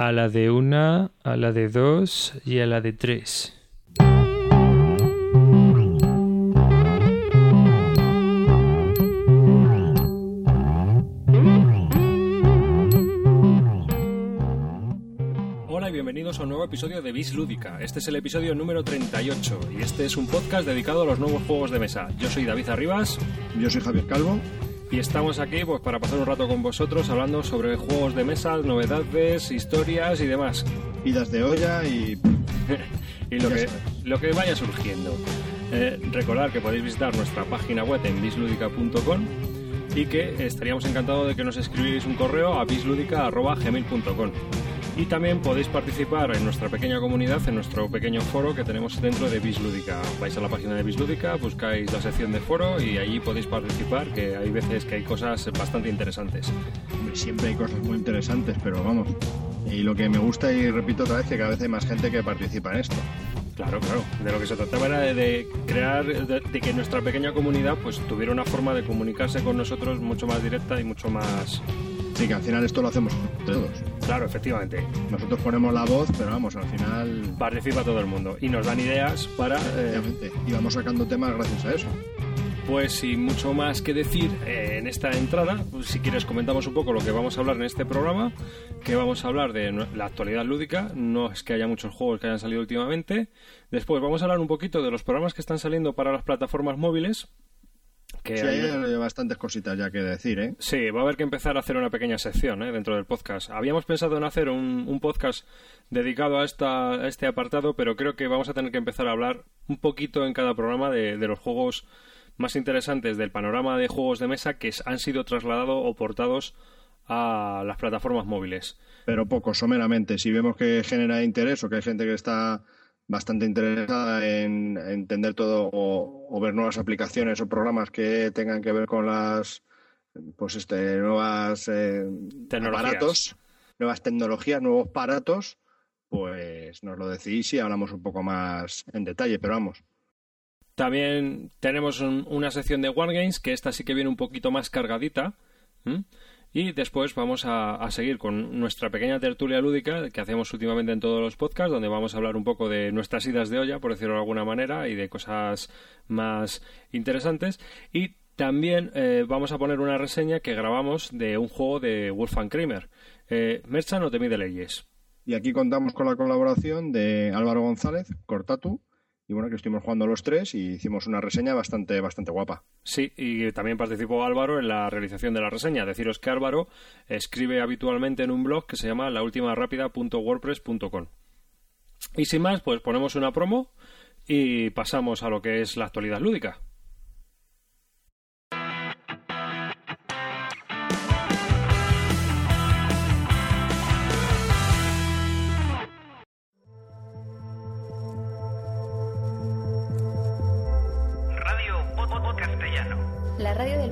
a la de una, a la de dos y a la de tres. Hola y bienvenidos a un nuevo episodio de Bis Lúdica. Este es el episodio número 38 y este es un podcast dedicado a los nuevos juegos de mesa. Yo soy David Arribas. Yo soy Javier Calvo. Y estamos aquí pues para pasar un rato con vosotros hablando sobre juegos de mesa, novedades, historias y demás. Vidas de olla y... y lo que, lo que vaya surgiendo. Eh, recordad que podéis visitar nuestra página web en bisludica.com y que estaríamos encantados de que nos escribáis un correo a bisludica.gmail.com y también podéis participar en nuestra pequeña comunidad, en nuestro pequeño foro que tenemos dentro de Bislúdica. Vais a la página de Bislúdica, buscáis la sección de foro y allí podéis participar, que hay veces que hay cosas bastante interesantes. Siempre hay cosas muy interesantes, pero vamos. Y lo que me gusta, y repito otra vez, que cada vez hay más gente que participa en esto. Claro, claro. De lo que se trataba era de, crear, de, de, que nuestra pequeña comunidad pues tuviera una forma de comunicarse con nosotros mucho más directa y mucho más Sí, que al final esto lo hacemos todos. Claro, efectivamente. Nosotros ponemos la voz, pero vamos, al final... Participa todo el mundo y nos dan ideas para... Eh... Y vamos sacando temas gracias a eso. Pues sin mucho más que decir eh, en esta entrada, pues, si quieres comentamos un poco lo que vamos a hablar en este programa, que vamos a hablar de la actualidad lúdica, no es que haya muchos juegos que hayan salido últimamente. Después vamos a hablar un poquito de los programas que están saliendo para las plataformas móviles, que sí, hay bastantes cositas ya que decir, ¿eh? Sí, va a haber que empezar a hacer una pequeña sección ¿eh? dentro del podcast. Habíamos pensado en hacer un, un podcast dedicado a, esta, a este apartado, pero creo que vamos a tener que empezar a hablar un poquito en cada programa de, de los juegos más interesantes del panorama de juegos de mesa que han sido trasladados o portados a las plataformas móviles. Pero poco, someramente. Si vemos que genera interés o que hay gente que está bastante interesada en entender todo o, ver nuevas aplicaciones o programas que tengan que ver con las pues este nuevas eh, aparatos, nuevas tecnologías, nuevos aparatos, pues nos lo decís y hablamos un poco más en detalle, pero vamos. También tenemos un, una sección de Wargames que esta sí que viene un poquito más cargadita. Y después vamos a, seguir con nuestra pequeña tertulia lúdica que hacemos últimamente en todos los podcasts, donde vamos a hablar un poco de nuestras idas de olla, por decirlo de alguna manera, y de cosas más interesantes. Y también eh, vamos a poner una reseña que grabamos de un juego de Wolfgang Kramer. Eh, Mercha no te mide leyes. Y aquí contamos con la colaboración de Álvaro González, Cortatu, y bueno, que estuvimos jugando los tres y hicimos una reseña bastante, bastante guapa. Sí, y también participó Álvaro en la realización de la reseña. Deciros que Álvaro escribe habitualmente en un blog que se llama laultimarapida.wordpress.com. Y sin más, pues ponemos una promo y pasamos a lo que es la actualidad lúdica.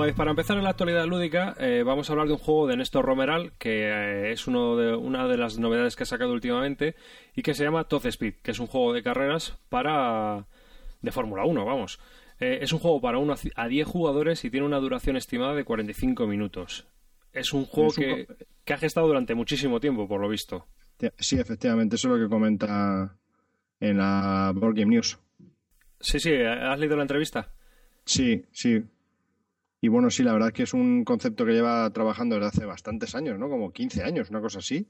Pues para empezar en la actualidad lúdica, eh, vamos a hablar de un juego de Néstor Romeral, que eh, es uno de, una de las novedades que ha sacado últimamente, y que se llama Top Speed, que es un juego de carreras para de Fórmula 1, vamos. Eh, es un juego para 1 a 10 jugadores y tiene una duración estimada de 45 minutos. Es un juego Es un que, que ha gestado durante muchísimo tiempo, por lo visto. Sí, efectivamente, eso es lo que comenta en la Board Game News. Sí, sí, ¿has leído la entrevista? Sí, sí. Y bueno, sí, la verdad es que es un concepto que lleva trabajando desde hace bastantes años, ¿no? Como 15 años, una cosa así.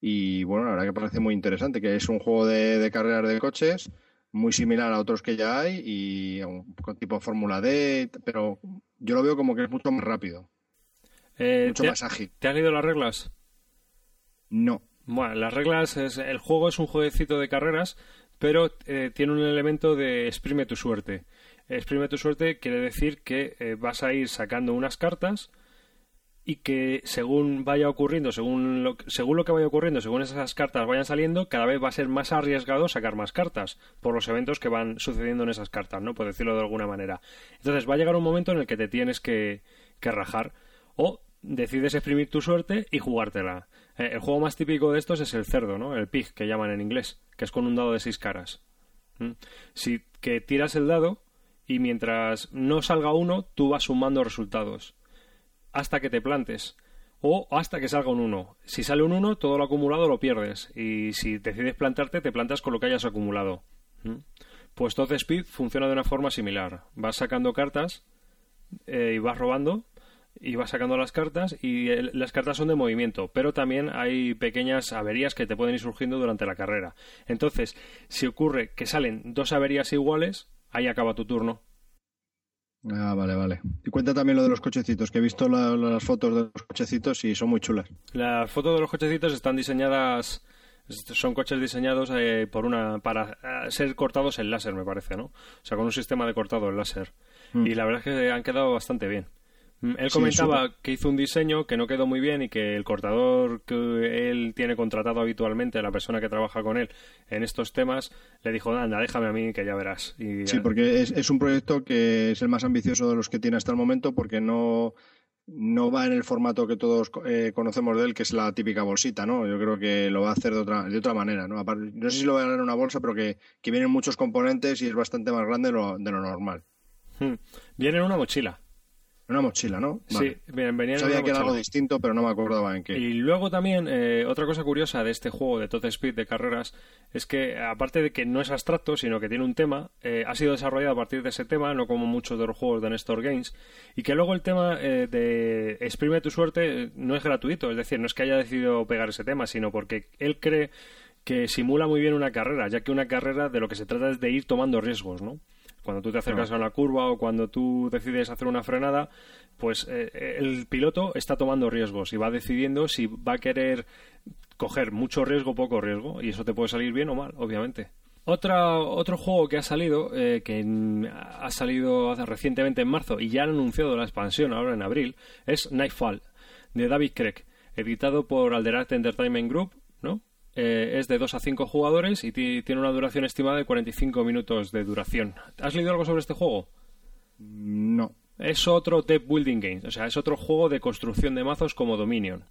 Y bueno, la verdad que parece muy interesante, que es un juego de, de carreras de coches muy similar a otros que ya hay y un poco tipo Fórmula D, pero yo lo veo como que es mucho más rápido, Eh, mucho ¿te- más ágil. ¿Te has leído las reglas? No, Bueno, las reglas, es, el juego es un jueguecito de carreras, pero eh, tiene un elemento de exprime tu suerte. Exprime tu suerte quiere decir que eh, vas a ir sacando unas cartas y que según vaya ocurriendo, según lo, según lo que vaya ocurriendo, según esas cartas vayan saliendo, cada vez va a ser más arriesgado sacar más cartas por los eventos que van sucediendo en esas cartas, ¿no? Por decirlo de alguna manera. Entonces va a llegar un momento en el que te tienes que, que rajar o decides exprimir tu suerte y jugártela. Eh, el juego más típico de estos es el cerdo, ¿no? El pig, que llaman en inglés, que es con un dado de seis caras. ¿Mm? Si que tiras el dado y mientras no salga uno, tú vas sumando resultados hasta que te plantes o hasta que salga un 1. Si sale un 1, todo lo acumulado lo pierdes y si decides plantarte, te plantas con lo que hayas acumulado. ¿Mm? Pues Todd Speed funciona de una forma similar. Vas sacando cartas eh, y vas robando y vas sacando las cartas y las cartas son de movimiento, pero también hay pequeñas averías que te pueden ir surgiendo durante la carrera. Entonces, si ocurre que salen dos averías iguales, ahí acaba tu turno. Ah, vale, vale. Y cuenta también lo de los cochecitos, que he visto la- las fotos de los cochecitos y son muy chulas. Las fotos de los cochecitos están diseñadas, son coches diseñados eh, por una para eh, ser cortados en láser, me parece, ¿no? O sea, con un sistema de cortado en láser. Y la verdad es que han quedado bastante bien. Mm, Él comentaba que hizo un diseño que no quedó muy bien y que el cortador que él tiene contratado habitualmente, la persona que trabaja con él en estos temas, le dijo, anda, déjame a mí que ya verás. Y, Sí, porque es, es un proyecto que es el más ambicioso de los que tiene hasta el momento porque no, no va en el formato que todos eh, conocemos de él, que es la típica bolsita, ¿no? Yo creo que lo va a hacer de otra, de otra manera, ¿no? Aparte- no sé si lo va a dar en una bolsa, pero que, que vienen muchos componentes y es bastante más grande de lo, de lo normal. Mm. Viene en una mochila. Una mochila, ¿no? Vale. Sí, bien, venía en Sabía una que era algo distinto, pero no me acordaba en qué. Y luego también, eh, otra cosa curiosa de este juego de Todd Speed de carreras es que, aparte de que no es abstracto, sino que tiene un tema, eh, ha sido desarrollado a partir de ese tema, no como muchos de los juegos de Nestor Games, y que luego el tema eh, de Exprime tu suerte eh, no es gratuito, es decir, no es que haya decidido pegar ese tema, sino porque él cree que simula muy bien una carrera, ya que una carrera de lo que se trata es de ir tomando riesgos, ¿no? Cuando tú te acercas a una curva o cuando tú decides hacer una frenada, pues eh, el piloto está tomando riesgos y va decidiendo si va a querer coger mucho riesgo o poco riesgo, y eso te puede salir bien o mal, obviamente. Otra, otro juego que ha salido, eh, que ha salido hace- recientemente en marzo y ya han anunciado la expansión ahora en abril, es Nightfall, de David Craig, editado por Alderact Entertainment Group, ¿no? Eh, es de 2 a 5 jugadores y ti- tiene una duración estimada de 45 minutos de duración. ¿Has leído algo sobre este juego? No. Es otro deck building game, o sea, es otro juego de construcción de mazos como Dominion.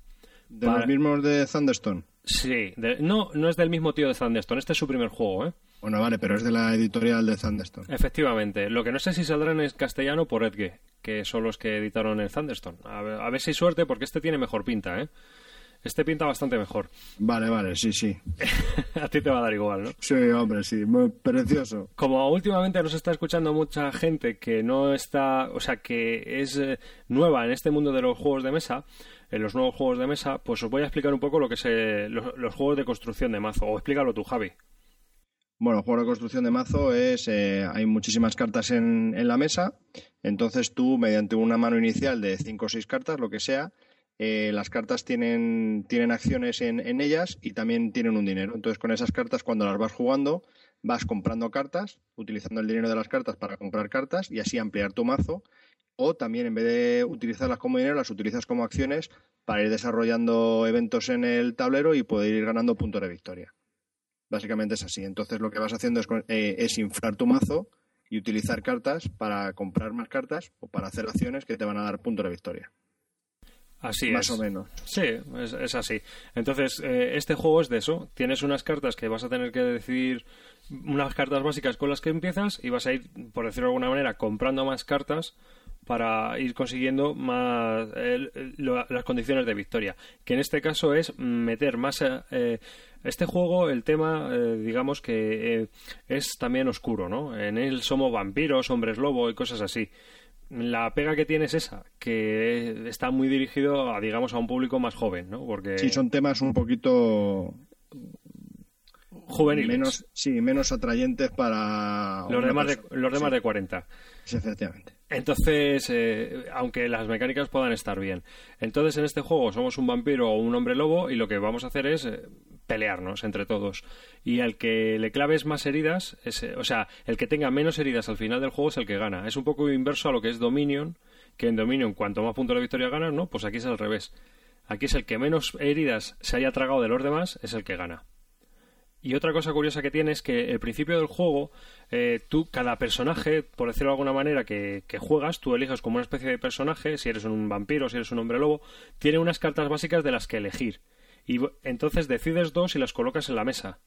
De los mismos de Thunderstone. Sí, de- no, no es del mismo tío de Thunderstone, este es su primer juego, ¿eh? Bueno, vale, pero es de la editorial de Thunderstone. Efectivamente. Lo que no sé si saldrán en castellano por Edge, que son los que editaron el Thunderstone. A ver, a ver si hay suerte, porque este tiene mejor pinta, ¿eh? Este pinta bastante mejor. Vale, vale, sí, sí. a ti te va a dar igual, ¿no? Sí, hombre, sí, muy precioso. Como últimamente nos está escuchando mucha gente que no está, o sea, que es eh, nueva en este mundo de los juegos de mesa, en los nuevos juegos de mesa, pues os voy a explicar un poco lo que es eh, los, los juegos de construcción de mazo. O explícalo tú, Javi. Bueno, el juego de construcción de mazo es, eh, hay muchísimas cartas en, en la mesa, entonces tú mediante una mano inicial de 5 o 6 cartas, lo que sea, eh, las cartas tienen, tienen acciones en, en ellas y también tienen un dinero. Entonces con esas cartas cuando las vas jugando vas comprando cartas, utilizando el dinero de las cartas para comprar cartas y así ampliar tu mazo. O también en vez de utilizarlas como dinero, las utilizas como acciones para ir desarrollando eventos en el tablero y poder ir ganando puntos de victoria. Básicamente es así. Entonces lo que vas haciendo es, eh, es inflar tu mazo y utilizar cartas para comprar más cartas o para hacer acciones que te van a dar puntos de victoria. Así más es. o menos. Sí, es, es así. Entonces, eh, este juego es de eso. Tienes unas cartas que vas a tener que decidir, unas cartas básicas con las que empiezas y vas a ir, por decirlo de alguna manera, comprando más cartas para ir consiguiendo más el- el- lo- las condiciones de victoria. Que en este caso es meter más... eh, eh, este juego, el tema, eh, digamos que eh, es también oscuro, ¿no? En él somos vampiros, hombres lobo y cosas así. La pega que tiene es esa, que está muy dirigido a, digamos, a un público más joven, ¿no? Porque Sí, son temas un poquito juveniles. menos, sí, menos atrayentes para los demás, de, los demás Sí, de 40. sí, efectivamente. Entonces, eh, aunque las mecánicas puedan estar bien. Entonces, en este juego somos un vampiro o un hombre lobo y lo que vamos a hacer es eh, pelearnos entre todos. Y al que le claves más heridas, o sea, el que tenga menos heridas al final del juego es el que gana. Es un poco inverso a lo que es Dominion, que en Dominion cuanto más puntos de victoria ganas, ¿no? Pues aquí es al revés. Aquí es el que menos heridas se haya tragado de los demás, es el que gana. Y otra cosa curiosa que tiene es que el principio del juego, eh, tú, cada personaje, por decirlo de alguna manera, que, que, juegas, tú eliges como una especie de personaje, si eres un vampiro, si eres un hombre lobo, tiene unas cartas básicas de las que elegir. Y entonces decides dos y las colocas en la mesa.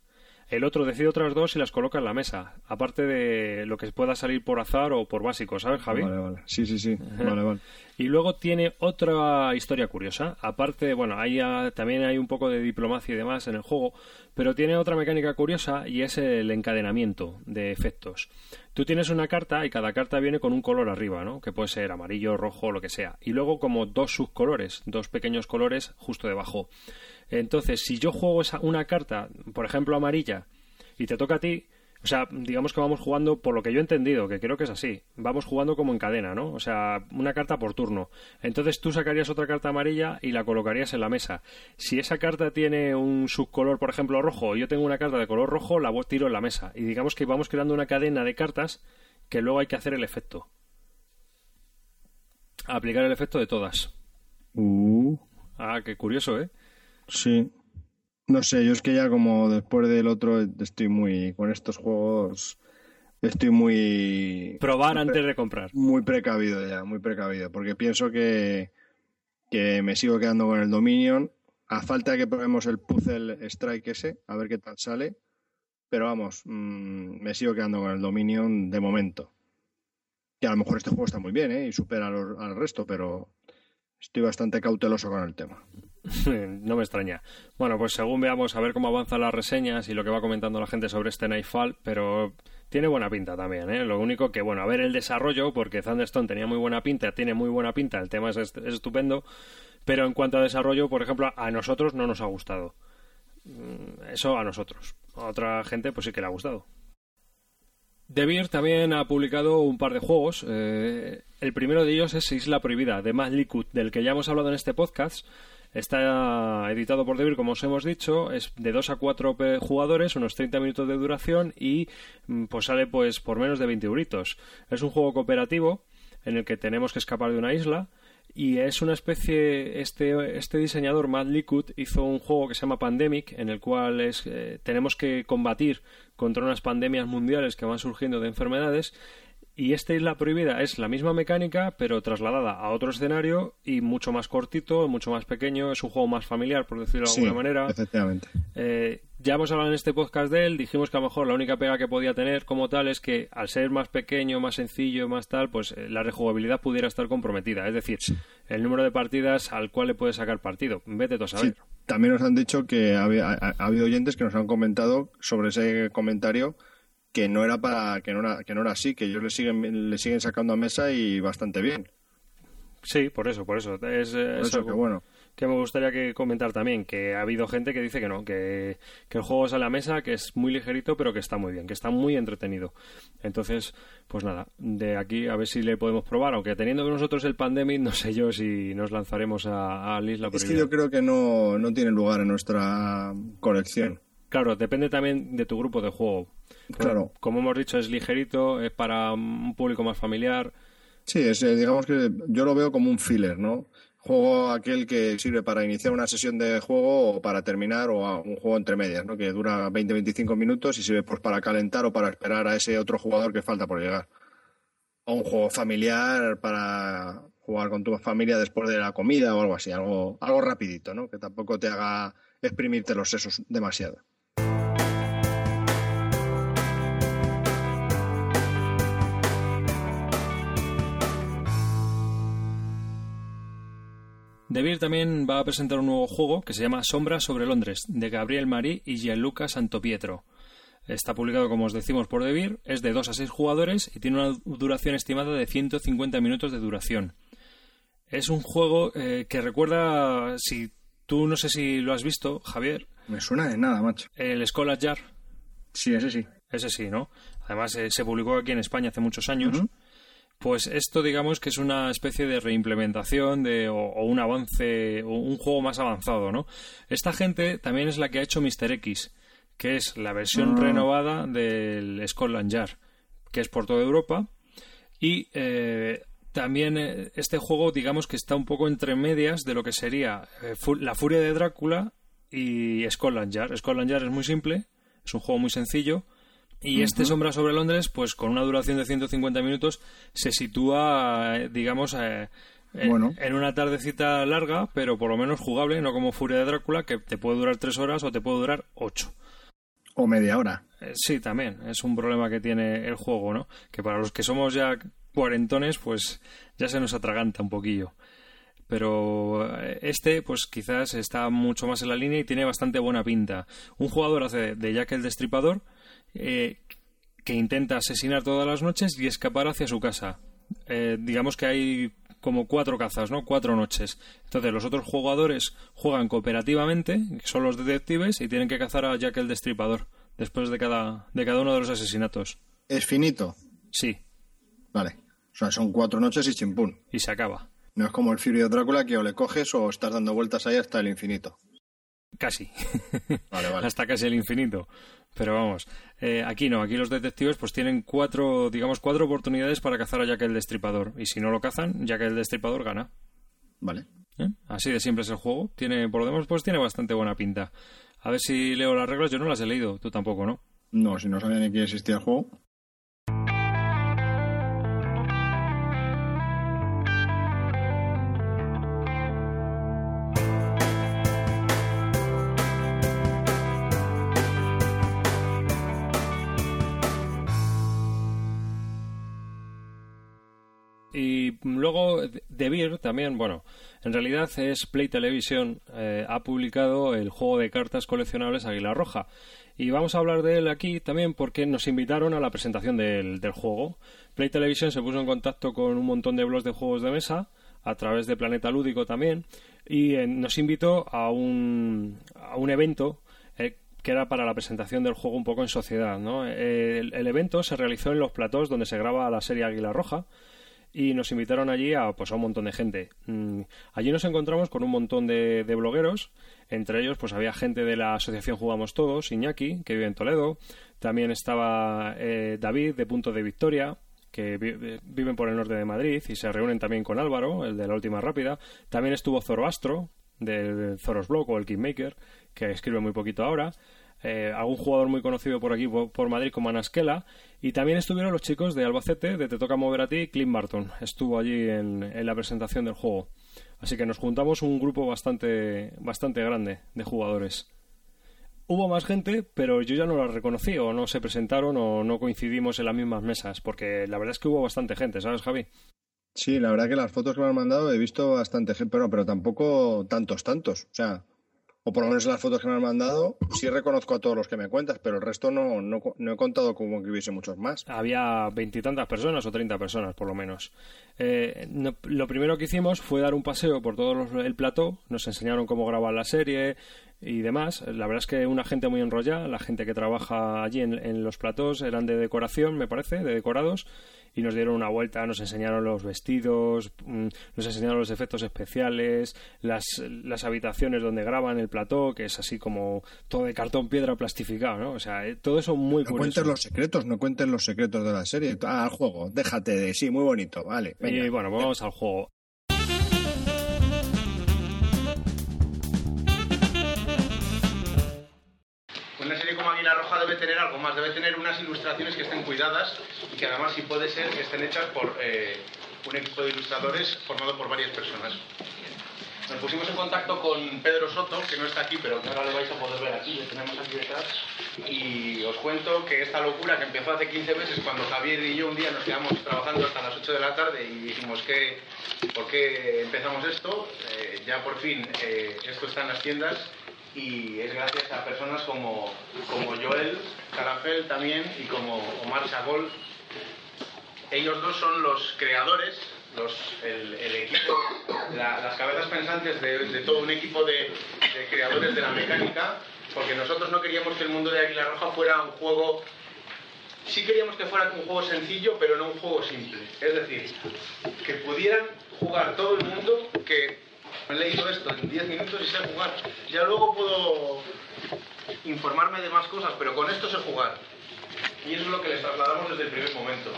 El otro decide otras dos y las coloca en la mesa, aparte de lo que pueda salir por azar o por básico, ¿sabes, Javi? Vale, vale. Sí, sí, sí. Vale, vale. Y luego tiene otra historia curiosa. Aparte, bueno, ahí también hay un poco de diplomacia y demás en el juego, pero tiene otra mecánica curiosa y es el encadenamiento de efectos. Tú tienes una carta y cada carta viene con un color arriba, ¿no? Que puede ser amarillo, rojo, lo que sea. Y luego como dos subcolores, dos pequeños colores justo debajo. Entonces, si yo juego esa, una carta, por ejemplo, amarilla, y te toca a ti, o sea, digamos que vamos jugando, por lo que yo he entendido, que creo que es así, vamos jugando como en cadena, ¿no? O sea, una carta por turno. Entonces tú sacarías otra carta amarilla y la colocarías en la mesa. Si esa carta tiene un subcolor, por ejemplo, rojo, y yo tengo una carta de color rojo, la tiro en la mesa. Y digamos que vamos creando una cadena de cartas que luego hay que hacer el efecto. Aplicar el efecto de todas. Uh. Ah, qué curioso, ¿eh? Sí. No sé, yo es que ya como después del otro estoy muy con estos juegos estoy muy probar antes de comprar. Muy precavido ya, muy precavido, porque pienso que que me sigo quedando con el Dominion a falta de que probemos el Puzzle Strike ese, a ver qué tal sale, pero vamos, mm, me sigo quedando con el Dominion de momento. Que a lo mejor este juego está muy bien, ¿eh? Y supera al resto, pero estoy bastante cauteloso con el tema. no me extraña. Bueno, pues según veamos a ver cómo avanzan las reseñas y lo que va comentando la gente sobre este Nightfall, pero tiene buena pinta también, ¿eh? Lo único que, bueno, a ver el desarrollo, porque Thunderstone tenía muy buena pinta, tiene muy buena pinta, el tema es, estupendo, pero en cuanto a desarrollo, por ejemplo, a nosotros no nos ha gustado. Mm, eso a nosotros. A otra gente, pues sí que le ha gustado. De también ha publicado un par de juegos. Eh, el primero de ellos es Isla Prohibida, de Likud, del que ya hemos hablado en este podcast. Está editado por Devir, como os hemos dicho, es de 2 a 4 jugadores, unos 30 minutos de duración y mm, pues sale pues por menos de 20 euritos. Es un juego cooperativo en el que tenemos que escapar de una isla y es una especie este este diseñador Matt Likud hizo un juego que se llama Pandemic en el cual es eh, tenemos que combatir contra unas pandemias mundiales que van surgiendo de enfermedades y esta isla prohibida es la misma mecánica, pero trasladada a otro escenario y mucho más cortito, mucho más pequeño. Es un juego más familiar, por decirlo de alguna manera. Efectivamente. Eh, ya hemos hablado en este podcast de él. Dijimos que a lo mejor la única pega que podía tener como tal es que al ser más pequeño, más sencillo, más tal, pues eh, la rejugabilidad pudiera estar comprometida. Es decir, el número de partidas al cual le puedes sacar partido. Vete tú a saber. También nos han dicho que ha habido oyentes que nos han comentado sobre ese comentario que no era para que no era, que no era así, que ellos le siguen le siguen sacando a mesa y bastante bien. Sí, por eso, por eso. Es, eso que bueno. Que me gustaría que comentar también, que ha habido gente que dice que no, que, que el juego sale a mesa, que es muy ligerito, pero que está muy bien, que está muy entretenido. Entonces, pues nada, de aquí a ver si le podemos probar, aunque teniendo con nosotros el Pandemic, no sé yo si nos lanzaremos a, a la isla. Es que yo creo que no, no tiene lugar en nuestra colección. Claro, depende también de tu grupo de juego. Claro. Como hemos dicho, es ligerito, es para un público más familiar. Sí, es, eh, digamos que yo lo veo como un filler, ¿no? Juego aquel que sirve para iniciar una sesión de juego o para terminar o un juego entre medias, ¿no? Que dura 20-25 minutos y sirve pues para calentar o para esperar a ese otro jugador que falta por llegar. O un juego familiar para jugar con tu familia después de la comida o algo así, algo, algo rapidito, ¿no? Que tampoco te haga exprimirte los sesos demasiado. Devir también va a presentar un nuevo juego que se llama Sombra sobre Londres, de Gabriel Marí y Gianluca Santopietro. Está publicado, como os decimos, por Devir, es de 2 a 6 jugadores y tiene una duración estimada de 150 minutos de duración. Es un juego eh, que recuerda, si tú no sé si lo has visto, Javier. Me suena de nada, macho. El Scholar Jar. Sí, ese sí. Ese sí, ¿no? Además, eh, se publicó aquí en España hace muchos años Pues esto digamos que es una especie de reimplementación de, o, o un avance, o un juego más avanzado, ¿no? Esta gente también es la que ha hecho Mr. X, que es la versión Ah. renovada del Scotland Yard, que es por toda Europa. Y eh, también eh, este juego, digamos que está un poco entre medias de lo que sería eh, Fu- La Furia de Drácula y Scotland Yard. Scotland Yard es muy simple, es un juego muy sencillo. Y este Sombra sobre Londres, pues con una duración de 150 minutos, se sitúa, eh, digamos, eh, en- Bueno. en una tardecita larga, pero por lo menos jugable, no como Furia de Drácula, que te puede durar tres horas o te puede durar ocho. O media hora. Eh, Sí, también. Es un problema que tiene el juego, ¿no? Que para los que somos ya cuarentones, pues ya se nos atraganta un poquillo. Pero este, pues quizás está mucho más en la línea y tiene bastante buena pinta. Un jugador hace de Jack el Destripador eh, que intenta asesinar todas las noches y escapar hacia su casa. Eh, digamos que hay como cuatro cazas, ¿no? Cuatro noches. Entonces los otros jugadores juegan cooperativamente, son los detectives, y tienen que cazar a Jack el Destripador después de cada, de cada uno de los asesinatos. Es finito. Sí, Vale. O sea, son cuatro noches y chimpún. y se acaba. No es como el Fury de Drácula que o le coges o estás dando vueltas ahí hasta el infinito. Casi. Vale, vale. Hasta casi el infinito. Pero vamos, eh, aquí no, aquí los detectives pues tienen cuatro, digamos, cuatro oportunidades para cazar a Jack el Destripador. Y si no lo cazan, Jack el Destripador gana. Vale. ¿Eh? Así de simple es el juego. Tiene, por lo demás, pues tiene bastante buena pinta. A ver si leo las reglas. Yo no las he leído. Tú tampoco, ¿no? No, si no sabía ni que existía el juego. Luego De Beer también, bueno, en realidad es Play Television, eh, ha publicado el juego de cartas coleccionables Águila Roja. Y vamos a hablar de él aquí también porque nos invitaron a la presentación del, del juego. Play Television se puso en contacto con un montón de blogs de juegos de mesa, a través de Planeta Lúdico también, y eh, nos invitó a un, a un evento eh, que era para la presentación del juego un poco en sociedad. ¿no? El, el evento se realizó en los platós donde se graba la serie Águila Roja y nos invitaron allí a, pues, a un montón de gente. Mm, allí nos encontramos con un montón de, de blogueros, entre ellos pues había gente de la asociación Jugamos Todos, Iñaki, que vive en Toledo, también estaba eh, David de Punto de Victoria, que vi- eh, viven por el norte de Madrid y se reúnen también con Álvaro, el de la última rápida. También estuvo Zoroastro, del Zoros Blog o el Kingmaker, que escribe muy poquito ahora. Eh, algún jugador muy conocido por aquí, por, Madrid, como Anasquela. Y también estuvieron los chicos de Albacete, de Te Toca Mover a ti, Clint Barton. Estuvo allí en, en la presentación del juego. Así que nos juntamos un grupo bastante, bastante grande de jugadores. Hubo más gente, pero yo ya no la reconocí, o no se presentaron, o no coincidimos en las mismas mesas, porque la verdad es que hubo bastante gente, ¿sabes, Javi? Sí, la verdad que las fotos que me han mandado he visto bastante gente, pero, pero tampoco tantos, tantos. O sea, o por lo menos en las fotos que me han mandado, sí reconozco a todos los que me cuentas, pero el resto no, no, no he contado como que hubiese muchos más. Había veintitantas personas o treinta personas, por lo menos. Eh, no- lo primero que hicimos fue dar un paseo por todo los- el plató. Nos enseñaron cómo grabar la serie y demás. La verdad es que una gente muy enrollada, la gente que trabaja allí en, en los platós eran de decoración, me parece, de decorados. Y nos dieron una vuelta, nos enseñaron los vestidos, mm, nos enseñaron los efectos especiales, las, las habitaciones donde graban el plató, que es así como todo de cartón piedra plastificado, ¿no? O sea, eh, todo eso muy No curioso. cuentes los secretos, no cuentes los secretos de la serie. Ah, al juego, déjate de sí, muy bonito, vale. venga. Y bueno, pues vamos al juego. Una serie como Águila Roja debe tener algo más, debe tener unas ilustraciones que estén cuidadas y que además, si puede ser, que estén hechas por eh, un equipo de ilustradores formado por varias personas. Nos pusimos en contacto con Pedro Soto, que no está aquí, pero que ahora le vais a poder ver aquí, le tenemos aquí detrás. Y os cuento que esta locura que empezó hace 15 meses, cuando Javier y yo un día nos quedamos trabajando hasta las 8 de la tarde y dijimos que, ¿por qué empezamos esto? Eh, ya por fin eh, esto está en las tiendas y es gracias a personas como, como Joel Carafel también y como Omar Sagol. Ellos dos son los creadores, los, el, equipo, la- las cabezas pensantes de, de todo un equipo de, de creadores de la mecánica, porque nosotros no queríamos que el mundo de Águila Roja fuera un juego sí queríamos que fuera un juego sencillo, pero no un juego simple. Es decir, que pudieran jugar todo el mundo que he leído esto en 10 minutos y sé jugar. Ya luego puedo informarme de más cosas, pero con esto sé jugar. Y eso es lo que les trasladamos desde el primer momento.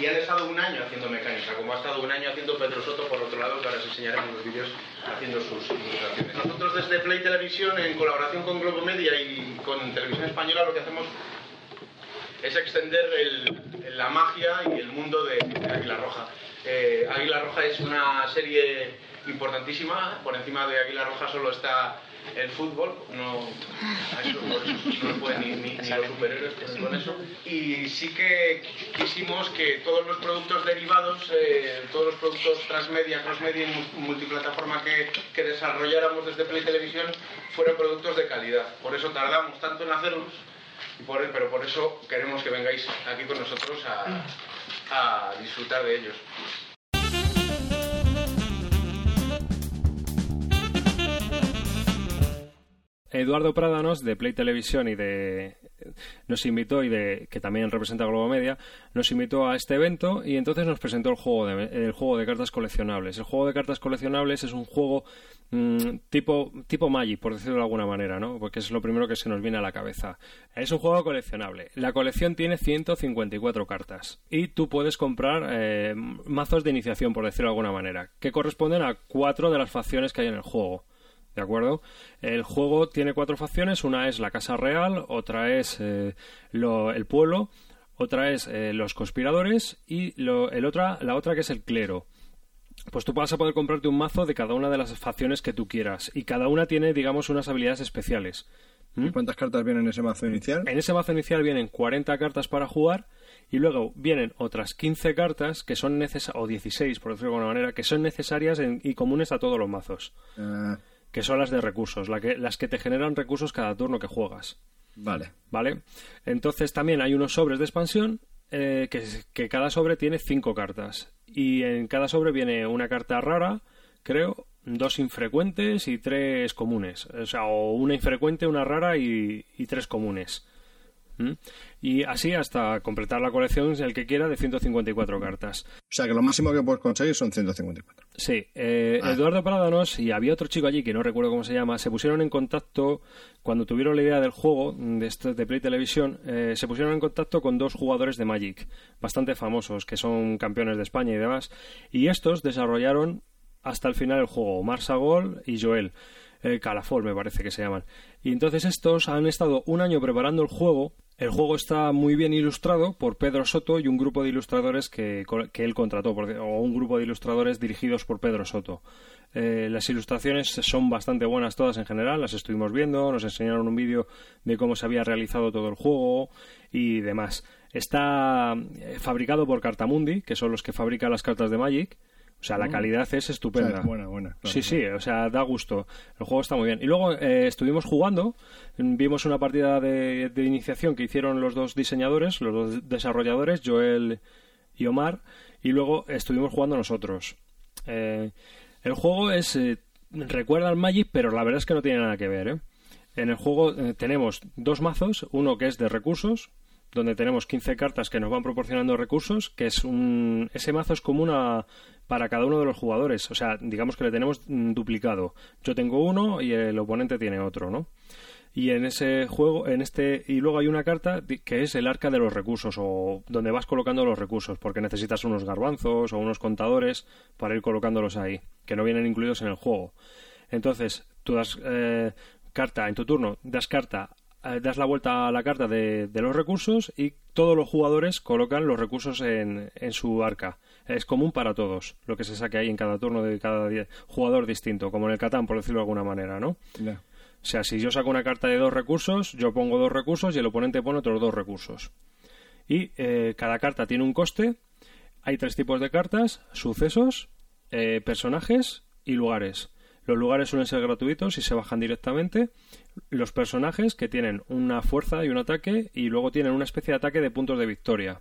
Y han estado un año haciendo mecánica, como ha estado un año haciendo Pedro Soto, por otro lado, que ahora os enseñaremos los vídeos haciendo sus ilustraciones. Nosotros desde Play Televisión, en colaboración con Globo Media y con Televisión Española, lo que hacemos es extender la magia y el mundo de, de Águila Roja. Eh, Águila Roja es una serie importantísima, por encima de Águila Roja solo está el fútbol, no, eso, no pueden ni, ni- ni los superhéroes pueden con eso. Y sí que quisimos que todos los productos derivados, eh, todos los productos transmedia, crossmedia y mu- multiplataforma que, que desarrolláramos desde Play Televisión fueran productos de calidad. Por eso tardamos tanto en hacerlos por- pero por eso queremos que vengáis aquí con nosotros a, a disfrutar de ellos. Eduardo Prádanos de Play Televisión y de nos invitó y de que también representa Globo Media nos invitó a este evento y entonces nos presentó el juego de el juego de cartas coleccionables. El juego de cartas coleccionables es un juego mm, tipo tipo Magic por decirlo de alguna manera, ¿no? Porque es lo primero que se nos viene a la cabeza. Es un juego coleccionable. La colección tiene 154 cartas y tú puedes comprar eh, mazos de iniciación por decirlo de alguna manera que corresponden a cuatro de las facciones que hay en el juego. ¿De acuerdo? El juego tiene cuatro facciones. Una es la Casa Real, otra es eh, lo- el pueblo, otra es eh, los conspiradores y lo- el otra, la otra que es el clero. Pues tú vas a poder comprarte un mazo de cada una de las facciones que tú quieras. Y cada una tiene, digamos, unas habilidades especiales. ¿Mm? ¿Y cuántas cartas vienen en ese mazo inicial? En ese mazo inicial vienen 40 cartas para jugar y luego vienen otras 15 cartas que son necesarias, o 16 por decirlo de alguna manera, que son necesarias en- y comunes a todos los mazos, Ah, que son las de recursos, la que- las que te generan recursos cada turno que juegas. vale. ¿Vale? Entonces también hay unos sobres de expansión eh, que, que cada sobre tiene 5 cartas y en cada sobre viene una carta rara, creo, dos infrecuentes y tres comunes. O sea, o una infrecuente, una rara y, y tres comunes. ¿Mm? Y así hasta completar la colección, el que quiera, de 154 cartas. O sea que lo máximo que puedes conseguir son 154. Sí, eh, Ah. Eduardo Prádanos y había otro chico allí que no recuerdo cómo se llama, se pusieron en contacto cuando tuvieron la idea del juego de, este, de Play Televisión, eh, se pusieron en contacto con dos jugadores de Magic bastante famosos que son campeones de España y demás, y estos desarrollaron hasta el final el juego, Omar Sagol y Joel. Eh, Calafol me parece que se llaman. Y entonces estos han estado un año preparando el juego. El juego está muy bien ilustrado por Pedro Soto y un grupo de ilustradores que, que él contrató, por- o un grupo de ilustradores dirigidos por Pedro Soto. Eh, las ilustraciones son bastante buenas todas en general, las estuvimos viendo, nos enseñaron un vídeo de cómo se había realizado todo el juego y demás. Está eh, fabricado por Cartamundi, que son los que fabrican las cartas de Magic. O sea, la calidad es O sea, estupenda. es buena, buena. claro. Sí, sí, o sea, da gusto. El juego está muy bien. Y luego eh, estuvimos jugando, mm, vimos una partida de, de iniciación que hicieron los dos diseñadores, los dos desarrolladores, Joel y Omar, y luego estuvimos jugando nosotros. Eh, el juego es eh, recuerda al Magic, pero la verdad es que no tiene nada que ver. ¿eh? En el juego eh, tenemos dos mazos, uno que es de recursos, donde tenemos 15 cartas que nos van proporcionando recursos, que es un ese mazo es común a- para cada uno de los jugadores, o sea, digamos que le tenemos duplicado. Yo tengo uno y el oponente tiene otro, ¿no? Y en ese juego, en este y luego hay una carta que es el arca de los recursos o donde vas colocando los recursos, porque necesitas unos garbanzos o unos contadores para ir colocándolos ahí, que no vienen incluidos en el juego. Entonces, tú das eh, carta en tu turno, das carta, das la vuelta a la carta de, de los recursos y todos los jugadores colocan los recursos en, en su arca. Es común para todos, lo que se saque ahí en cada turno de cada jugador distinto, como en el Catán, por decirlo de alguna manera, ¿no? O sea, si yo saco una carta de dos recursos, yo pongo dos recursos y el oponente pone otros dos recursos. Y eh, cada carta tiene un coste. Hay tres tipos de cartas: sucesos, eh, personajes y lugares. Los lugares suelen ser gratuitos y se bajan directamente. Los personajes que tienen una fuerza y un ataque y luego tienen una especie de ataque de puntos de victoria.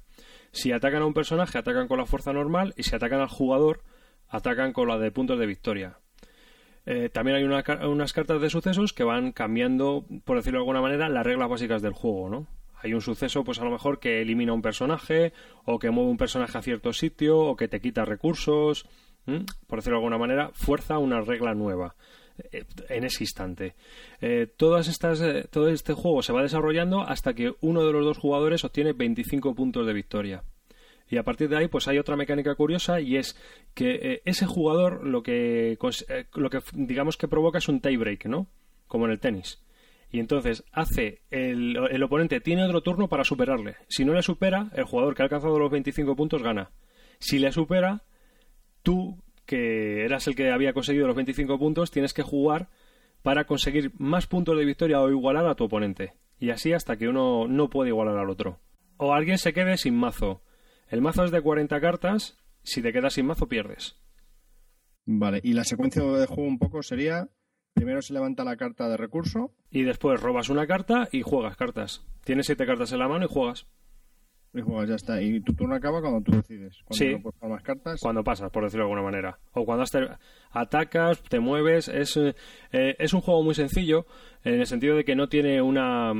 Si atacan a un personaje, atacan con la fuerza normal y si atacan al jugador, atacan con la de puntos de victoria. Eh, también hay unas cartas de sucesos que van cambiando, por decirlo de alguna manera, las reglas básicas del juego, ¿no? Hay un suceso, pues a lo mejor que elimina un personaje, o que mueve un personaje a cierto sitio, o que te quita recursos, por decirlo de alguna manera, fuerza una regla nueva eh, en ese instante. Eh, todas estas, eh, todo este juego se va desarrollando hasta que uno de los dos jugadores obtiene 25 puntos de victoria. Y a partir de ahí, pues hay otra mecánica curiosa y es que ese jugador lo que, lo que digamos que provoca es un tiebreak, ¿no? Como en el tenis. Y entonces hace el, el oponente tiene otro turno para superarle. Si no le supera, el jugador que ha alcanzado los 25 puntos gana. Si le supera, tú que eras el que había conseguido los 25 puntos, tienes que jugar para conseguir más puntos de victoria o igualar a tu oponente. Y así hasta que uno no puede igualar al otro. O alguien se quede sin mazo. El mazo es de 40 cartas, si te quedas sin mazo pierdes. Vale, y la secuencia de juego un poco sería, primero se levanta la carta de recurso. Y después robas una carta y juegas cartas. Tienes siete cartas en la mano y juegas. Y juegas, ya está. Y tu turno acaba cuando tú decides. Cuando sí. más cartas. Cuando pasas, por decirlo de alguna manera. O cuando atacas, te mueves. Es, eh, es un juego muy sencillo en el sentido de que no tiene una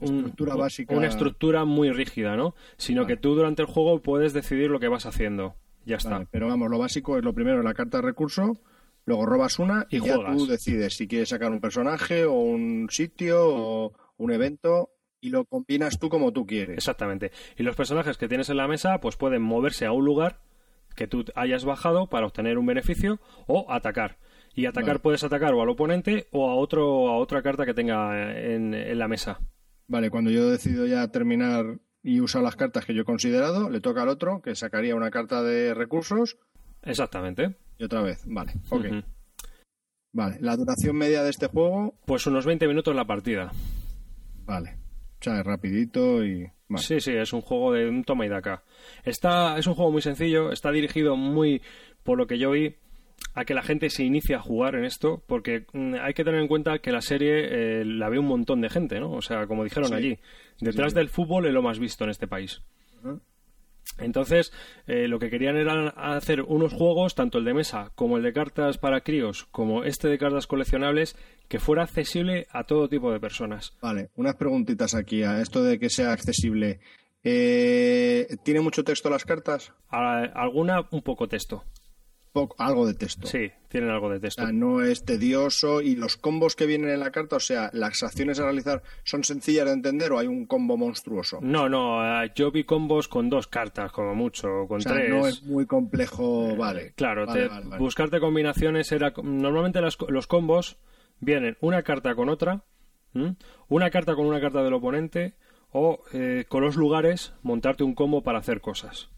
estructura básica. Una estructura muy rígida, ¿no? Sino que tú durante el juego puedes decidir lo que vas haciendo. Ya está. pero vamos, lo básico es lo primero, la carta de recurso. Luego robas una y, ya tú decides si quieres sacar un personaje o un sitio o un evento y lo combinas tú como tú quieres. Exactamente. Y los personajes que tienes en la mesa pues pueden moverse a un lugar que tú hayas bajado para obtener un beneficio o atacar. Y atacar puedes atacar o al oponente o a otro a otra carta que tenga en, la mesa. Vale, cuando yo decido ya terminar y usar las cartas que yo he considerado, le toca al otro que sacaría una carta de recursos. Exactamente. Y otra vez, vale, ok. Vale, la duración media de este juego. Pues unos 20 minutos la partida. Vale. O sea, es rapidito y... Sí, sí, es un juego de un toma y daca. Está, es un juego muy sencillo, está dirigido muy, por lo que yo vi, a que la gente se inicie a jugar en esto, porque mm, hay que tener en cuenta que la serie eh, la ve un montón de gente, ¿no? O sea, como dijeron allí, detrás del fútbol es lo más visto en este país. Entonces, eh, lo que querían era hacer unos juegos, tanto el de mesa como el de cartas para críos, como este de cartas coleccionables, que fuera accesible a todo tipo de personas. Vale, unas preguntitas aquí a esto de que sea accesible. Eh, ¿Tiene mucho texto las cartas? alguna, un poco texto algo de texto. Sí, tienen algo de texto. no es tedioso y los combos que vienen en la carta, o sea, las acciones a realizar son sencillas de entender o hay un combo monstruoso. No, no, eh, yo vi combos con dos cartas como mucho, con o sea, No es muy complejo, vale. Claro, buscarte combinaciones era normalmente los combos vienen una carta con otra, una carta con una carta del oponente o eh, con los lugares montarte un combo para hacer cosas.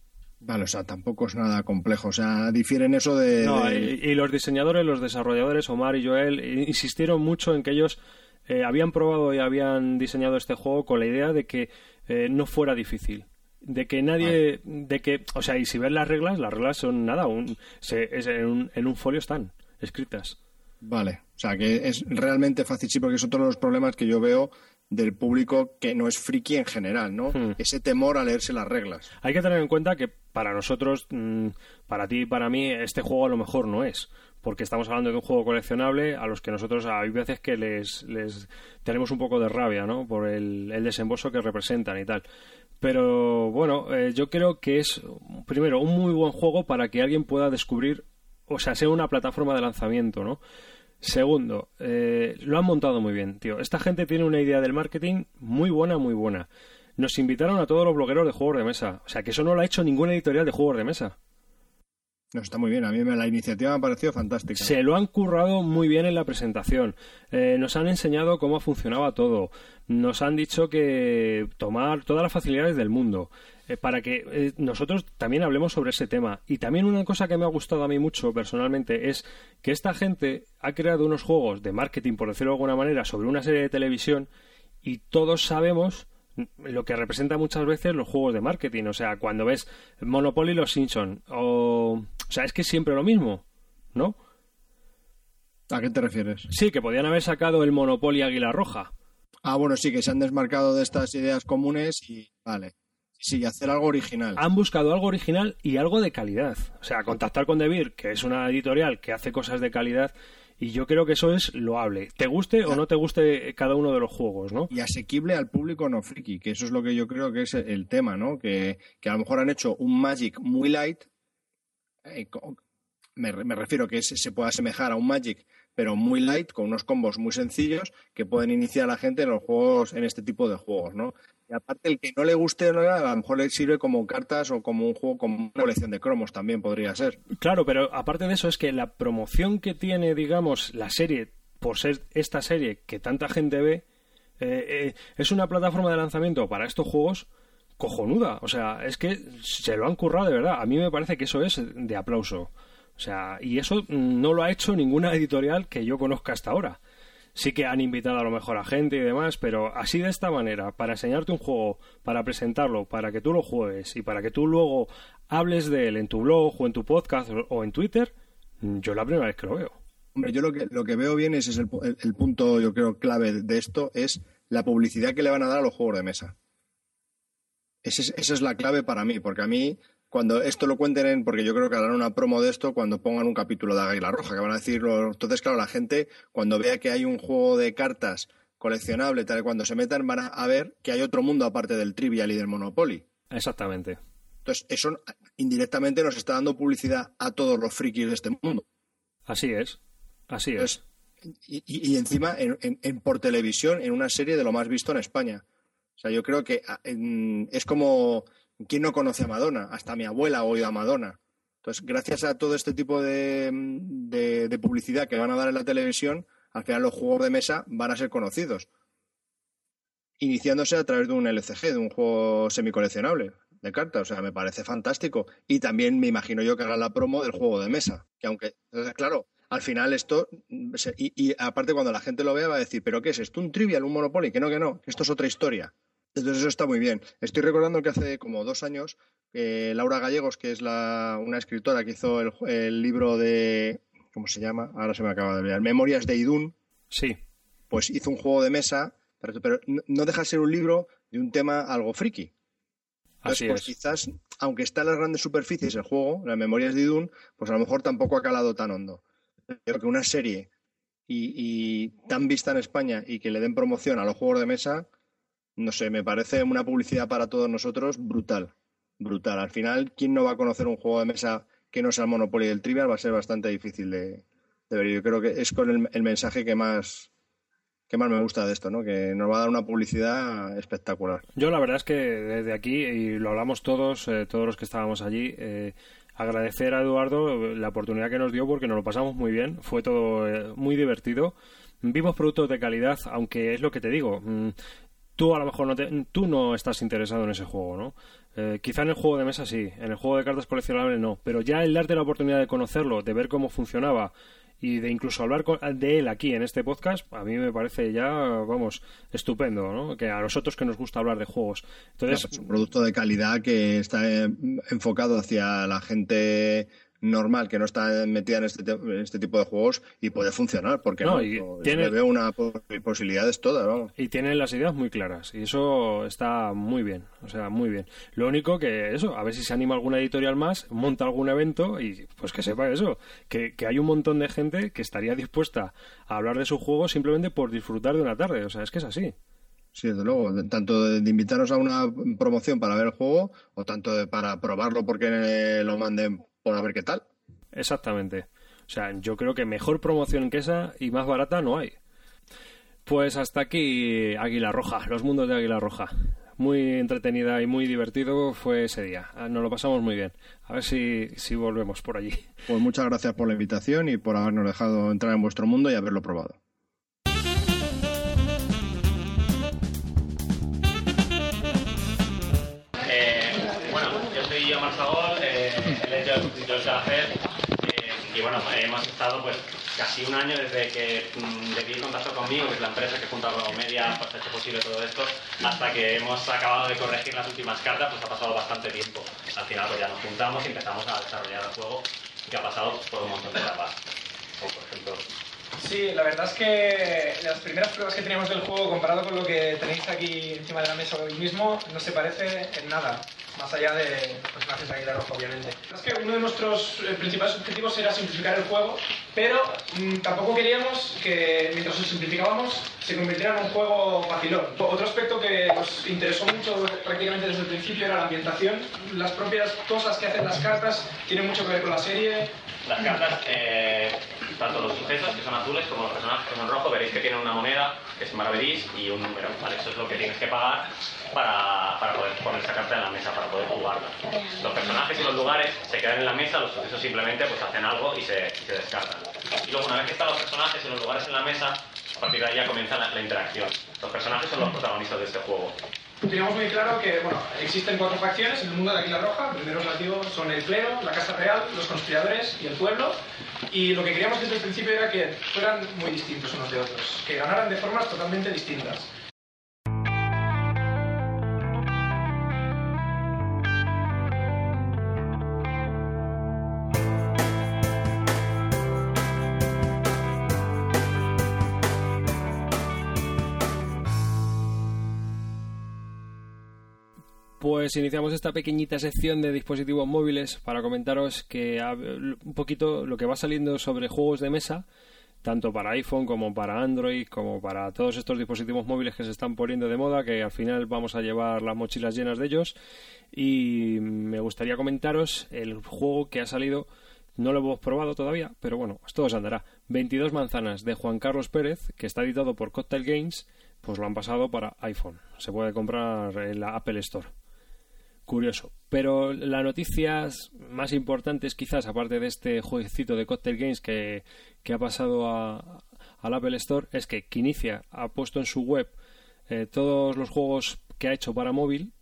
Vale, o sea, tampoco es nada complejo. O sea, difieren eso de. No, Y, los diseñadores, los desarrolladores, Omar y Joel, insistieron mucho en que ellos eh, habían probado y habían diseñado este juego con la idea de que eh, no fuera difícil. De que nadie. de que O sea, y si ves las reglas, las reglas son nada. Un, en, un, en un folio están escritas. Vale. O sea, que es realmente fácil, sí, porque son todos los problemas que yo veo del público que no es friki en general, ¿no? Hmm. Ese temor a leerse las reglas. Hay que tener en cuenta que para nosotros, mm, para ti y para mí, este juego a lo mejor no es. Porque estamos hablando de un juego coleccionable a los que nosotros hay veces que les, les tenemos un poco de rabia, ¿no? Por el, desembolso que representan y tal. Pero bueno, eh, yo creo que es, primero, un muy buen juego para que alguien pueda descubrir, o sea, sea una plataforma de lanzamiento, ¿no? Segundo, eh, lo han montado muy bien, tío. Esta gente tiene una idea del marketing muy buena, muy buena. Nos invitaron a todos los blogueros de juegos de mesa. O sea, que eso no lo ha hecho ninguna editorial de juegos de mesa. No, está muy bien. A mí la iniciativa me ha parecido fantástica. Se lo han currado muy bien en la presentación. Eh, nos han enseñado cómo funcionaba todo. Nos han dicho que tomar todas las facilidades del mundo. Eh, para que eh, nosotros también hablemos sobre ese tema. Y también una cosa que me ha gustado a mí mucho personalmente es que esta gente ha creado unos juegos de marketing, por decirlo de alguna manera, sobre una serie de televisión y todos sabemos lo que representa muchas veces los juegos de marketing. O sea, cuando ves Monopoly y los Simpson o... O sea, es que es siempre lo mismo, ¿no? ¿A qué te refieres? Sí, que podían haber sacado el Monopoly Águila Roja. Ah, bueno, sí, que se han desmarcado de estas ideas comunes y... Vale. Sí, hacer algo original. Han buscado algo original y algo de calidad. O sea, contactar con Debir, que es una editorial que hace cosas de calidad Y yo creo que eso es loable. Te guste o no te guste cada uno de los juegos, ¿no? Y asequible al público no friki, que eso es lo que yo creo que es el tema, ¿no? Que, que a lo mejor han hecho un Magic muy light. eh, me, me refiero que se, se puede asemejar a un Magic, pero muy light, con unos combos muy sencillos que pueden iniciar a la gente en los juegos, en este tipo de juegos, ¿no? Aparte, el que no le guste, a lo mejor le sirve como cartas o como un juego, como una colección de cromos también podría ser. Claro, pero aparte de eso es que la promoción que tiene, digamos, la serie, por ser esta serie que tanta gente ve, eh, eh, es una plataforma de lanzamiento para estos juegos cojonuda. O sea, es que se lo han currado de verdad. A mí me parece que eso es de aplauso. O sea, y eso no lo ha hecho ninguna editorial que yo conozca hasta ahora. Sí que han invitado a lo mejor a gente y demás, pero así de esta manera, para enseñarte un juego, para presentarlo, para que tú lo juegues y para que tú luego hables de él en tu blog o en tu podcast o- en Twitter, mm, yo la primera vez que lo veo. Hombre, yo lo que, lo que veo bien es, es el, el- punto, yo creo, clave de esto, es la publicidad que le van a dar a los juegos de mesa. Esa es la clave para mí, porque a mí, cuando esto lo cuenten en, porque yo creo que harán una promo de esto cuando pongan un capítulo de Águila Roja, que van a decirlo. Entonces, claro, la gente, cuando vea que hay un juego de cartas coleccionable, tal y cuando se metan, van a, ver que hay otro mundo aparte del Trivial y del Monopoly. Exactamente. Entonces, eso indirectamente nos está dando publicidad a todos los frikis de este mundo. Así es. Así es. Y, y- y encima en, en- en por televisión en una serie de lo más visto en España. O sea, yo creo que a- en- es como ¿quién no conoce a Madonna? Hasta mi abuela ha oído a Madonna. Entonces, gracias a todo este tipo de, de- publicidad que van a dar en la televisión, al final los juegos de mesa van a ser conocidos. Iniciándose a través de un LCG, de un juego semicoleccionable de cartas. O sea, me parece fantástico. Y también me imagino yo que hagan la promo del juego de mesa. Que aunque, claro, al final esto, y, y aparte cuando la gente lo vea va a decir, ¿pero qué es esto? ¿Un trivial, un Monopoly? Que no, que no, que esto es otra historia. Entonces eso está muy bien. Estoy recordando que hace como dos años, eh, Laura Gallegos, que es la, una escritora que hizo el, libro de, ¿cómo se llama? Ahora se me acaba de olvidar, Memorias de Idún, Sí. pues hizo un juego de mesa, pero, pero no- no deja de ser un libro de un tema algo friki. Entonces, Así pues es. quizás, aunque está en las grandes superficies el juego, las memorias de Idún, pues a lo mejor tampoco ha calado tan hondo. Creo que una serie y, y tan vista en España y que le den promoción a los juegos de mesa, no sé, me parece una publicidad para todos nosotros brutal. Brutal. Al final, ¿quién no va a conocer un juego de mesa que no sea el Monopoly del Trivial? Va a ser bastante difícil de, ver. Yo creo que es con el, el mensaje que más, que más me gusta de esto, ¿no? Que nos va a dar una publicidad espectacular. Yo la verdad es que desde aquí, y lo hablamos todos, eh, todos los que estábamos allí, eh, agradecer a Eduardo la oportunidad que nos dio porque nos lo pasamos muy bien, fue todo eh, muy divertido. Vimos productos de calidad, aunque es lo que te digo, mm, tú a lo mejor no te- tú no estás interesado en ese juego, ¿no? Eh, quizá en el juego de mesa sí, en el juego de cartas coleccionables no, pero ya el darte la oportunidad de conocerlo, de ver cómo funcionaba y de incluso hablar con- de él aquí en este podcast, a mí me parece ya, vamos, estupendo, ¿no? Que a nosotros que nos gusta hablar de juegos. Entonces, es un producto de calidad que está eh, enfocado hacia la gente normal que no está metida en este, te- en este tipo de juegos y puede funcionar, porque No, no, y tiene- veo una po- posibilidades todas, vamos. y tienen las ideas muy claras y eso está muy bien, o sea, muy bien. Lo único que eso, a ver si se anima alguna editorial más, monta algún evento y pues que sepa eso, que, que hay un montón de gente que estaría dispuesta a hablar de su juego simplemente por disfrutar de una tarde, o sea, es que es así. Sí, desde luego, tanto de, invitarnos a una promoción para ver el juego o tanto de para probarlo porque lo manden por a ver qué tal. Exactamente. O sea, yo creo que mejor promoción que esa y más barata no hay. Pues hasta aquí Águila Roja, los mundos de Águila Roja. Muy entretenida y muy divertido fue ese día. Ah, Nos lo pasamos muy bien. A ver si, si volvemos por allí. Pues muchas gracias por la invitación y por habernos dejado entrar en vuestro mundo y haberlo probado. Y bueno, hemos estado pues casi un año desde que mm, decidí contacto conmigo, que es la empresa que junto a Robo Media pues, ha hecho posible todo esto, hasta que hemos acabado de corregir las últimas cartas, pues ha pasado bastante tiempo. Al final pues ya nos juntamos y empezamos a desarrollar el juego, que ha pasado por un montón de etapas. Como por ejemplo, Sí, la verdad es que las primeras pruebas que teníamos del juego comparado con lo que tenéis aquí encima de la mesa hoy mismo no se parece en nada, más allá de personajes de Águila Roja, obviamente. Es que uno de nuestros eh, principales objetivos era simplificar el juego pero mm, tampoco queríamos que, mientras lo simplificábamos, se convirtiera en un juego facilón. Otro aspecto que nos interesó mucho prácticamente desde el principio era la ambientación. Las propias cosas que hacen las cartas tienen mucho que ver con la serie. Las cartas, eh, tanto los sucesos, que son azules, como los personajes, que son rojos, veréis que tienen una moneda, que es maravedís, y un número. Vale, eso es lo que tienes que pagar para, para poder poner esa carta en la mesa, para poder jugarla. Los personajes y los lugares se quedan en la mesa, los sucesos simplemente pues hacen algo y se, y se descartan. Y luego, una vez que están los personajes y los lugares en la mesa, a partir de ahí ya comienza la, la interacción. Los personajes son los protagonistas de este juego. Teníamos muy claro que bueno, existen cuatro facciones en el mundo de Aquila Roja. Primeros nativos son el clero, la casa real, los conspiradores y el pueblo. Y lo que queríamos desde el principio era que fueran muy distintos unos de otros, que ganaran de formas totalmente distintas. Pues iniciamos esta pequeñita sección de dispositivos móviles para comentaros que un poquito lo que va saliendo sobre juegos de mesa, tanto para iPhone como para Android, como para todos estos dispositivos móviles que se están poniendo de moda, que al final vamos a llevar las mochilas llenas de ellos. Y me gustaría comentaros el juego que ha salido, no lo hemos probado todavía, pero bueno, todo se andará. 22 manzanas de Juan Carlos Pérez, que está editado por Cocktail Games, pues lo han pasado para iPhone. Se puede comprar en la Apple Store curioso. Pero la noticia más importante es quizás, aparte de este jueguecito de Cocktail Games que, que ha pasado a, al Apple Store, es que Quinicia ha puesto en su web eh, todos los juegos que ha hecho para móvil,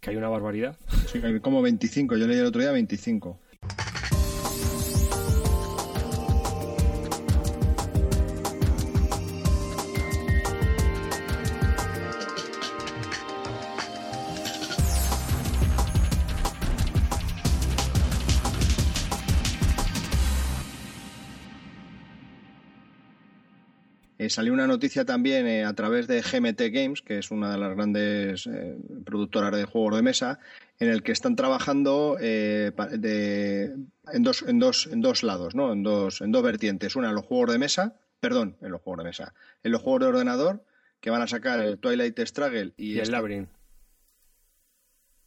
que hay una barbaridad. Sí, como 25, yo leí el otro día 25. Eh, salió una noticia también eh, a través de GMT Games, que es una de las grandes eh, productoras de juegos de mesa, en el que están trabajando eh, de- en, dos, en, dos, en dos lados, ¿no? en, dos, en dos vertientes. Una en los juegos de mesa, perdón, en los juegos de mesa, en los juegos de ordenador, que van a sacar el Twilight Struggle y, Y el Labyrinth.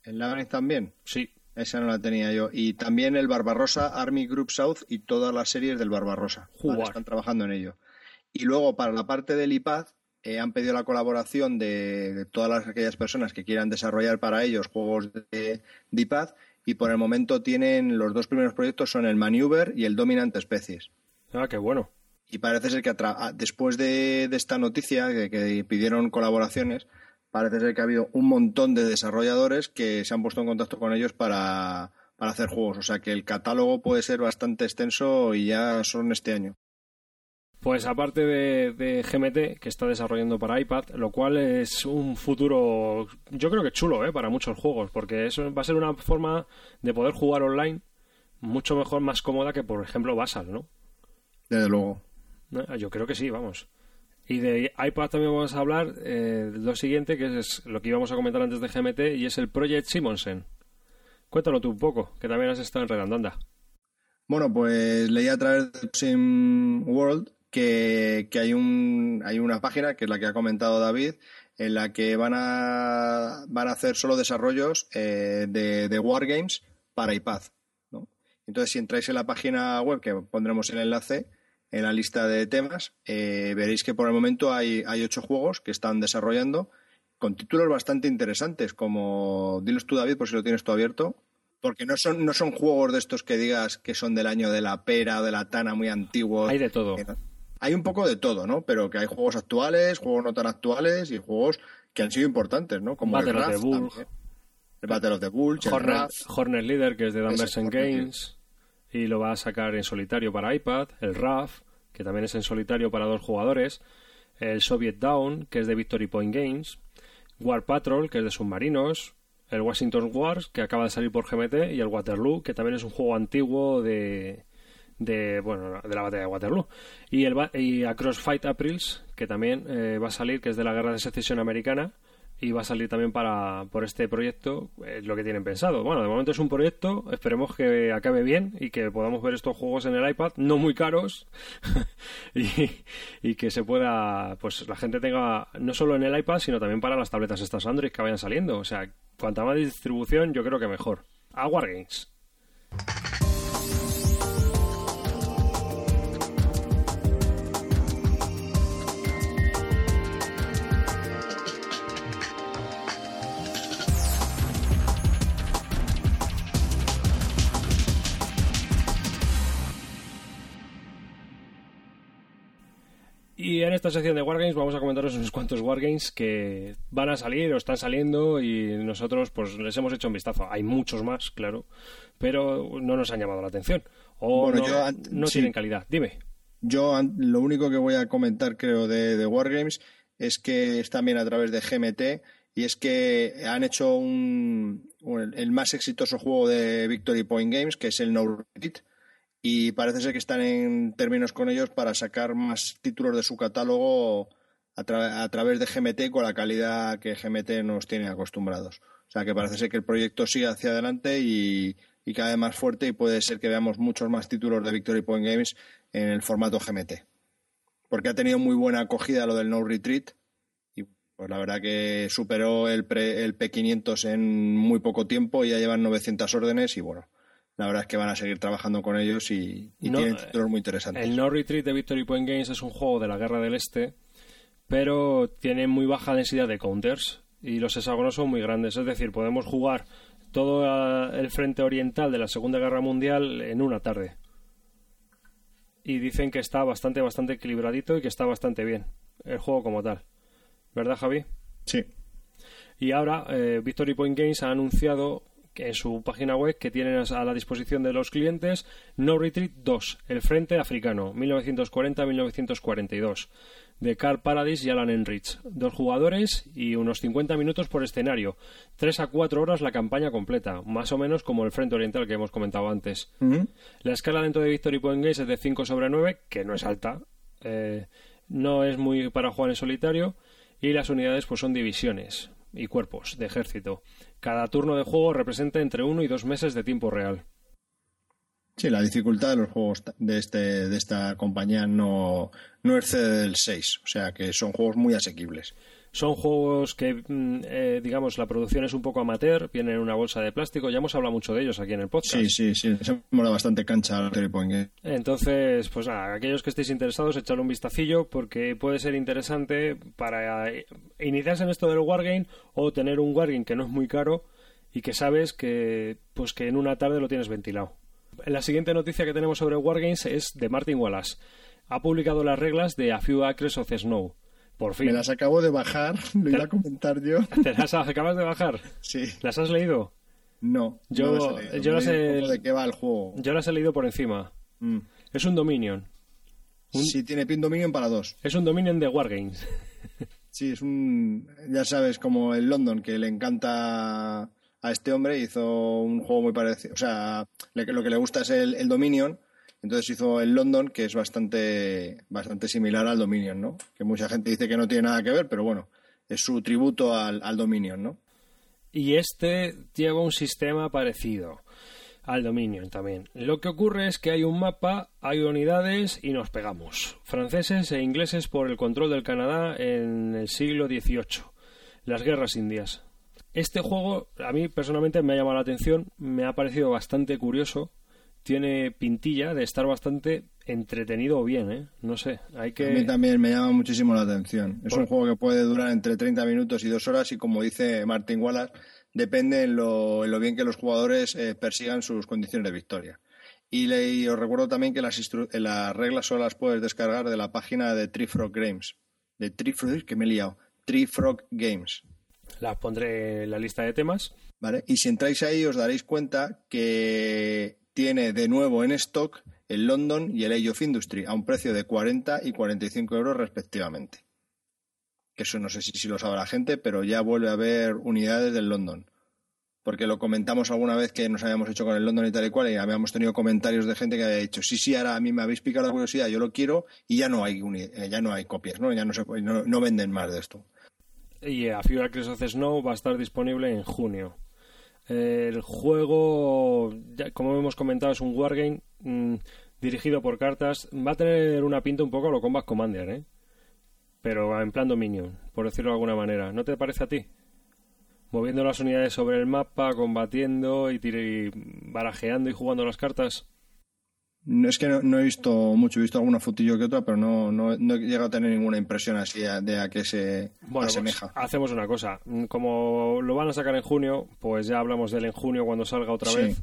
¿El Labyrinth también? Sí. Esa no la tenía yo. Y también el Barbarossa Army Group South y todas las series del Barbarossa. ¿vale? Jugar. Están trabajando en ello. Y luego, para la parte del iPad, eh, han pedido la colaboración de, de todas las, aquellas personas que quieran desarrollar para ellos juegos de, de iPad. Y por el momento tienen los dos primeros proyectos son el Maneuver y el Dominant Species. Ah, qué bueno. Y parece ser que después de, de esta noticia, de que pidieron colaboraciones, parece ser que ha habido un montón de desarrolladores que se han puesto en contacto con ellos para, para hacer juegos. O sea que el catálogo puede ser bastante extenso y ya son este año. Pues aparte de, de GMT, que está desarrollando para iPad, lo cual es un futuro, yo creo que chulo, ¿eh? para muchos juegos, porque eso va a ser una forma de poder jugar online mucho mejor, más cómoda que, por ejemplo, Basal, ¿no? Desde luego. Eh, Yo creo que sí, vamos. Y de iPad también vamos a hablar eh, lo siguiente, que es lo que íbamos a comentar antes de GMT, y es el Project Simonsen. Cuéntalo tú un poco, que también has estado enredando, anda. Bueno, pues leí a través de Sim World que, que hay, un, hay una página, que es la que ha comentado David, en la que van a, van a hacer solo desarrollos eh, de, de Wargames para iPad. ¿no? Entonces, si entráis en la página web, que pondremos el enlace, en la lista de temas, eh, veréis que por el momento hay, hay ocho juegos que están desarrollando con títulos bastante interesantes, como, dilos tú David, por si lo tienes tú abierto, porque no son, no son juegos de estos que digas que son del año de la pera o de la tana muy antiguos. Hay de todo. Que no- Hay un poco de todo, ¿no? Pero que hay juegos actuales, juegos no tan actuales y juegos que han sido importantes, ¿no? Como Battle el of the Wrath Bull. también. El Battle of the Bulls, Hornet. Hornet Leader, que es de Hornet Games, y lo va a sacar en solitario para iPad. El RAF, que también es en solitario para dos jugadores. El Soviet Down, que es de Victory Point Games. War Patrol, que es de submarinos. El Washington Wars, que acaba de salir por GMT. Y el Waterloo, que también es un juego antiguo de, de bueno de la batalla de Waterloo y el y Across Fight Aprils que también eh, va a salir que es de la guerra de secesión americana y va a salir también para por este proyecto es lo que tienen pensado. Bueno, de momento es un proyecto, esperemos que acabe bien y que podamos ver estos juegos en el iPad, no muy caros, y, y, que se pueda, pues la gente tenga no solo en el iPad, sino también para las tabletas estas Android que vayan saliendo. O sea, cuanta más distribución, yo creo que mejor. A Wargames. Y en esta sección de Wargames vamos a comentaros unos cuantos Wargames que van a salir o están saliendo y nosotros pues les hemos hecho un vistazo. Hay muchos más, claro, pero no nos han llamado la atención o no, tienen calidad. Dime. Yo lo único que voy a comentar creo de, Wargames es que es también a través de GMT y es que han hecho un, el más exitoso juego de Victory Point Games que es el No Retreat y parece ser que están en términos con ellos para sacar más títulos de su catálogo a, través de GMT con la calidad que GMT nos tiene acostumbrados. O sea que parece ser que el proyecto sigue hacia adelante y, cada vez más fuerte y puede ser que veamos muchos más títulos de Victory Point Games en el formato GMT. Porque ha tenido muy buena acogida lo del No Retreat y pues la verdad que superó el, el P500 en muy poco tiempo y ya llevan 900 órdenes y bueno, la verdad es que van a seguir trabajando con ellos y, tienen títulos muy interesantes. El No Retreat de Victory Point Games es un juego de la Guerra del Este, pero tiene muy baja densidad de counters y los hexágonos son muy grandes. Es decir, podemos jugar todo el frente oriental de la Segunda Guerra Mundial en una tarde. Y dicen que está bastante, bastante equilibradito y que está bastante bien el juego como tal. ¿Verdad, Javi? Sí. Y ahora eh, Victory Point Games ha anunciado en su página web que tienen a la disposición de los clientes No Retreat 2, el Frente Africano, 1940-1942, de Carl Paradise y Alan Enrich. Dos jugadores y unos 50 minutos por escenario. Tres a cuatro horas la campaña completa, más o menos como el Frente Oriental que hemos comentado antes. La escala dentro de Victory Point Games es de 5 sobre 9, que no es alta. Eh, no es muy para jugar en solitario. Y las unidades pues son divisiones y cuerpos de ejército. Cada turno de juego representa entre uno y dos meses de tiempo real. Sí, la dificultad de los juegos de, este, de esta compañía no, no excede del 6, o sea que son juegos muy asequibles. Son juegos que, mm, eh, digamos, la producción es un poco amateur, vienen en una bolsa de plástico, ya hemos hablado mucho de ellos aquí en el podcast. Sí, sí, sí, se mola bastante cancha Entonces, pues nada, aquellos que estéis interesados, echarle un vistacillo porque puede ser interesante para iniciarse en esto del wargame o tener un wargame que no es muy caro y que sabes que, pues que en una tarde lo tienes ventilado. La siguiente noticia que tenemos sobre Wargames es de Martin Wallace. Ha publicado las reglas de A Few Acres of Snow por fin. Me las acabo de bajar, lo iba a comentar yo. ¿Te las acabas de bajar? Sí. ¿Las has leído? No. Yo, yo las he. ¿De qué va el juego? Yo las he leído por encima. Mm. Es un Dominion. Sí, tiene pin Dominion para dos. Es un Dominion de Wargames. sí, es un. Ya sabes, como el London, que le encanta a este hombre, hizo un juego muy parecido. O sea, lo que le gusta es el, el Dominion entonces hizo el London, que es bastante, bastante similar al Dominion, ¿no? Que mucha gente dice que no tiene nada que ver, pero bueno, es su tributo al, al Dominion, ¿no? Y este lleva un sistema parecido al Dominion también. Lo que ocurre es que hay un mapa, hay unidades y nos pegamos. Franceses e ingleses por el control del Canadá en el siglo XVIII. Las guerras indias. Este juego a mí personalmente me ha llamado la atención, me ha parecido bastante curioso tiene pintilla de estar bastante entretenido o bien, ¿eh? No sé, hay que... A mí también me llama muchísimo la atención. Es un juego que puede durar entre 30 minutos y dos horas y como dice Martin Wallace, depende en lo, en lo bien que los jugadores eh, persigan sus condiciones de victoria. Y, os recuerdo también que las, las reglas solo las puedes descargar de la página de Frog Games. De Frog, que me he liado. Frog Games. Las pondré en la lista de temas. Vale, y si entráis ahí os daréis cuenta que tiene de nuevo en stock el London y el Age of Industry a un precio de 40 y 45 euros respectivamente. Que eso no sé si, si lo sabe la gente, pero ya vuelve a haber unidades del London. Porque lo comentamos alguna vez que nos habíamos hecho con el London y tal y cual, y habíamos tenido comentarios de gente que había dicho, sí, sí, ahora a mí me habéis picado la curiosidad, yo lo quiero, y ya no hay, eh, ya no hay copias, ¿no? Ya no, se, no, no venden más de esto. y A Few Acres of Snow va a estar disponible en junio. El juego, como hemos comentado, es un wargame mm, dirigido por cartas. Va a tener una pinta un poco a lo Combat Commander, ¿eh? Pero en plan Dominion, por decirlo de alguna manera. ¿No te parece a ti? Moviendo las unidades sobre el mapa, combatiendo y, y barajeando y jugando las cartas. No, es que no, no he visto mucho, he visto alguna fotillo que otra, pero no, no, no he llegado a tener ninguna impresión así a- de a qué se Bueno, pues, asemeja. hacemos una cosa. Mm, Como lo van a sacar en junio, pues ya hablamos de él en junio cuando salga otra Sí. vez.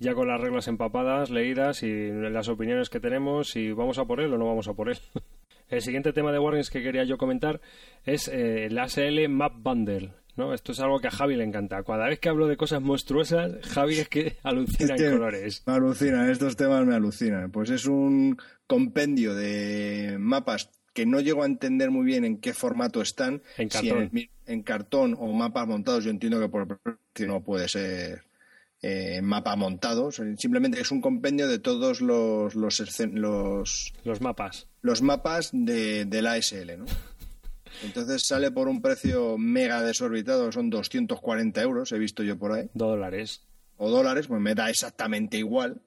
Ya con las reglas empapadas, leídas y las opiniones que tenemos, si vamos a por él o no vamos a por él. El siguiente tema de Wargames que quería yo comentar es eh, el ASL Map Bundle. ¿No? Esto es algo que a Javi le encanta. Cada vez que hablo de cosas monstruosas, Javi es que alucina Es que en colores. Me alucinan, estos temas me alucinan. Pues es un compendio de mapas que no llego a entender muy bien en qué formato están. En Si cartón. mi- en cartón o mapas montados, yo entiendo que por no puede ser eh, mapa montado. Simplemente es un compendio de todos los, los, los, Los mapas. los mapas de, del ASL, ¿no? Entonces sale por un precio mega desorbitado, son 240 euros, he visto yo por ahí Dólares. o dólares, pues me da exactamente igual.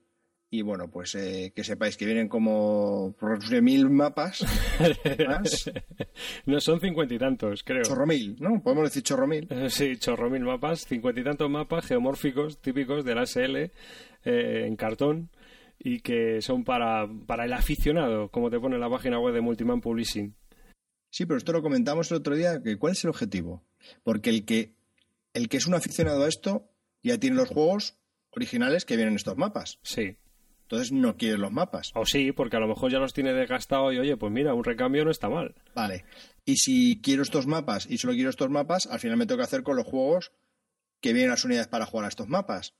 Y bueno, pues eh, que sepáis que vienen como mil mapas, más, no son cincuenta y tantos, creo. chorro mil, ¿no? Podemos decir chorro mil. Eh, Sí, chorro mil mapas, cincuenta y tantos mapas geomórficos típicos del ASL eh, en cartón y que son para, para el aficionado, como te pone la página web de Multiman Publishing. Sí, pero esto lo comentamos el otro día, que ¿cuál es el objetivo? Porque el que, el que es un aficionado a esto ya tiene los juegos originales que vienen en estos mapas. Sí. Entonces no quiere los mapas. O sí, porque a lo mejor ya los tiene desgastados y oye, pues mira, un recambio no está mal. Vale. Y si quiero estos mapas y solo quiero estos mapas, al final me tengo que hacer con los juegos que vienen las unidades para jugar a estos mapas.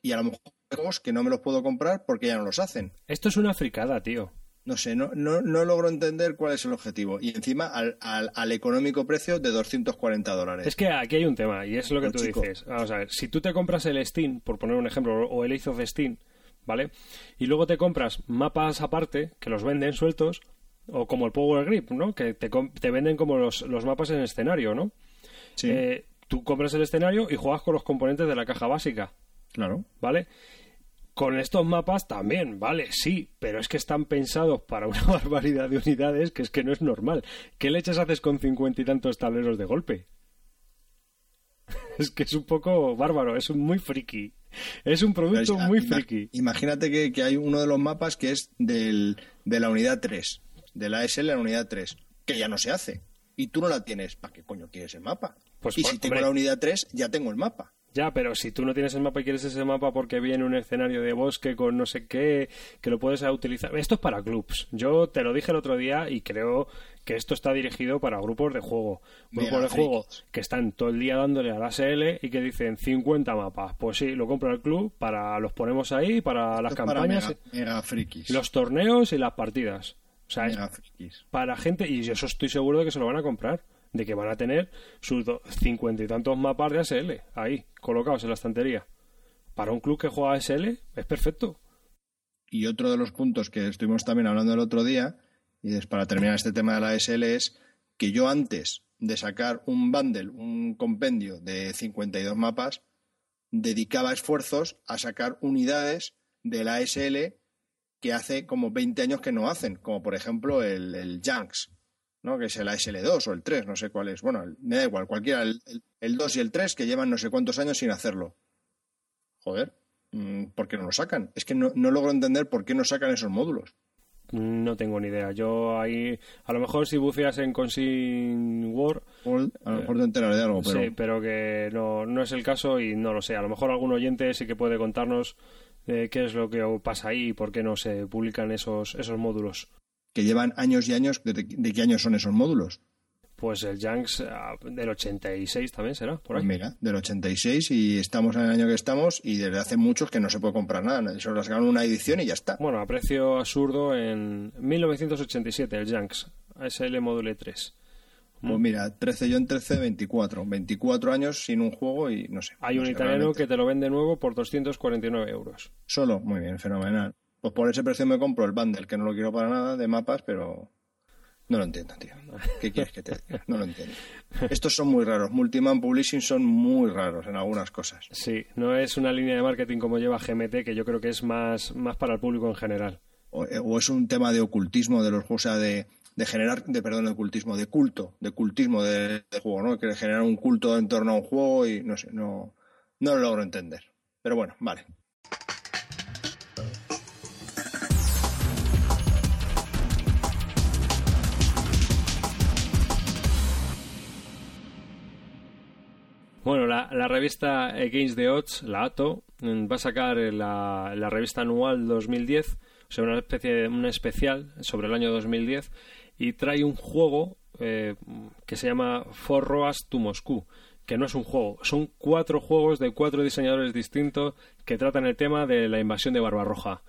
Y a lo mejor juegos que no me los puedo comprar porque ya no los hacen. Esto es una fricada, tío. No sé, no, no, no logro entender cuál es el objetivo. Y encima al, al, al económico precio de 240 dólares. Es que aquí hay un tema, y es lo que No, tú chico. dices. Vamos a ver, si tú te compras el Steam, por poner un ejemplo, o el Ace of Steam, ¿vale? Y luego te compras mapas aparte, que los venden sueltos, o como el Power Grip, ¿no? Que te, te venden como los, los mapas en escenario, ¿no? Sí, Eh, tú compras el escenario y juegas con los componentes de la caja básica, claro. ¿vale? Con estos mapas también, vale, sí, pero es que están pensados para una barbaridad de unidades que es que no es normal. ¿Qué leches haces con cincuenta y tantos tableros de golpe? Es que es un poco bárbaro, es muy friki. Es un producto muy friki. Imagínate que, que hay uno de los mapas que es del, de la unidad 3, de la ASL la unidad 3, que ya no se hace. Y tú no la tienes. ¿Para qué coño quieres el mapa? Pues, y por- si tengo la unidad 3, ya tengo el mapa. Ya, pero si tú no tienes el mapa y quieres ese mapa porque viene un escenario de bosque con no sé qué, que lo puedes utilizar. Esto es para clubs. Yo te lo dije el otro día y creo que esto está dirigido para grupos de juego. Grupos de juego que están todo el día dándole a la SL y que dicen 50 mapas. Pues sí, lo compra el club, para los ponemos ahí, para las para campañas, mega, mega frikis. los torneos y las partidas. O sea, es frikis. para gente, y yo eso estoy seguro de que se lo van a comprar, de que van a tener sus cincuenta y tantos mapas de ASL ahí, colocados en la estantería. Para un club que juega ASL es perfecto. Y otro de los puntos que estuvimos también hablando el otro día, y es para terminar este tema de la ASL, es que yo antes de sacar un bundle, un compendio de 52 mapas, dedicaba esfuerzos a sacar unidades de la ASL que hace como 20 años que no hacen, como por ejemplo el, el Janks, ¿no? que es el ASL2 o el 3, no sé cuál es. Bueno, el- me da igual, cualquiera, el, el- el 2 y el 3 que llevan no sé cuántos años sin hacerlo. Joder, mm, ¿por qué no lo sacan? Es que no, no logro entender por qué no sacan esos módulos. No tengo ni idea. Yo ahí, a lo mejor si buceas en Consign War, A lo mejor te enteras de algo, pero sí, pero que no, no es el caso y no lo sé. A lo mejor algún oyente sí que puede contarnos eh, qué es lo que pasa ahí y por qué no se publican esos, esos módulos. Que llevan años y años. ¿De, de qué años son esos módulos? Pues el Janks ah, del 86 también será, por ahí. Mira, del 86 y estamos en el año que estamos y desde hace muchos que no se puede comprar nada. Solo sacaron una edición y ya está. Bueno, a precio absurdo en 1987, el Janks, ASL Module 3. Pues mira, 13 yo en 13, 24. 24 años sin un juego y no sé. Hay no un sé, italiano realmente. que te lo vende nuevo por 249 euros. Solo, muy bien, fenomenal. Pues por ese precio me compro el bundle, que no lo quiero para nada, de mapas, pero No lo entiendo, tío. ¿Qué quieres que te diga? No lo entiendo. Estos son muy raros. Multiman Publishing son muy raros en algunas cosas. Sí, no es una línea de marketing como lleva GMT, que yo creo que es más, más para el público en general. O, eh, o es un tema de ocultismo de los juegos, o sea, de, de generar, de perdón, de ocultismo, de culto, de cultismo de, de juego, ¿no? Que generar un culto en torno a un juego y no sé, no, no lo logro entender. Pero bueno, vale. Bueno, la, la revista Against the Odds, la ATO, mm, va a sacar la, la revista anual 2010, o sea, una especie de un especial sobre el año 2010, y trae un juego eh, que se llama For Roas to Moscú, que no es un juego, son cuatro juegos de cuatro diseñadores distintos que tratan el tema de la invasión de Barbarroja.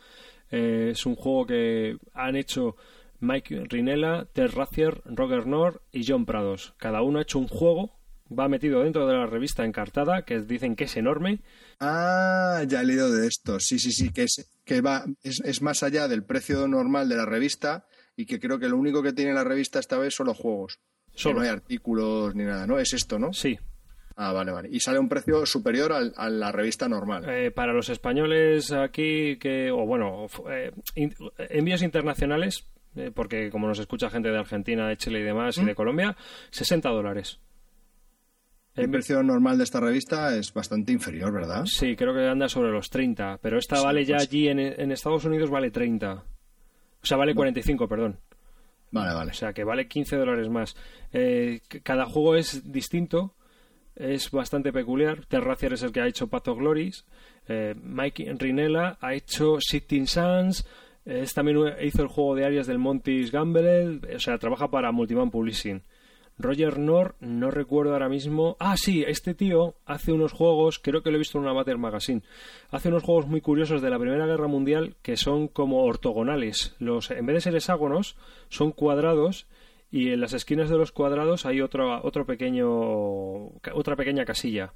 Eh, es un juego que han hecho Mike Rinella, Ted Razier, Roger Nord y John Prados. Cada uno ha hecho un juego, va metido dentro de la revista encartada, que dicen que es enorme. Ah, ya he leído de esto. Sí, sí, sí, que es, que va, es, es más allá del precio normal de la revista y que creo que lo único que tiene la revista esta vez son los juegos. Que Solo. no hay artículos ni nada, ¿no? Es esto, ¿no? Sí, Ah, vale, vale. Y sale a un precio superior al- a la revista normal. Eh, para los españoles aquí que o bueno eh, in- envíos internacionales eh, porque como nos escucha gente de Argentina de Chile y demás y de Colombia 60 dólares El precio normal de esta revista es bastante inferior, ¿verdad? sí creo que anda sobre los 30 pero esta Sí, vale ya pues- allí en, en Estados Unidos vale 30 o sea vale 45 perdón Vale, vale. o sea que vale 15 dólares más Eh, cada juego es distinto es bastante peculiar. Terracier es el que ha hecho Path of Glories. Eh, Mike Rinella ha hecho Sitting Suns. Es también hizo el juego de Arias del Montis Gamble. O sea, trabaja para Multiman Publishing. Roger Nord, no recuerdo ahora mismo. Ah, sí, este tío hace unos juegos, creo que lo he visto en una Matter Magazine. Hace unos juegos muy curiosos de la Primera Guerra Mundial que son como ortogonales. Los, en vez de ser hexágonos, son cuadrados y en las esquinas de los cuadrados hay otro, otro pequeño, otra pequeña casilla.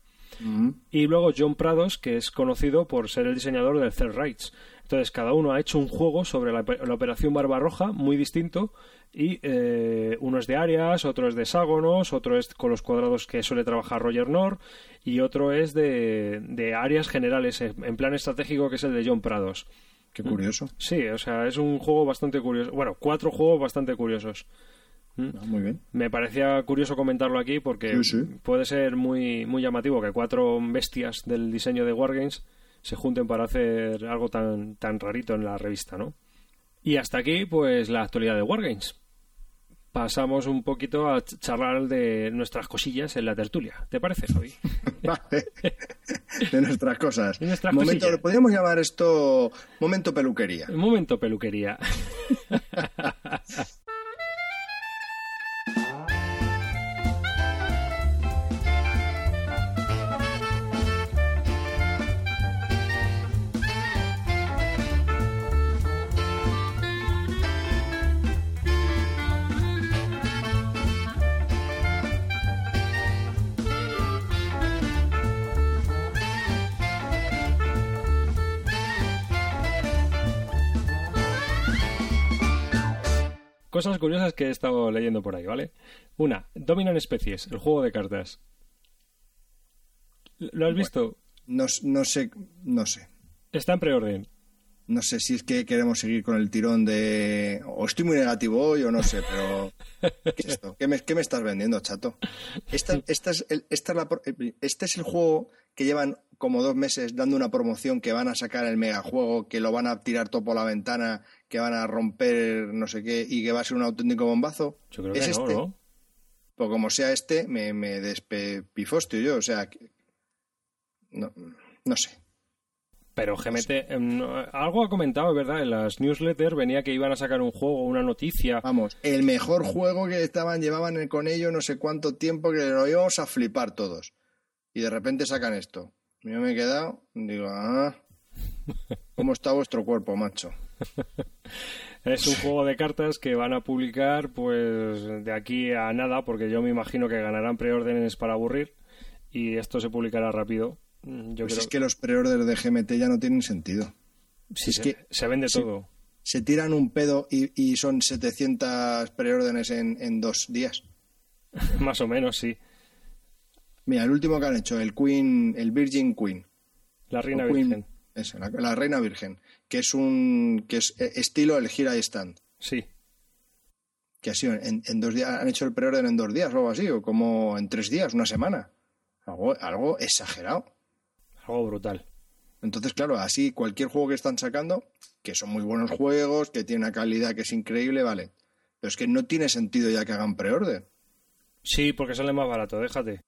Y luego John Prados, que es conocido por ser el diseñador del Third Rights. Entonces, cada uno ha hecho un juego sobre la, la Operación Barbarroja, muy distinto, y eh, uno es de áreas, otro es de hexágonos, otro es con los cuadrados que suele trabajar Roger Nord, y otro es de, de áreas generales, en en plan estratégico, que es el de John Prados. Qué curioso. Sí, o sea, es un juego bastante curioso. Bueno, cuatro juegos bastante curiosos. Ah, muy bien. Me parecía curioso comentarlo aquí porque Sí, sí. puede ser muy, muy llamativo que cuatro bestias del diseño de Wargames se junten para hacer algo tan, tan rarito en la revista, ¿no? Y hasta aquí, pues, la actualidad de Wargames. Pasamos un poquito a ch- charlar de nuestras cosillas en la tertulia. ¿Te parece, Javi? Vale. De nuestras cosas. De nuestras momento, cosillas. podríamos llamar esto momento peluquería. Momento, peluquería. Cosas curiosas que he estado leyendo por ahí, ¿vale? Una, Dominan Especies, el juego de cartas. ¿Lo has visto? No, no sé, no sé. Está en preorden. No sé si es que queremos seguir con el tirón de... O estoy muy negativo hoy o no sé, pero... ¿Qué es esto? ¿Qué me, qué me estás vendiendo, chato? Esta, esta es el, esta es la este es el juego que llevan como dos meses dando una promoción que van a sacar el megajuego, que lo van a tirar todo por la ventana, que van a romper no sé qué y que va a ser un auténtico bombazo. Yo creo que ¿Es no, este? ¿no? Pues como sea este, me, me despepifostio yo, o sea... que- No, no sé. Pero GMT, em, algo ha comentado, ¿verdad? En las newsletters venía que iban a sacar un juego, una noticia. Vamos, el mejor juego que estaban, llevaban con ello no sé cuánto tiempo que lo íbamos a flipar todos. Y de repente sacan esto. Yo me he quedado, digo, ah, ¿cómo está vuestro cuerpo, macho? Es un juego de cartas que van a publicar, pues, de aquí a nada, porque yo me imagino que ganarán preórdenes para aburrir. Y esto se publicará rápido. Mm, Yo Pues creo es que los preorders de GMT ya no tienen sentido. sí, es se, que- se vende todo. se tiran un pedo y, y son 700 preórdenes en, en dos días. Más o menos, sí. Mira, el último que han hecho, el Queen, el Virgin Queen. La reina Queen- virgen. la reina virgen, que es un que es eh, estilo el gira stand. Sí. Que ha sido en, en dos días, han hecho el preorden en dos días o algo así, o como en tres días, una semana. Algo, algo exagerado. Algo brutal. Entonces, claro, así cualquier juego que están sacando, que son muy buenos juegos, que tiene una calidad que es increíble, vale. Pero es que no tiene sentido ya que hagan preorden. Sí, porque sale más barato, déjate.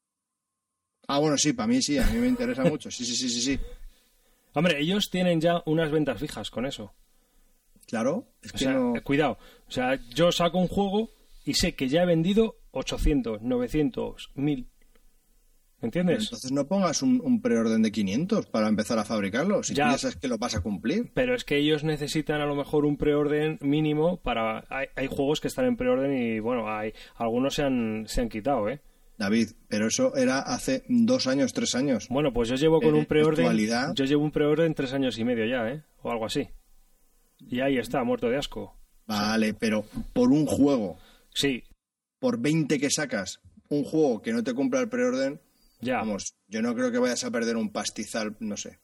Ah, bueno, sí, para mí sí, a mí me interesa mucho. Sí, sí, sí, sí, sí. Hombre, ellos tienen ya unas ventas fijas con eso. Claro, es O que sea, no... eh, cuidado. O sea, yo saco un juego y sé que ya he vendido 800, 900, 1000. ¿Me entiendes? Entonces no pongas un, un preorden de 500 para empezar a fabricarlo, si Ya. sabes que lo vas a cumplir. Pero es que ellos necesitan a lo mejor un preorden mínimo para... Hay, hay juegos que están en preorden y, bueno, hay algunos se han, se han quitado, ¿eh? David, pero eso era hace dos años, tres años. Bueno, pues yo llevo con Eh, un preorden... Yo llevo un preorden tres años y medio ya, ¿eh? O algo así. Y ahí está, muerto de asco. Vale, pero por un juego, Sí, por 20 que sacas, un juego que no te cumpla el preorden, ya. vamos, yo no creo que vayas a perder un pastizal, no sé.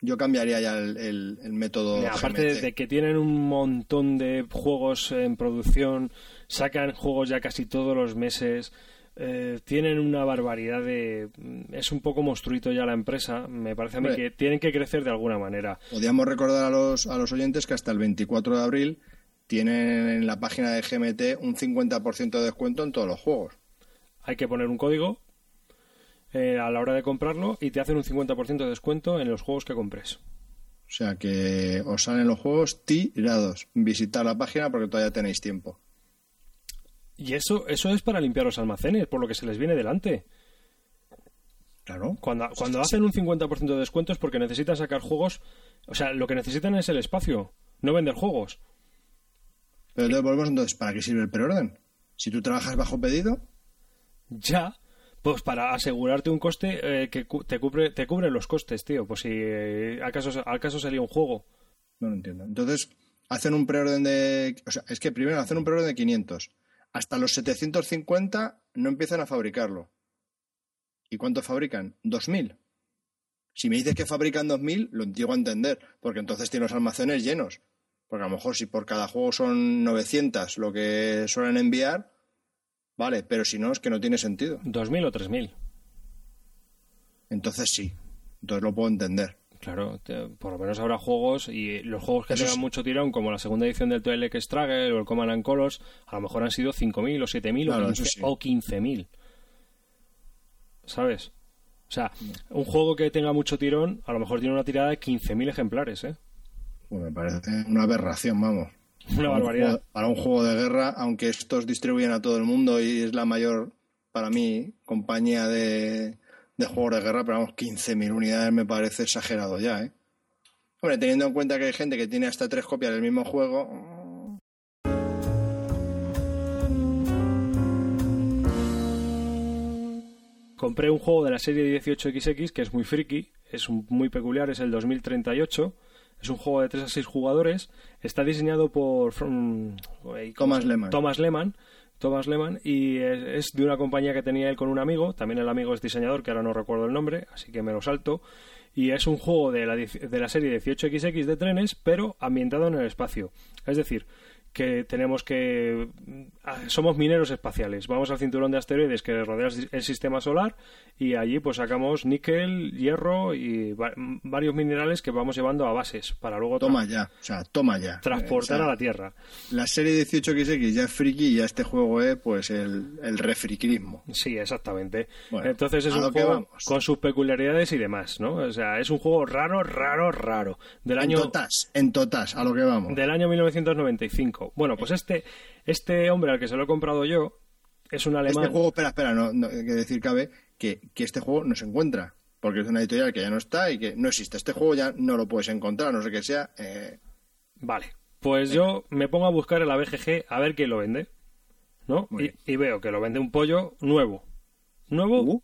Yo cambiaría ya el, el- el método. Aparte GMT. de que tienen un montón de juegos en producción, sacan juegos ya casi todos los meses, eh, tienen una barbaridad de... Es un poco monstruito ya la empresa, me parece a mí que tienen que crecer de alguna manera. Podríamos recordar a los, a los oyentes que hasta el 24 de abril tienen en la página de GMT un 50% de descuento en todos los juegos. Hay que poner un código eh, a la hora de comprarlo y te hacen un 50% de descuento en los juegos que compres. O sea que os salen los juegos tirados. Visitar la página porque todavía tenéis tiempo. Y eso, eso es para limpiar los almacenes, por lo que se les viene delante. Claro. Cuando, cuando hacen un 50% de descuento es porque necesitan sacar juegos. O sea, lo que necesitan es el espacio, no vender juegos. Pero entonces volvemos entonces, ¿para qué sirve el preorden? Si tú trabajas bajo pedido, Ya, pues para asegurarte un coste eh, que cu- te cubre, te cubre los costes, tío. Pues si eh, acaso, acaso sería un juego. no lo entiendo. Entonces, hacen un preorden de... O sea, es que primero hacen un preorden de 500. Hasta los 750 no empiezan a fabricarlo. ¿Y cuánto fabrican? 2.000. Si me dices que fabrican 2.000, lo llego a entender, porque entonces tienen los almacenes llenos. Porque a lo mejor si por cada juego son 900 lo que suelen enviar, vale, pero si no, es que no tiene sentido. ¿2.000 o 3.000? Entonces sí, entonces lo puedo entender. Claro, te- por lo menos habrá juegos y los juegos que Eso tengan mucho tirón, como la segunda edición del Twilight Struggle o el Command and Colors, a lo mejor han sido 5.000 o 7.000 Claro, o eso 15 sí. 15.000. ¿Sabes? O sea, un juego que tenga mucho tirón, a lo mejor tiene una tirada de 15.000 ejemplares, ¿eh? Pues me parece una aberración, vamos. Una Para un barbaridad. juego- para un juego de guerra, aunque estos distribuyen a todo el mundo y es la mayor, para mí, compañía de, de juegos de guerra, pero vamos, 15.000 unidades me parece exagerado ya, ¿eh? Hombre, teniendo en cuenta que hay gente que tiene hasta tres copias del mismo juego, Compré un juego de la serie 18XX que es muy friki, es un- muy peculiar, es el 2038. Es un juego de 3 a 6 jugadores. Está diseñado por mm, ay, ¿cómo Thomas Lehmann. Thomas Lehmann. Thomas Lehmann y es, de una compañía que tenía él con un amigo. También el amigo es diseñador, que ahora no recuerdo el nombre, así que me lo salto. Y es un juego de la, de la serie 18XX de trenes, pero ambientado en el espacio. Es decir, que tenemos que... ah, Somos mineros espaciales. Vamos al cinturón de asteroides que rodea el si- el sistema solar y allí pues sacamos níquel, hierro y va- varios minerales que vamos llevando a bases para luego toma ya, o sea, toma ya. transportar O sea, a la Tierra. La serie 18XX ya es friki y ya este juego es, pues, el, el refriquismo. Sí, exactamente. Bueno, Entonces es un juego con sus peculiaridades y demás, ¿no? O sea, es un juego raro, raro, raro. Del En año, totas, en totas, a lo que vamos. del año 1995. Bueno, pues este, este hombre al que se lo he comprado yo es un alemán. Este juego, espera, espera, no, no, hay que decir cabe que, que este juego no se encuentra. Porque es una editorial que ya no está y que no existe. Este juego ya no lo puedes encontrar, no sé que sea. eh, Vale. Pues yo me pongo a buscar en la BGG a ver quién lo vende. ¿No? Y, veo que lo vende un pollo nuevo. Nuevo uh,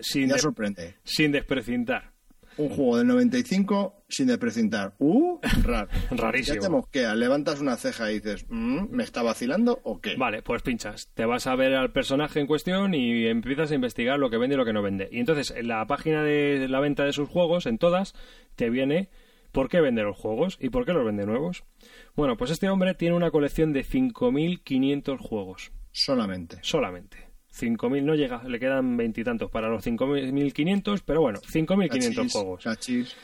sin, sorprende. sin desprecintar. Un juego del 95 sin desprecintar. ¡Uh! Raro. Rarísimo. Ya te mosqueas, levantas una ceja y dices, "Mm, ¿me está vacilando o qué? Vale, pues pinchas. Te vas a ver al personaje en cuestión y empiezas a investigar lo que vende y lo que no vende. Y entonces en la página de la venta de sus juegos, en todas, te viene por qué vende los juegos y por qué los vende nuevos. Bueno, pues este hombre tiene una colección de 5.500 juegos. Solamente. Solamente. 5.000 no llega, le quedan veintitantos para los 5.500, pero bueno, 5.500 Cachis, juegos. cachis.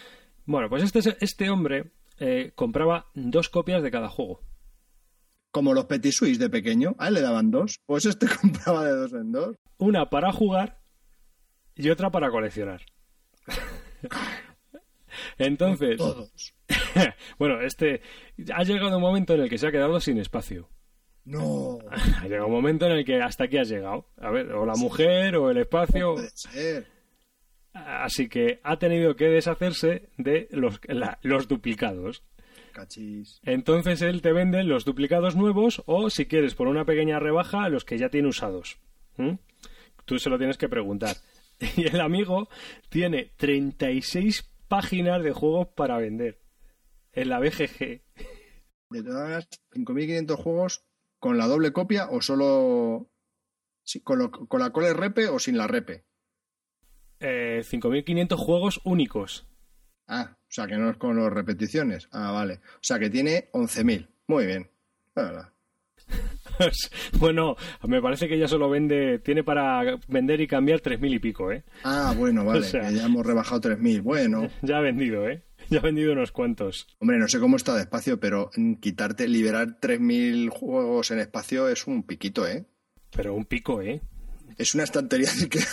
Bueno, pues este, este hombre eh, compraba dos copias de cada juego. Como los Petit Suisse de pequeño, a él le daban dos. Pues este compraba de dos en dos. Una para jugar y otra para coleccionar. Entonces, Todos. bueno, este ha llegado un momento en el que se ha quedado sin espacio. No. Ha llegado un momento en el que hasta aquí has llegado. A ver, o la mujer o el espacio. Puede ser. Así que ha tenido que deshacerse de los, la- los duplicados. Cachis. Entonces él te vende los duplicados nuevos o, si quieres, por una pequeña rebaja, los que ya tiene usados. ¿Mm? Tú se lo tienes que preguntar. Y el amigo tiene 36 páginas de juegos para vender en la BGG. De todas maneras, 5.500 juegos con la doble copia o solo con, lo- con la cole repe o sin la repe. Eh, 5.500 juegos únicos. Ah, o sea que no es con las repeticiones. Ah, vale. O sea que tiene 11.000. Muy bien. Voilà. bueno, me parece que ya solo vende, tiene para vender y cambiar 3.000 y pico, ¿eh? Ah, bueno, vale. O sea- que ya hemos rebajado 3.000. Bueno. Ya ha vendido, ¿eh? Ya ha vendido unos cuantos. Hombre, no sé cómo está de espacio, pero quitarte, liberar 3.000 juegos en espacio es un piquito, ¿eh? Pero un pico, ¿eh? Es una estantería de que...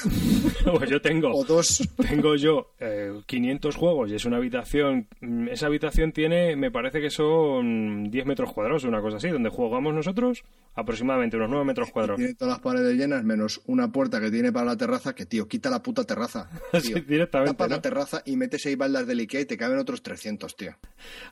Pues yo tengo. o dos. Tengo yo eh, 500 juegos y es una habitación. mm, Esa habitación tiene, me parece que son 10 metros cuadrados, una cosa así, donde jugamos nosotros, aproximadamente unos 9 metros cuadrados. Tiene todas las paredes llenas, menos una puerta que tiene para la terraza, que, tío, quita la puta terraza. Directamente. Tapa ¿no? la terraza y metes seis baldas del Ikea y te caben otros 300, tío.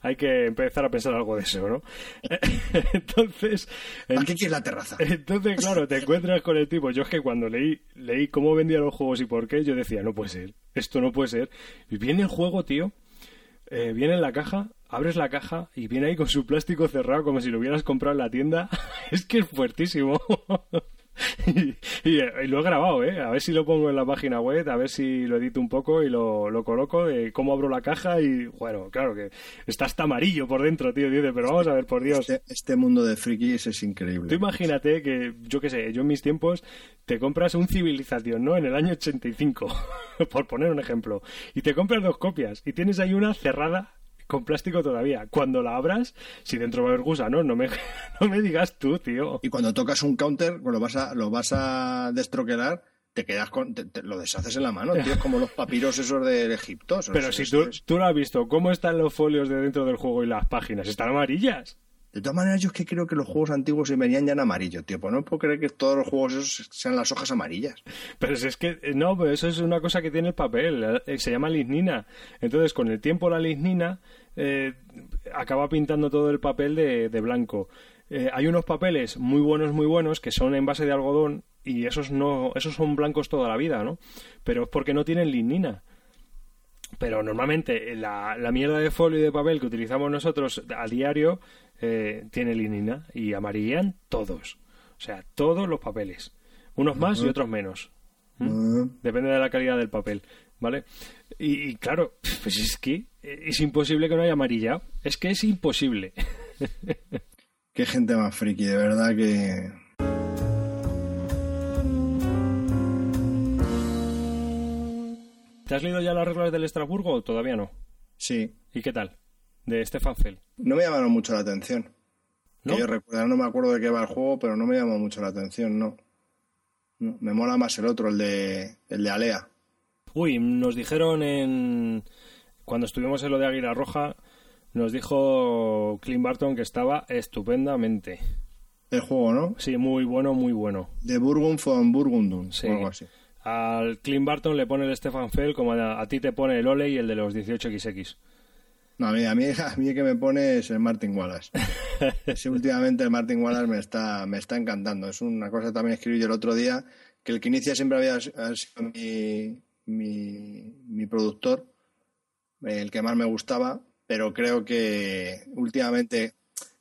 Hay que empezar a pensar algo de eso, ¿no? Entonces. ¿Para qué quieres la terraza? Entonces, claro, te encuentras con el tipo. Yo es que cuando leí, leí cómo vendía los juegos y por qué, yo decía, no puede ser, esto no puede ser. Y viene el juego, tío, eh, viene en la caja, abres la caja y viene ahí con su plástico cerrado como si lo hubieras comprado en la tienda. es que es fuertísimo. y, y- y lo he grabado, ¿eh? A ver si lo pongo en la página web, a ver si lo edito un poco y lo, lo coloco de cómo abro la caja y, bueno, claro que está hasta amarillo por dentro, tío. Dice, pero vamos a ver, por Dios. Este, este mundo de frikis es increíble. Tú imagínate que, yo qué sé, yo en mis tiempos te compras un Civilización, ¿no? En el año 85, por poner un ejemplo, y te compras dos copias y tienes ahí una cerrada con plástico todavía. Cuando la abras, si dentro va a haber gusanos, no me, no me digas tú, tío. Y cuando tocas un counter, pues lo vas a, lo vas a destroquelar, te quedas con, te- te- lo deshaces en la mano, tío, es como los papiros esos de Egipto. Pero si tú, tú lo has visto, ¿cómo están los folios de dentro del juego y las páginas? Están amarillas. De todas maneras, yo es que creo que los juegos antiguos se venían ya en amarillo, tío. Pues no puedo creer que todos los juegos esos sean las hojas amarillas. Pero si es que, eh, no, pero eso es una cosa que tiene el papel, eh, se llama lignina. Entonces, con el tiempo la lignina eh, acaba pintando todo el papel de, de blanco. Eh, hay unos papeles muy buenos, muy buenos, que son en base de algodón y esos no, esos son blancos toda la vida, ¿no? Pero es porque no tienen lignina. Pero normalmente la, la mierda de folio y de papel que utilizamos nosotros a diario eh, tiene lignina y amarillean todos. O sea, todos los papeles. Unos más y otros menos. ¿Mm? Ah, Depende de la calidad del papel, ¿vale? Y, y claro, pues es que es imposible que no haya amarillado. Es que es imposible. Qué gente más friki, de verdad que... ¿Te has leído ya las reglas del Estrasburgo o todavía no? Sí, ¿Y qué tal? De Stefan Fell. No me llamaron mucho la atención. ¿No? Que yo recuerdo, no me acuerdo de qué va el juego, pero no me llamó mucho la atención, no. No, me mola más el otro, el de, el de Alea. Uy, nos dijeron en... Cuando estuvimos en lo de Águila Roja, nos dijo Clint Barton que estaba estupendamente. El juego, ¿no? Sí, muy bueno, muy bueno. De Burgund von Burgundum, Sí. o algo así. Al Clint Barton le pone el Stefan Fell como a, a ti te pone el Ole y el de los 18XX. No, a mí, a mí, a mí que me pone es el Martin Wallace. Sí, últimamente el Martin Wallace me está, me está encantando. Es una cosa que también escribí yo el otro día, que el que inicia siempre había ha sido mi, mi, mi productor, el que más me gustaba, pero creo que últimamente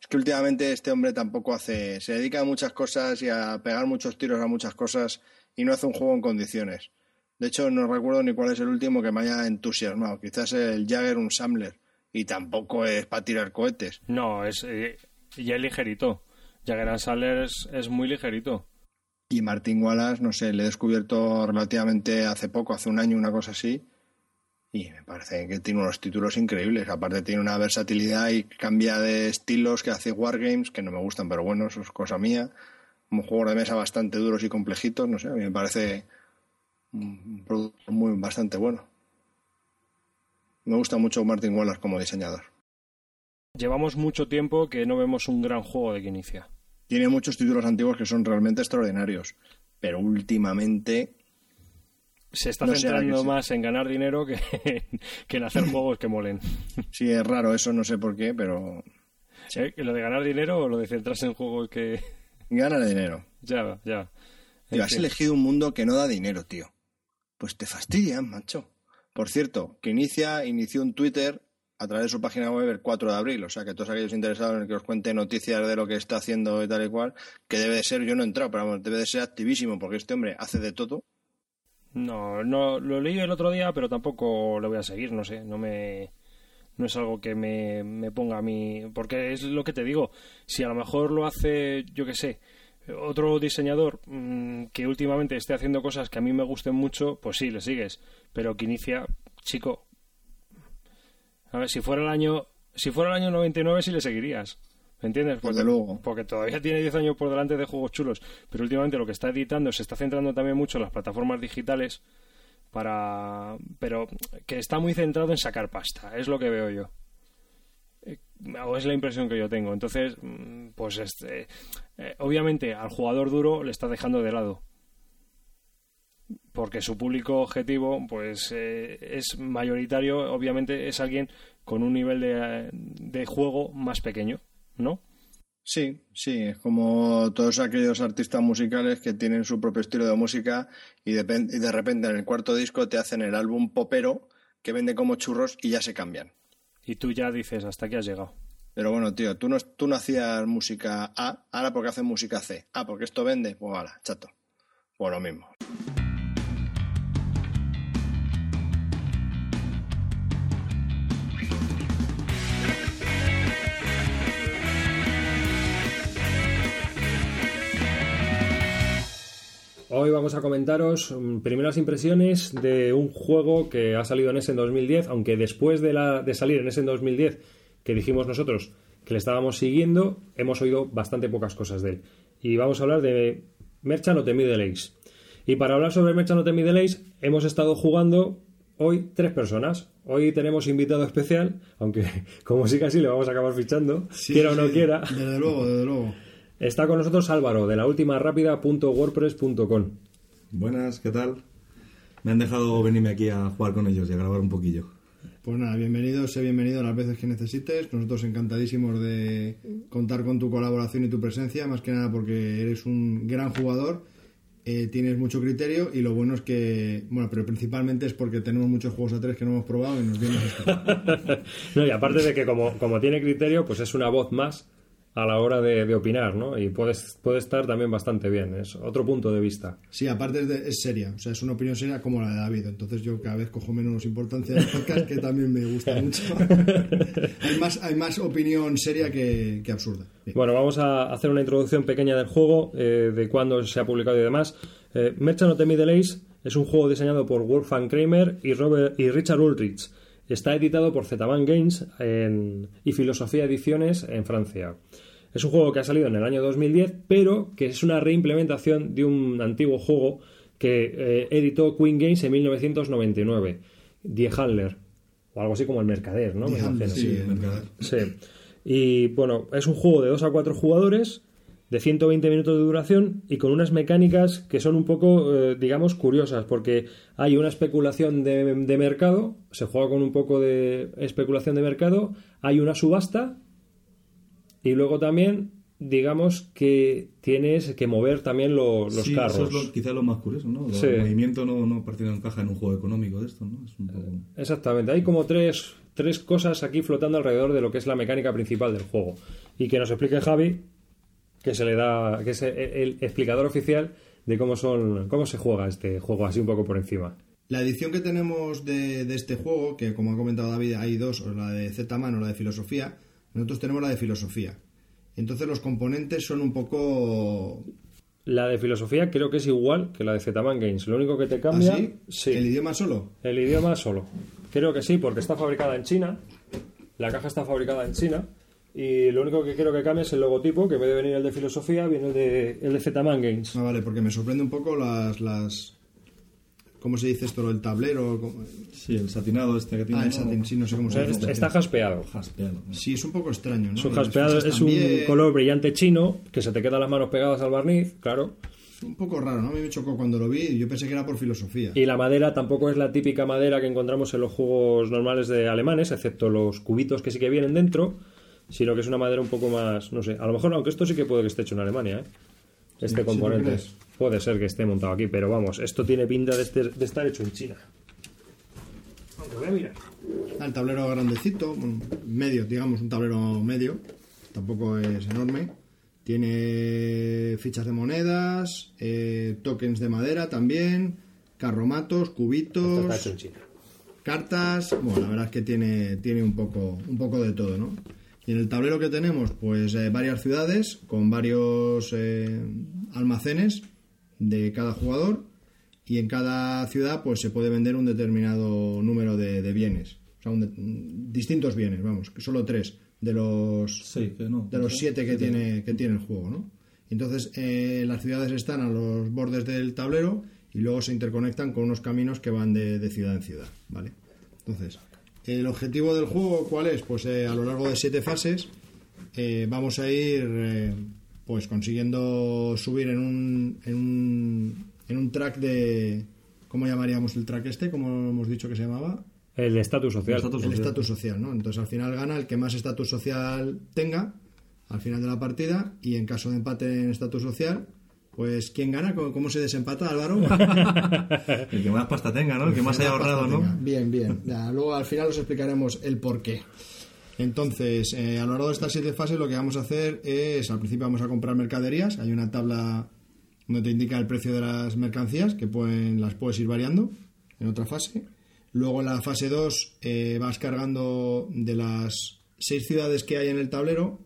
es que últimamente este hombre tampoco hace, se dedica a muchas cosas y a pegar muchos tiros a muchas cosas y no hace un juego en condiciones. De hecho, no recuerdo ni cuál es el último que me haya entusiasmado. Quizás el Jagger, un Samler. Y tampoco es para tirar cohetes. No, es eh, ya es ligerito. Jagger Samler es, es muy ligerito. Y Martín Wallace, no sé, le he descubierto relativamente hace poco, hace un año, una cosa así. Y me parece que tiene unos títulos increíbles. Aparte tiene una versatilidad y cambia de estilos que hace Wargames, que no me gustan, pero bueno, eso es cosa mía. Un juego de mesa bastante duros y complejitos, no sé, a mí me parece un producto muy bastante bueno. Me gusta mucho Martin Wallace como diseñador. Llevamos mucho tiempo que no vemos un gran juego de que inicia. Tiene muchos títulos antiguos que son realmente extraordinarios, pero últimamente se está No centrando más en ganar dinero que, que en hacer juegos que molen. sí es raro eso, no sé por qué, pero ¿Eh? ¿Lo de ganar dinero o lo de centrarse en juegos que... gana dinero. ya, ya. Tío, has elegido un mundo que no da dinero, tío. Pues te fastidian, macho. Por cierto, que inicia, inició un Twitter a través de su página web el 4 de abril. O sea, que todos aquellos interesados en que os cuente noticias de lo que está haciendo y tal y cual, que debe de ser, yo no he entrado, pero debe de ser activísimo, porque este hombre hace de todo. No, no, lo leí el otro día, pero tampoco lo voy a seguir, no sé, no me... No es algo que me, me ponga a mí... Porque es lo que te digo, si a lo mejor lo hace, yo qué sé, otro diseñador mm, que últimamente esté haciendo cosas que a mí me gusten mucho, pues sí, le sigues. Pero que inicia, chico... A ver, si fuera el año... Si fuera el año 99 sí le seguirías. ¿Me entiendes? Desde luego. porque todavía tiene 10 años por delante de juegos chulos, pero últimamente lo que está editando se está centrando también mucho en las plataformas digitales para pero que está muy centrado en sacar pasta, es lo que veo yo. Eh, O es la impresión que yo tengo. Entonces, mm, pues este, eh, obviamente al jugador duro le está dejando de lado. Porque su público objetivo, pues eh, es mayoritario, obviamente es alguien con un nivel de, de juego más pequeño, ¿no? Sí, sí, es como todos aquellos artistas musicales que tienen su propio estilo de música y de, y de repente en el cuarto disco te hacen el álbum popero que vende como churros y ya se cambian. Y tú ya dices, hasta aquí has llegado. Pero bueno, tío, tú no, tú no hacías música A, ahora porque haces música C. Ah, porque esto vende, pues vale, chato. Pues lo mismo. Hoy vamos a comentaros mm, primeras impresiones de un juego que ha salido en ese en 2010, aunque después de, la, de salir en ese en 2010, que dijimos nosotros que le estábamos siguiendo, hemos oído bastante pocas cosas de él. Y vamos a hablar de Merchant of the Middle. Y para hablar sobre Merchant of the Middle hemos estado jugando hoy tres personas. Hoy tenemos invitado especial, aunque como sí casi le vamos a acabar fichando, quiera o no sí, quiera. Desde luego, desde luego. Está con nosotros Álvaro, de la última rápida.wordpress.com. Buenas, ¿qué tal? Me han dejado venirme aquí a jugar con ellos y a grabar un poquillo. Pues nada, bienvenido, sé bienvenido las veces que necesites. Nosotros encantadísimos de contar con tu colaboración y tu presencia, más que nada porque eres un gran jugador, eh, tienes mucho criterio y lo bueno es que, bueno, pero principalmente es porque tenemos muchos juegos a tres que no hemos probado y nos vienes a escuchar. No, y aparte de que como, como tiene criterio, pues es una voz más a la hora de, de opinar, ¿no? Y puede, puede estar también bastante bien, es otro punto de vista. Sí, aparte es, de- es seria, o sea, es una opinión seria como la de David. Entonces yo cada vez cojo menos importancia del podcast, que también me gusta mucho. hay, más, hay más opinión seria que, que absurda. Bien. Bueno, vamos a hacer una introducción pequeña del juego, eh, de cuándo se ha publicado y demás. Eh, Merchant of the Middle Ages es un juego diseñado por Wolfgang Kramer y, Robert, y Richard Ulrich. Está editado por Zetaman Games en- y Filosofía Ediciones en Francia. Es un juego que ha salido en el año 2010, pero que es una reimplementación de un antiguo juego que eh, editó Queen Games en 1999, Die Handler, o algo así como el Mercader, ¿no? Me imagino. sí, el mercader. Sí. Y bueno, es un juego de 2 a 4 jugadores, de 120 minutos de duración y con unas mecánicas que son un poco, eh, digamos, curiosas, porque hay una especulación de, de mercado, se juega con un poco de especulación de mercado, hay una subasta y luego también digamos que tienes que mover también lo- los Sí, carros. Eso es lo, quizá lo más curioso, ¿no? Sí. El movimiento no, no parece que encaja en un juego económico de esto, ¿no? Es un poco... Exactamente, hay como tres, tres cosas aquí flotando alrededor de lo que es la mecánica principal del juego. Y que nos explique Javi, que se le da, que es el, el explicador oficial de cómo son, cómo se juega este juego, así un poco por encima. La edición que tenemos de, de este juego, que como ha comentado David, hay dos, o la de Z-Man o la de filosofía, nosotros tenemos la de filosofía. Entonces los componentes son un poco... La de filosofía creo que es igual que la de Zetaman Games. Lo único que te cambia. Sí. ¿El idioma solo? El idioma solo. Creo que sí, porque está fabricada en China. La caja está fabricada en China. Y lo único que creo que cambia es el logotipo, que en vez de venir el de filosofía, viene el de, el de Zetaman Games. Ah, vale, porque me sorprende un poco las... las ¿Cómo se dice esto? El tablero... ¿cómo? Sí, el satinado este que tiene. Ah, el sí, no sé cómo se dice. Está, está jaspeado. Jaspeado. ¿no? Sí, es un poco extraño, ¿no? Es un jaspeado, es un color brillante chino, que se te quedan las manos pegadas al barniz, claro. Un poco raro, ¿no? A mí me chocó cuando lo vi. Yo pensé que era por filosofía. Y la madera tampoco es la típica madera que encontramos en los juegos normales de alemanes, excepto los cubitos que sí que vienen dentro, sino que es una madera un poco más, no sé, a lo mejor, aunque esto sí que puede que esté hecho en Alemania, ¿eh? Este Sí, componente. puede ser que esté montado aquí, pero vamos, esto tiene pinta de, este- de estar hecho en China. Aunque voy a mirar. Ah, el tablero grandecito, bueno, medio, digamos, un tablero medio. Tampoco es enorme. Tiene fichas de monedas, eh, tokens de madera también, carromatos, Esto cubitos, está hecho en China. cartas. Bueno, la verdad es que tiene, tiene un, poco, un poco de todo, ¿no? Y en el tablero que tenemos, pues eh, varias ciudades con varios eh, almacenes de cada jugador y en cada ciudad pues se puede vender un determinado número de, de bienes. O sea, un de- distintos bienes, vamos, solo tres de los, Sí, que no. de los siete que tiene, que tiene el juego, ¿no? Entonces, eh, las ciudades están a los bordes del tablero y luego se interconectan con unos caminos que van de, de ciudad en ciudad, ¿vale? Entonces, el objetivo del juego, ¿cuál es? Pues eh, a lo largo de siete fases eh, vamos a ir eh, pues consiguiendo subir en un, en un en un track de ¿cómo llamaríamos el track este? ¿Cómo hemos dicho que se llamaba? El estatus social. estatus el social. estatus social, ¿no? Entonces al final gana el que más estatus social tenga al final de la partida y en caso de empate en estatus social, pues ¿quién gana? ¿Cómo, cómo se desempata, Álvaro? El que más pasta tenga, ¿no? El que más haya ahorrado, tenga. ¿no? Bien, bien. Ya, luego al final os explicaremos el por qué. Entonces, eh, a lo largo de estas siete fases lo que vamos a hacer es, al principio vamos a comprar mercaderías, hay una tabla donde te indica el precio de las mercancías, que pueden, las puedes ir variando en otra fase. Luego en la fase 2 eh, vas cargando de las seis ciudades que hay en el tablero,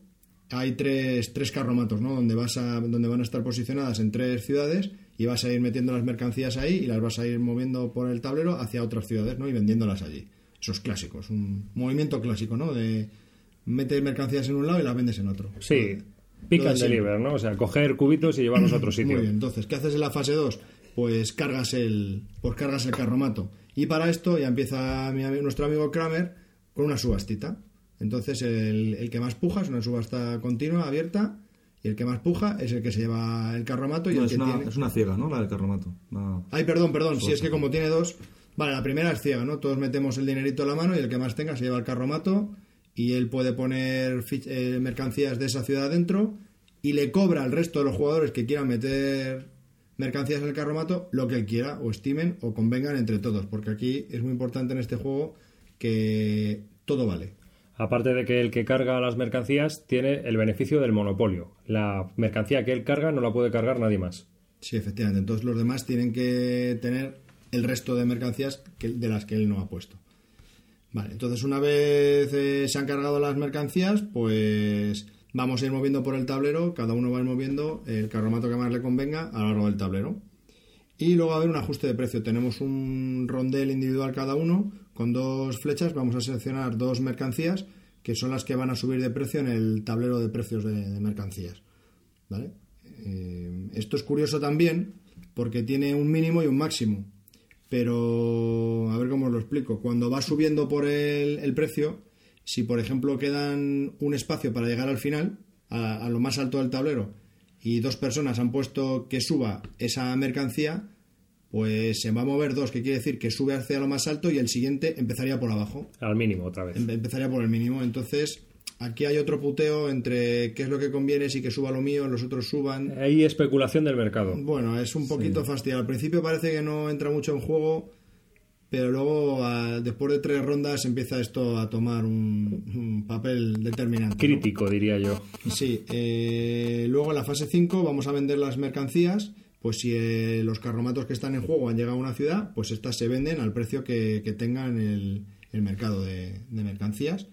hay tres, tres carromatos, ¿no? Donde, vas a, donde van a estar posicionadas en tres ciudades y vas a ir metiendo las mercancías ahí y las vas a ir moviendo por el tablero hacia otras ciudades, ¿no? Y vendiéndolas allí. Eso es clásico, es un movimiento clásico, ¿no? De meter mercancías en un lado y las vendes en otro. Sí, pick Lo de and deliver, ¿no? O sea, coger cubitos y llevarlos a otro sitio. Muy bien, entonces, ¿qué haces en la fase 2? Pues cargas el, pues cargas el carromato. Y para esto ya empieza mi nuestro amigo Kramer con una subastita. Entonces, el, el que más puja es una subasta continua, abierta, y el que más puja es el que se lleva el carromato y No, el es, que una, tiene... es una ciega, ¿no? La del carromato. No. Ay, perdón, perdón, si es que como tiene dos... Vale, la primera es ciega, ¿no? Todos metemos el dinerito en la mano y el que más tenga se lleva el carromato y él puede poner eh, mercancías de esa ciudad dentro y le cobra al resto de los jugadores que quieran meter mercancías en el carromato lo que él quiera o estimen o convengan entre todos, porque aquí es muy importante en este juego que todo vale. Aparte de que el que carga las mercancías tiene el beneficio del monopolio. La mercancía que él carga no la puede cargar nadie más. Sí, efectivamente. Entonces los demás tienen que tener el resto de mercancías que- de las que él no ha puesto. Vale, entonces una vez eh, se han cargado las mercancías, pues vamos a ir moviendo por el tablero, cada uno va a ir moviendo el carromato que más le convenga a lo largo del tablero. Y luego va a haber un ajuste de precio. Tenemos un rondel individual cada uno con dos flechas. Vamos a seleccionar dos mercancías que son las que van a subir de precio en el tablero de precios de, mercancías. ¿Vale? Eh, esto es curioso también porque tiene un mínimo y un máximo. Pero a ver cómo os lo explico. Cuando va subiendo por el, precio, si por ejemplo quedan un espacio para llegar al final, a lo más alto del tablero, y dos personas han puesto que suba esa mercancía, pues se va a mover dos, que quiere decir que sube hacia lo más alto y el siguiente empezaría por abajo. Al mínimo, otra vez. Empe- Empezaría por el mínimo. Entonces, aquí hay otro puteo entre qué es lo que conviene si que suba lo mío, los otros suban. Hay especulación del mercado. Bueno, es un poquito fastidiado. Al principio parece que no entra mucho en juego, pero luego, a- después de tres rondas, empieza esto a tomar un, un papel determinante. ¿no? Crítico, diría yo. Sí, eh, luego en la fase 5 vamos a vender las mercancías. Pues si eh, los carromatos que están en juego han llegado a una ciudad, pues estas se venden al precio que, que tengan el, el mercado de, de mercancías.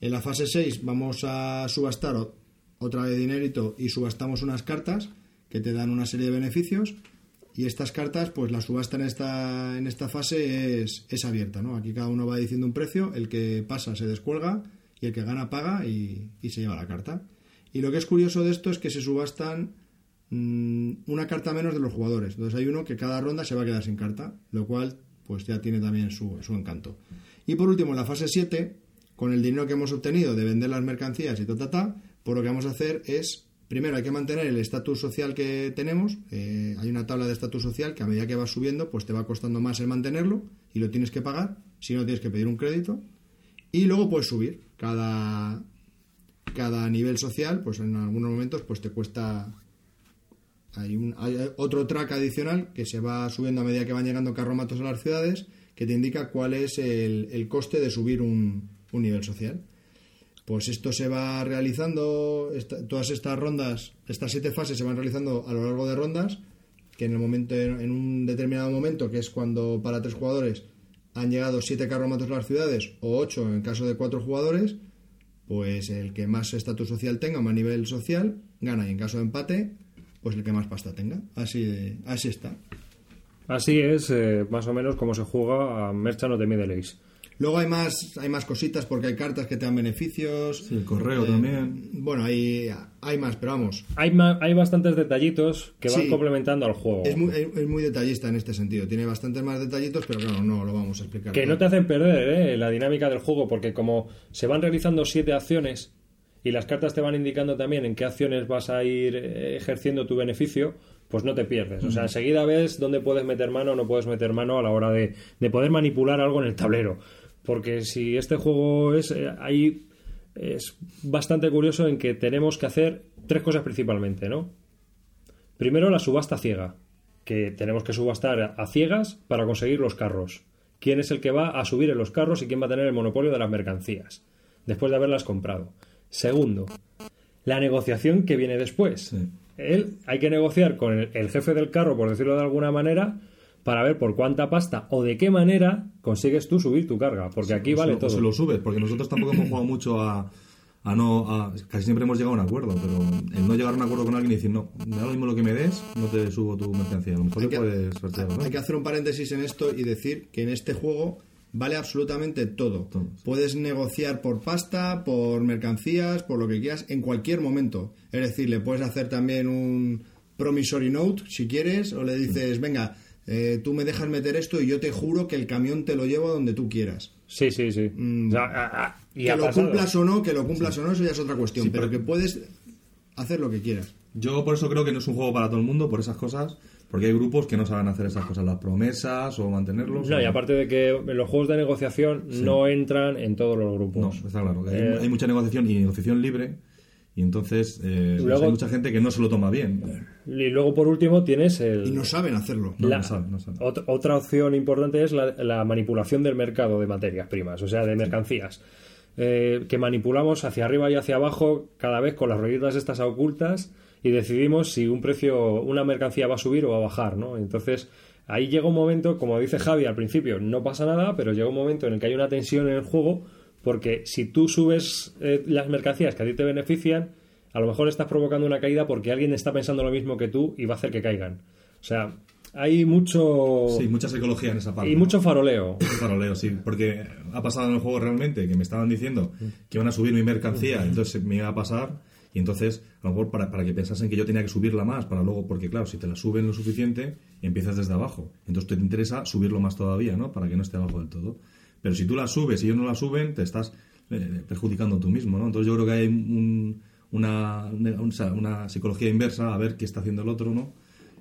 En la fase 6 vamos a subastar otra vez dinerito y subastamos unas cartas que te dan una serie de beneficios. Y estas cartas, pues la subasta en esta, en esta fase es, es abierta, ¿no? Aquí cada uno va diciendo un precio, el que pasa se descuelga y el que gana paga y, y se lleva la carta. Y lo que es curioso de esto es que se subastan mm, una carta menos de los jugadores. Entonces hay uno que cada ronda se va a quedar sin carta, lo cual pues ya tiene también su, su encanto. Y por último, en la fase 7, con el dinero que hemos obtenido de vender las mercancías y ta, ta, ta, pues lo que vamos a hacer es, primero hay que mantener el estatus social que tenemos. Eh, hay una tabla de estatus social que a medida que vas subiendo, pues te va costando más el mantenerlo y lo tienes que pagar. Si no, tienes que pedir un crédito. Y luego puedes subir. Cada, cada nivel social, pues en algunos momentos, pues te cuesta hay, un, otro track adicional que se va subiendo a medida que van llegando carromatos a las ciudades que te indica cuál es el, coste de subir un, nivel social. Pues esto se va realizando, todas estas rondas, estas siete fases se van realizando a lo largo de rondas, que en el momento, en un determinado momento, que es cuando para tres jugadores han llegado siete carromatos a las ciudades, o ocho en caso de cuatro jugadores, pues el que más estatus social tenga, más nivel social, gana. Y en caso de empate, pues el que más pasta tenga. Así, de- así está. Así es eh, más o menos como se juega a Merchant of the Middle Age. Luego hay más, hay más cositas porque hay cartas que te dan beneficios. Sí, el correo Eh, también. Bueno, hay, hay más, pero vamos. Hay, ma- hay bastantes detallitos que van Sí. complementando al juego. Es muy, es muy detallista en este sentido. Tiene bastantes más detallitos, pero claro, no lo vamos a explicar. Que no te hacen perder eh, la dinámica del juego, porque como se van realizando siete acciones y las cartas te van indicando también en qué acciones vas a ir eh, ejerciendo tu beneficio, pues no te pierdes. O sea, enseguida ves dónde puedes meter mano o no puedes meter mano a la hora de, de poder manipular algo en el tablero. Porque si este juego es eh, ahí es bastante curioso en que tenemos que hacer tres cosas principalmente, ¿no? Primero la subasta ciega, que tenemos que subastar a ciegas para conseguir los carros. ¿Quién es el que va a subir en los carros y quién va a tener el monopolio de las mercancías? Después de haberlas comprado. Segundo, la negociación que viene después. Él hay que negociar con el, el jefe del carro, por decirlo de alguna manera, para ver por cuánta pasta o de qué manera consigues tú subir tu carga. Porque aquí vale lo- todo. se lo subes, porque nosotros tampoco hemos jugado mucho a, a no. A, casi siempre hemos llegado a un acuerdo, pero el no llegar a un acuerdo con alguien y decir, no, me da lo mismo lo que me des, no te subo tu mercancía. A lo mejor Hay que- puedes sortear, ¿no? Hay que hacer un paréntesis en esto y decir que en este juego vale absolutamente todo. Puedes negociar por pasta, por mercancías, por lo que quieras, en cualquier momento. Es decir, le puedes hacer también un promissory note si quieres, o le dices, venga, eh, tú me dejas meter esto y yo te juro que el camión te lo llevo a donde tú quieras. Sí, sí, sí. O sea, a- a- y que lo pasado. cumplas o no, que lo cumplas o no, eso ya es otra cuestión, Sí, pero pero- que puedes hacer lo que quieras. Yo por eso creo que no es un juego para todo el mundo, por esas cosas, porque hay grupos que no saben hacer esas cosas, las promesas o mantenerlos. No, o- y aparte de que los juegos de negociación no entran en todos los grupos. No, está claro. que hay, Eh, hay mucha negociación y negociación libre, y entonces eh, pues Luego- hay mucha gente que no se lo toma bien. Y luego, por último, tienes el... Y no saben hacerlo. No, La- no saben, no saben. ot- otra opción importante es la, la manipulación del mercado de materias primas, o sea, de mercancías. Eh, que manipulamos hacia arriba y hacia abajo cada vez con las rueditas estas ocultas y decidimos si un precio, una mercancía va a subir o va a bajar, ¿no? Entonces, ahí llega un momento, como dice Javi al principio, no pasa nada, pero llega un momento en el que hay una tensión en el juego porque si tú subes eh, las mercancías que a ti te benefician, a lo mejor estás provocando una caída porque alguien está pensando lo mismo que tú y va a hacer que caigan. O sea, hay mucho... Sí, mucha psicología en esa parte. Y mucho faroleo. Faroleo, sí, porque ha pasado en el juego realmente que me estaban diciendo que iban a subir mi mercancía, entonces me iba a pasar, y entonces, a lo mejor para, para que pensasen que yo tenía que subirla más, para luego, porque claro, si te la suben lo suficiente, empiezas desde abajo. Entonces te interesa subirlo más todavía, ¿no? Para que no esté abajo del todo. Pero si tú la subes y ellos no la suben, te estás eh, perjudicando tú mismo, ¿no? Entonces yo creo que hay un- una, una, una psicología inversa a ver qué está haciendo el otro, ¿no?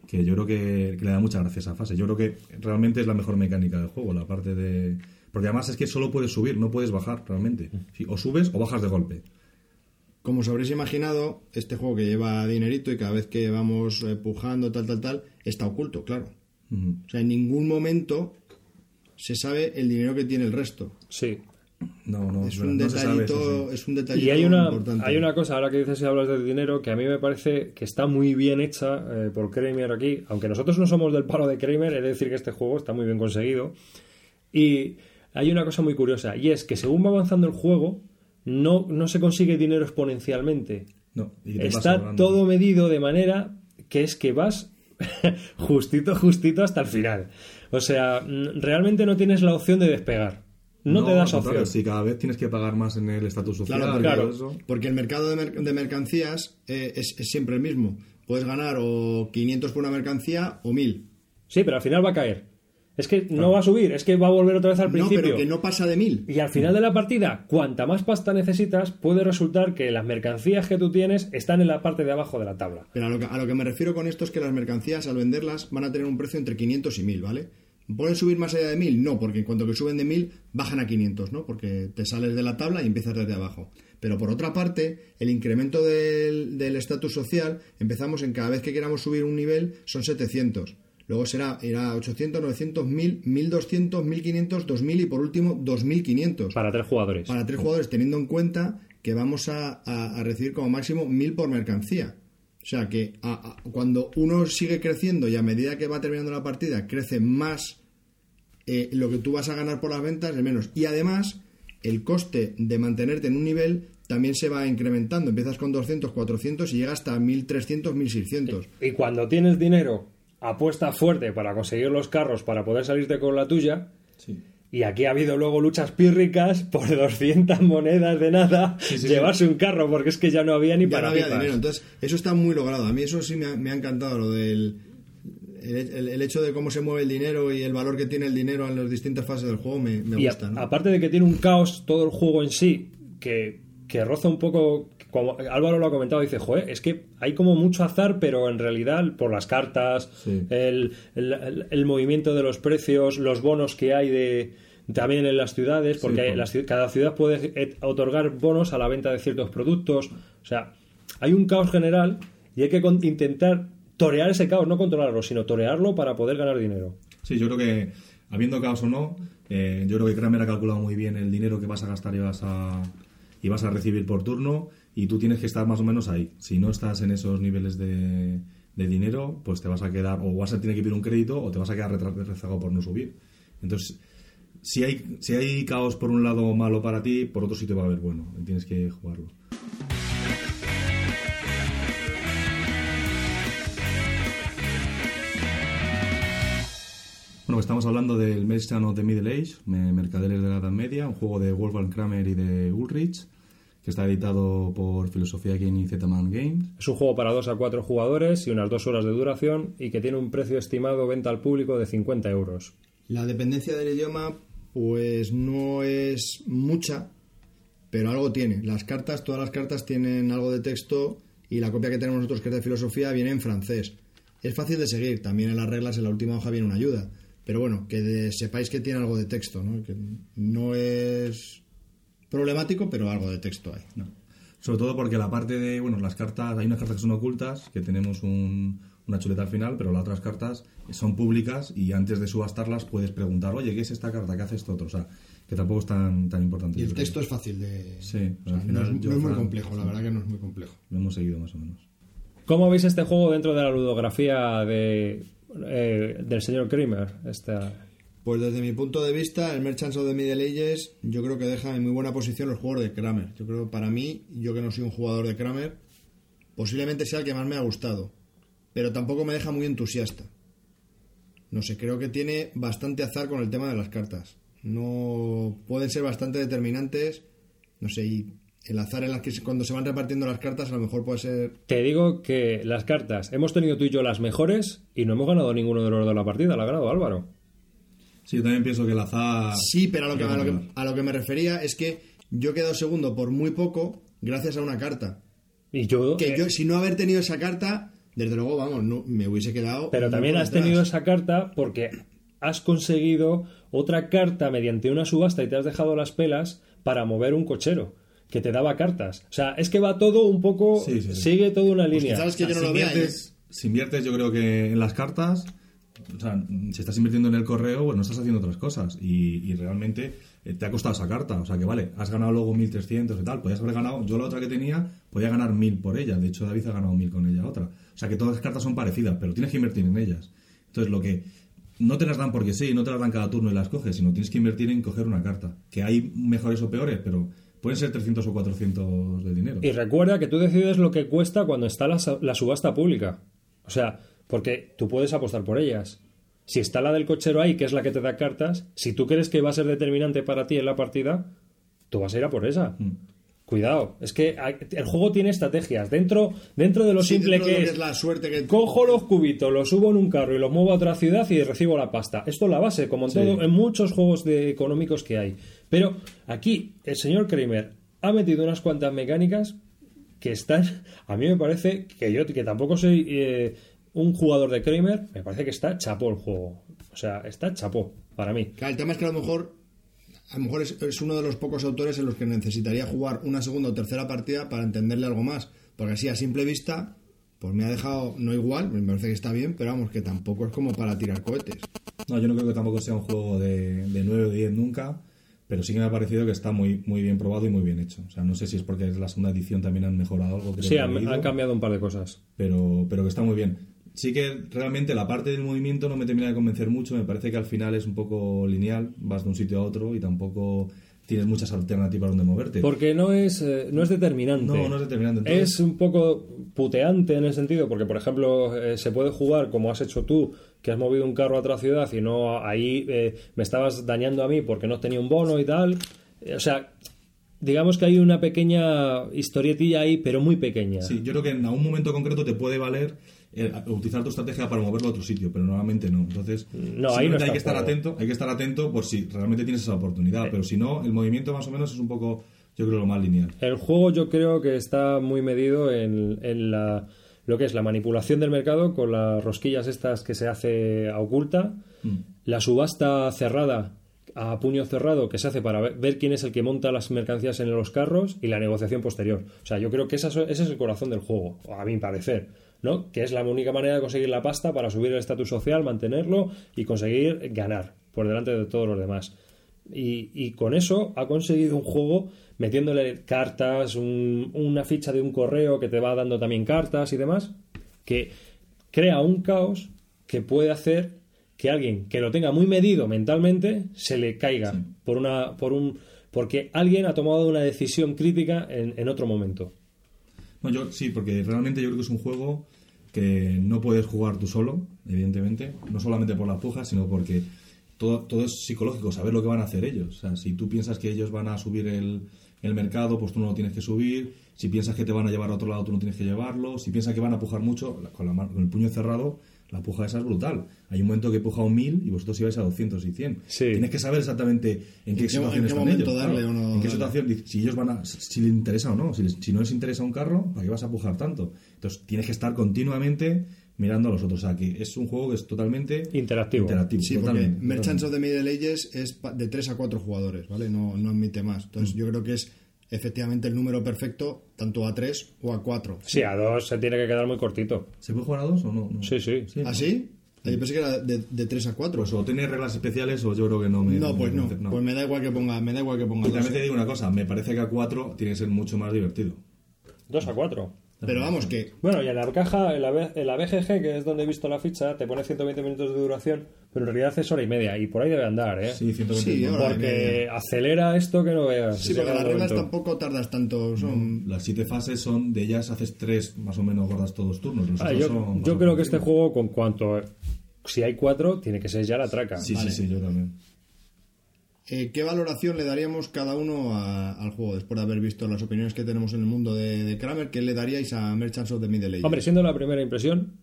que yo creo que, que le da mucha gracia a esa fase. Yo creo que realmente es la mejor mecánica del juego, la parte de... Porque además es que solo puedes subir, no puedes bajar realmente. Sí, o subes o bajas de golpe. Como os habréis imaginado, este juego que lleva dinerito y cada vez que vamos eh, pujando, tal, tal, tal, está oculto, claro. O sea, en ningún momento se sabe el dinero que tiene el resto. Sí. No, no, Es un no se sabe detallito, eso, sí. es un detallito Y hay una, importante. hay una cosa, ahora que dices y hablas de dinero, que a mí me parece que está muy bien hecha eh, por Kramer aquí. Aunque nosotros no somos del palo de Kramer, he de decir que este juego está muy bien conseguido. Y hay una cosa muy curiosa, y es que según va avanzando el juego, no, no se consigue dinero exponencialmente. No, y Está todo medido de manera que es que vas justito, justito hasta el final. O sea, mm, realmente no tienes la opción de despegar. No, te das opción. Si cada vez tienes que pagar más en el estatus social Claro, y porque, todo eso. porque el mercado de, mer- de mercancías eh, es, es siempre el mismo. Puedes ganar o 500 por una mercancía o 1000. Sí, pero al final va a caer. Es que no va a subir, es que va a volver otra vez al No, principio. pero que no pasa de 1000. Y al final de la partida, cuanta más pasta necesitas, puede resultar que las mercancías que tú tienes están en la parte de abajo de la tabla. Pero a lo, que, a lo que me refiero con esto es que las mercancías al venderlas van a tener un precio entre 500 y 1000, ¿vale? ¿Pueden subir más allá de 1000? No, porque en cuanto que suben de 1000 bajan a 500, ¿no? Porque te sales de la tabla y empiezas desde abajo. Pero por otra parte, el incremento del del estatus social, empezamos en cada vez que queramos subir un nivel son 700. Luego será irá 800, 900, 1000, 1200, 1500, 2000 y por último 2500 Para tres jugadores. para tres jugadores, teniendo en cuenta que vamos a, a- a recibir como máximo mil por mercancía. O sea que a- a- cuando uno sigue creciendo y a medida que va terminando la partida crece más eh, lo que tú vas a ganar por las ventas es menos. Y además, el coste de mantenerte en un nivel también se va incrementando. Empiezas con 200, 400 y llega hasta 1300, 1600. Y cuando tienes dinero, apuesta fuerte para conseguir los carros para poder salirte con la tuya. Sí. Y aquí ha habido luego luchas pírricas por 200 monedas de nada, Sí, sí, llevarse un carro porque es que ya no había ni Ya para no había dinero. Entonces, eso está muy logrado. A mí eso sí me ha, me ha encantado, lo del el, el- el hecho de cómo se mueve el dinero y el valor que tiene el dinero en las distintas fases del juego me, me y a- gusta. ¿no? aparte de que tiene un caos todo el juego en sí, que, que roza un poco, como Álvaro lo ha comentado, dice, joder, es que hay como mucho azar, pero en realidad por las cartas, Sí. el, el- el- el movimiento de los precios, los bonos que hay de también en las ciudades, porque Sí, las cada ciudad puede otorgar bonos a la venta de ciertos productos. O sea, hay un caos general y hay que con- intentar torear ese caos, no controlarlo, sino torearlo para poder ganar dinero. Sí, yo creo que, habiendo caos o no, eh, yo creo que Kramer ha calculado muy bien el dinero que vas a gastar y vas a, y vas a recibir por turno, y tú tienes que estar más o menos ahí. Si no estás en esos niveles de, dinero, pues te vas a quedar, o vas a tener que pedir un crédito, o te vas a quedar rezagado por no subir. Entonces, si hay, si hay caos por un lado malo para ti, por otro sitio va a haber bueno, tienes que jugarlo. Bueno, estamos hablando del Merchant of the Middle Age, me- Mercaderes de la Edad Media, un juego de Wolfgang Kramer y de Ulrich, que está editado por Filosofía Game y Zetaman Games. Es un juego para 2 a 4 jugadores y unas 2 horas de duración y que tiene un precio estimado venta al público de 50 euros. La dependencia del idioma, pues no es mucha, pero algo tiene. Las cartas, todas las cartas tienen algo de texto y la copia que tenemos nosotros, que es de filosofía, viene en francés. Es fácil de seguir, también en las reglas, en la última hoja viene una ayuda. Pero bueno, que de- sepáis que tiene algo de texto, ¿no? Que no es problemático, pero algo de texto hay. No. Sobre todo porque la parte de, bueno, las cartas, hay unas cartas que son ocultas, que tenemos un- una chuleta al final, pero las otras cartas son públicas y antes de subastarlas puedes preguntar, oye, ¿qué es esta carta? ¿Qué hace esto otro? O sea, que tampoco es tan, tan importante. Y el creo. texto es fácil de... Sí, o sea, al final no es, yo, no es muy complejo, la verdad que no es muy complejo. Lo hemos seguido más o menos. ¿Cómo veis este juego dentro de la ludografía de, eh, del señor Kramer? Esta... Pues desde mi punto de vista, el Merchants of the Middle Ages yo creo que deja en muy buena posición los juegos de Kramer. Yo creo, para mí, yo que no soy un jugador de Kramer, posiblemente sea el que más me ha gustado. Pero tampoco me deja muy entusiasta. No sé, creo que tiene bastante azar con el tema de las cartas. No pueden ser bastante determinantes. No sé, y el azar en las que cuando se van repartiendo las cartas a lo mejor puede ser Te digo que las cartas, hemos tenido tú y yo las mejores y no hemos ganado ninguno de los de la partida, la ha ganado Álvaro. Sí, yo también pienso que el azar... Sí, pero a lo, que, a, lo que, a lo que me refería es que yo he quedado segundo por muy poco gracias a una carta. Y yo, Que eh, yo, si no haber tenido esa carta, desde luego, vamos, no, me hubiese quedado. pero también has detrás. tenido esa carta porque has conseguido otra carta mediante una subasta y te has dejado las pelas para mover un cochero. que te daba cartas. O sea, es que va todo un poco, Sí, sí, sí. sigue toda una línea. quizás que O sea, yo no si, lo inviertes, si inviertes, yo creo que en las cartas, o sea, si estás invirtiendo en el correo, pues no estás haciendo otras cosas. Y, realmente eh, te ha costado esa carta. O sea, que vale, has ganado luego 1.300 y tal. Podías haber ganado, yo la otra que tenía, podía ganar 1.000 por ella. De hecho, David ha ganado 1.000 con ella otra. O sea, que todas las cartas son parecidas, pero tienes que invertir en ellas. Entonces, lo que no te las dan porque sí, no te las dan cada turno y las coges, sino tienes que invertir en coger una carta. Que hay mejores o peores, pero pueden ser 300 o 400 de dinero. Y recuerda que tú decides lo que cuesta cuando está la subasta pública. O sea, porque tú puedes apostar por ellas. Si está la del cochero ahí, que es la que te da cartas, si tú crees que va a ser determinante para ti en la partida, tú vas a ir a por esa. Mm. Cuidado, es que hay- el juego tiene estrategias. Dentro, dentro de lo Sí, simple de que lo es, que es la suerte que cojo los cubitos, los subo en un carro y los muevo a otra ciudad y recibo la pasta. Esto es la base, como en, todo, en muchos juegos de económicos que hay. Pero aquí el señor Kramer ha metido unas cuantas mecánicas que están, a mí me parece que yo que tampoco soy eh, un jugador de Kramer, me parece que está chapó el juego. O sea, está chapó para mí. Claro, el tema es que a lo mejor a lo mejor es, es uno de los pocos autores en los que necesitaría jugar una segunda o tercera partida para entenderle algo más. Porque así, a simple vista, pues me ha dejado, no igual, me parece que está bien, pero vamos, que tampoco es como para tirar cohetes. No, yo no creo que tampoco sea un juego de, de 9 o 10 nunca, pero sí que me ha parecido que está muy, muy bien probado y muy bien hecho. O sea, no sé si es porque es la segunda edición también han mejorado algo. creo Sí, que han, han cambiado un par de cosas. Pero, pero que está muy bien. Sí que realmente la parte del movimiento no me termina de convencer mucho, me parece que al final es un poco lineal, vas de un sitio a otro y tampoco tienes muchas alternativas donde moverte. Porque no es, eh, no es determinante. No, no es determinante. Entonces- Es un poco puteante en el sentido, porque por ejemplo eh, se puede jugar como has hecho tú, que has movido un carro a otra ciudad y no ahí eh, me estabas dañando a mí porque no tenía un bono y tal. O sea, digamos que hay una pequeña historietilla ahí, pero muy pequeña. Sí, yo creo que en algún momento concreto te puede valer utilizar tu estrategia para moverlo a otro sitio, pero normalmente no. Entonces, No, ahí no hay que estar atento, hay que estar atento por si realmente tienes esa oportunidad, pero si no, el movimiento más o menos es un poco, yo creo, lo más lineal. El juego yo creo que está muy medido en, en la, lo que es la manipulación del mercado con las rosquillas estas que se hace a oculta, la subasta cerrada a puño cerrado que se hace para ver, ver quién es el que monta las mercancías en los carros y la negociación posterior. O sea, yo creo que esa- ese es el corazón del juego, a mi parecer. ¿No? Que es la única manera de conseguir la pasta para subir el estatus social, mantenerlo y conseguir ganar por delante de todos los demás. Y, y con eso ha conseguido un juego metiéndole cartas, un- una ficha de un correo que te va dando también cartas y demás, que crea un caos que puede hacer que alguien que lo tenga muy medido mentalmente se le caiga por una por un porque alguien ha tomado una decisión crítica en, en otro momento. No, yo sí, porque realmente yo creo que es un juego que no puedes jugar tú solo, evidentemente, no solamente por la puja, sino porque todo, todo es psicológico, saber lo que van a hacer ellos. O sea, si tú piensas que ellos van a subir el, el mercado, pues tú no lo tienes que subir. Si piensas que te van a llevar a otro lado, tú no tienes que llevarlo. Si piensas que van a pujar mucho, con, la con el puño cerrado, la puja esa es brutal. Hay un momento que puja un 1000 y vosotros ibais a 200 y 100. Sí. Tienes que saber exactamente en qué qué- situación están momento ellos. darle claro. o no en qué situación si ellos van a si les interesa o no si, les- si no les interesa un carro para qué vas a pujar tanto entonces tienes que estar continuamente mirando a los otros o sea que es un juego que es totalmente Interactivo. interactivo Sí, porque totalmente, Merchants of totalmente. the Middle Ages es de 3 a 4 jugadores, ¿vale? No, no admite más. Entonces Mm. yo creo que es efectivamente el número perfecto tanto a 3 o a 4. Sí, a dos se tiene que quedar muy cortito. ¿se puede jugar a dos o no? No. Sí, sí. ¿Ah, sí? Yo pensé que era de, de 3 a 4. pues o tiene reglas especiales o yo creo que no me no, me pues no. convence, Pues me da igual que ponga, me da igual que ponga Y también dos. te digo una cosa me parece que a cuatro tiene que ser mucho más divertido Dos a cuatro. Pero vamos que Bueno, y en la caja, en la, B- en la BGG, que es donde he visto la ficha, te pone 120 minutos de duración, pero en realidad es hora y media, y por ahí debe andar, ¿eh? sí 120 Sí, no. ahora- Porque acelera esto que no veas. sí, porque las reglas tampoco tardas tanto, son las siete fases son de ellas haces tres más o menos gordas todos turnos Los Ah, yo son yo creo que este juego, con cuanto. Si hay cuatro, tiene que ser ya la traca. sí Vale. sí sí yo también Eh, ¿Qué valoración le daríamos cada uno a- al juego después de haber visto las opiniones que tenemos en el mundo de, de Kramer? ¿Qué le daríais a Merchants of the Middle Ages? Hombre, siendo la primera impresión,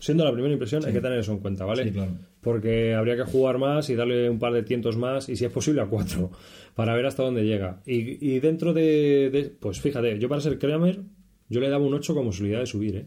siendo la primera impresión, hay que tener eso en cuenta, ¿vale? Sí, claro. Porque habría que jugar más y darle un par de tientos más, y si es posible a cuatro, para ver hasta dónde llega. Y, y dentro de, de- Pues fíjate, yo para ser Kramer, yo le daba un 8 con posibilidad de subir, ¿eh?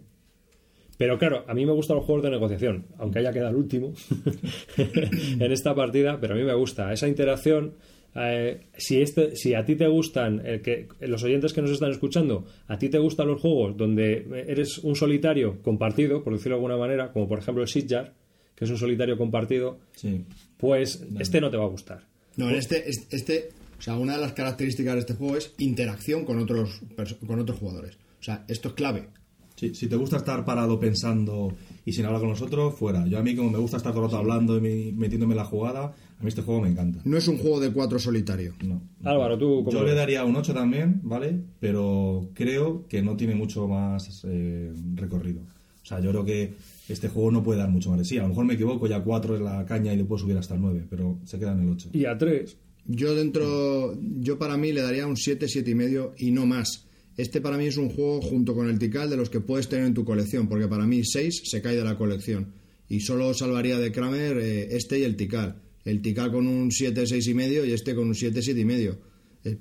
Pero claro, a mí me gustan los juegos de negociación, aunque haya quedado el último en esta partida, pero a mí me gusta esa interacción eh, si, este, si a ti te gustan, que, los oyentes que nos están escuchando, a ti te gustan los juegos donde eres un solitario compartido, por decirlo de alguna manera, como por ejemplo el Sitjar, que es un solitario compartido, Sí. pues este no te va a gustar. No, en este, es- este, o sea, una de las características de este juego es interacción con otros, con otros jugadores. O sea, esto es clave. Sí, si te gusta estar parado pensando y sin hablar con nosotros, fuera. Yo a mí como me gusta estar todo el rato hablando y me- metiéndome en la jugada, a mí este juego me encanta. No es un juego de cuatro solitario. No. Álvaro, tú cómo Yo ves? le daría un 8 también, ¿vale? Pero creo que no tiene mucho más eh, recorrido. O sea, yo creo que este juego no puede dar mucho más sí. A lo mejor me equivoco, ya 4 es la caña y le puedo subir hasta el 9, pero se queda en el 8. Y a tres. Yo dentro, yo para mí le daría un 7, 7 y medio y no más. Este para mí es un juego junto con el Tikal de los que puedes tener en tu colección, porque para mí 6 se cae de la colección. Y solo salvaría de Kramer eh, este y el Tikal. El Tikal con un 7, 6 y medio y este con un 7, 7 y medio. Eh,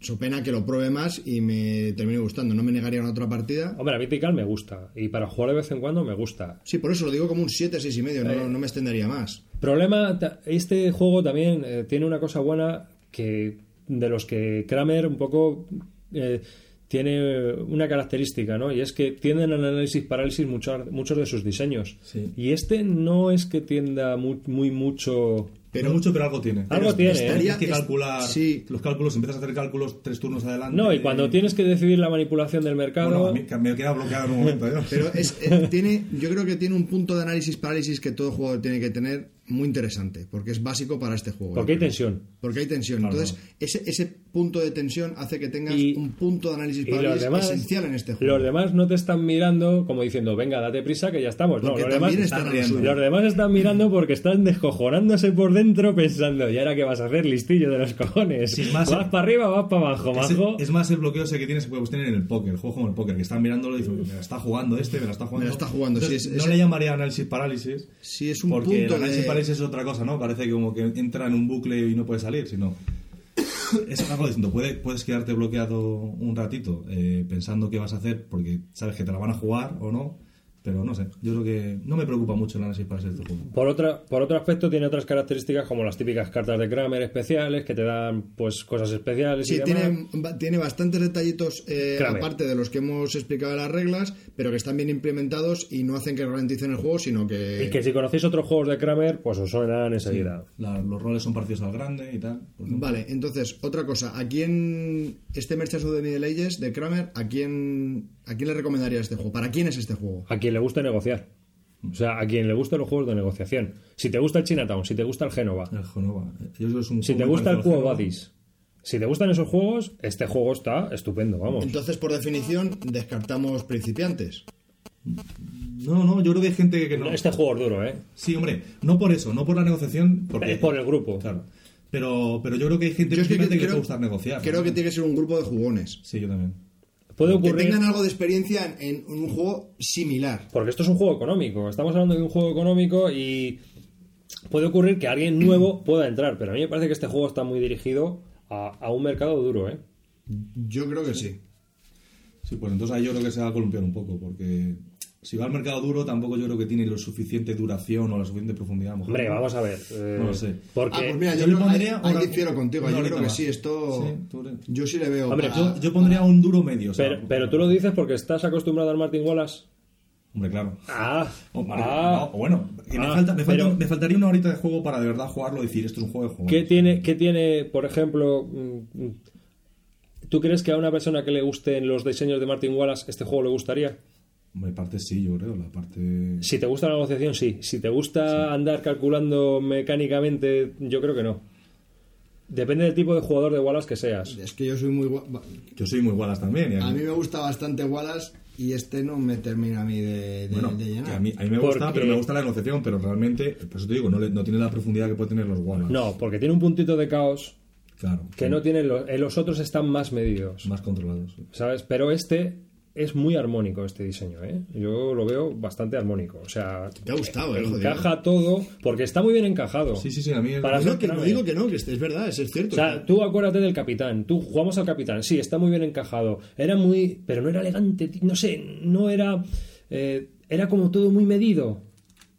so pena que lo pruebe más y me termine gustando. No me negaría una otra partida. Hombre, a mí Tikal me gusta. Y para jugar de vez en cuando me gusta. Sí, por eso lo digo como un 7, 6 y medio. No, no me extendería más. Problema, este juego también eh, tiene una cosa buena que de los que Kramer un poco eh, tiene una característica, ¿no? Y es que tienden al análisis parálisis mucho- muchos de sus diseños. Sí. Y este no es que tienda muy, muy mucho... Pero mucho, pero algo tiene. Algo tiene, ¿eh? Tienes que es- calcular sí. los cálculos, empiezas a hacer cálculos tres turnos adelante. No, y cuando tienes que decidir la manipulación del mercado... Bueno, a mí que me queda bloqueado en un momento. ¿eh? Pero es, eh, tiene, yo creo que tiene un punto de análisis parálisis que todo jugador tiene que tener muy interesante, porque es básico para este juego. porque hay creo. tensión. Porque hay tensión. Claro. Entonces, ese, ese punto de tensión hace que tengas Y- un punto de análisis demás, esencial en este juego. los demás no te están mirando como diciendo, venga, date prisa que ya estamos. No, los demás, están los demás están mirando porque están descojonándose por dentro pensando, ¿y ahora qué vas a hacer, listillo de los cojones? Sí, es más- ¿Vas para arriba o vas para abajo, Es, majo? es más el bloqueo ese que tienes que puedes tener en el póker, el juego como el póker, que están mirándolo y dicen, me la está jugando este, me la está jugando. Me la está jugando, sí, Entonces, es- no es- le llamaría análisis parálisis. Sí, es un porque punto el análisis de- parálisis es otra cosa, ¿no? Parece que como que entra en un bucle y no puede salir, sino... Es algo distinto. Puede- puedes quedarte bloqueado un ratito eh, pensando qué vas a hacer porque sabes que te la van a jugar o no, pero no sé. Yo creo que no me preocupa mucho el análisis de este juego. Por, otra, por otro aspecto tiene otras características como las típicas cartas de Kramer especiales que te dan pues cosas especiales y Sí, demás. tiene, tiene bastantes detallitos eh, aparte de los que hemos explicado en las reglas, pero que están bien implementados y no hacen que ralenticen el juego, sino que... Y que si conocéis otros juegos de Kramer, pues os suenan enseguida. La- los roles son parecidos al grande y tal. por. Vale, entonces, otra cosa. ¿A quién, este Merchants of the Middle Ages de Kramer, ¿a quién, ¿a quién le recomendaría este juego? ¿Para quién es este juego? A quien le guste negociar. O sea, a quien le gusten los juegos de negociación. Si te gusta el Chinatown, si te gusta el Génova, El Genova. Que es un si te gusta el Cuo Genova. Buddies, si te gustan esos juegos, este juego está estupendo, vamos. Entonces, por definición, descartamos principiantes. No, no, yo creo que hay gente que no. Este juego es duro, ¿eh? Sí, hombre, no por eso, no por la negociación, porque Es por el grupo. Claro. Pero, pero yo creo que hay gente Yo es que principiante que, le creo- puede gustar negociar. Creo ¿no? que tiene que ser un grupo de jugones. Sí, yo también. Puede Que ocurrir... tengan algo de experiencia en, en un juego similar. Porque esto es un juego económico. Estamos hablando de un juego económico y puede ocurrir que alguien nuevo pueda entrar. Pero a mí me parece que este juego está muy dirigido a, a un mercado duro, ¿eh? Yo creo que sí. Sí, pues entonces ahí yo creo que se va a columpiar un poco, porque si va al mercado duro, tampoco yo creo que tiene lo suficiente duración o la suficiente profundidad. a lo mejor. Hombre, vamos a ver. eh, No lo sé. Porque... Ah, pues mira, yo yo, le pondría ahí, difiero contigo. Yo creo que más. sí, esto. Sí, yo sí le veo. Hombre, para- Yo, yo pondría un duro medio. o sea, pero, pero tú lo dices porque estás acostumbrado al Martin Wallace. Hombre, claro. Ah, Hombre, ah. no, bueno, me, Ah, falta, me, falta- pero- me faltaría una horita de juego para de verdad jugarlo y decir, esto es un juego de juego. ¿Qué tiene, ¿Qué tiene, por ejemplo, mm, mm, ¿tú crees que a una persona que le gusten los diseños de Martin Wallace este juego le gustaría? Hombre, parte sí, yo creo, la parte... Si te gusta la negociación, sí. Si te gusta andar calculando mecánicamente, yo creo que no. Depende del tipo de jugador de Wallace que seas. Es que yo soy muy. Yo soy muy Wallace también. y a A mí- me gusta bastante Wallace y este no me termina a mí de, de- Bueno, de que llenar. a mí, a mí me gusta, pero me gusta la negociación, pero realmente, por eso te digo, no, le- no tiene la profundidad que puede tener los Wallace. No, porque tiene un puntito de caos Claro. que no tienen los, en los otros están más medidos, Más controlados. ¿sabes? Pero este es muy armónico este diseño, ¿eh? Yo lo veo bastante armónico, o sea, Te ha gustado, eh, joder. encaja todo porque está muy bien encajado. Sí, sí, sí, a mí... Para No, que no digo que no, que este es verdad, es, cierto. O sea, tú acuérdate del capitán. Tú jugamos al capitán. Sí, está muy bien encajado. Era muy. Pero no era elegante. No sé, no era. eh, era como todo muy medido.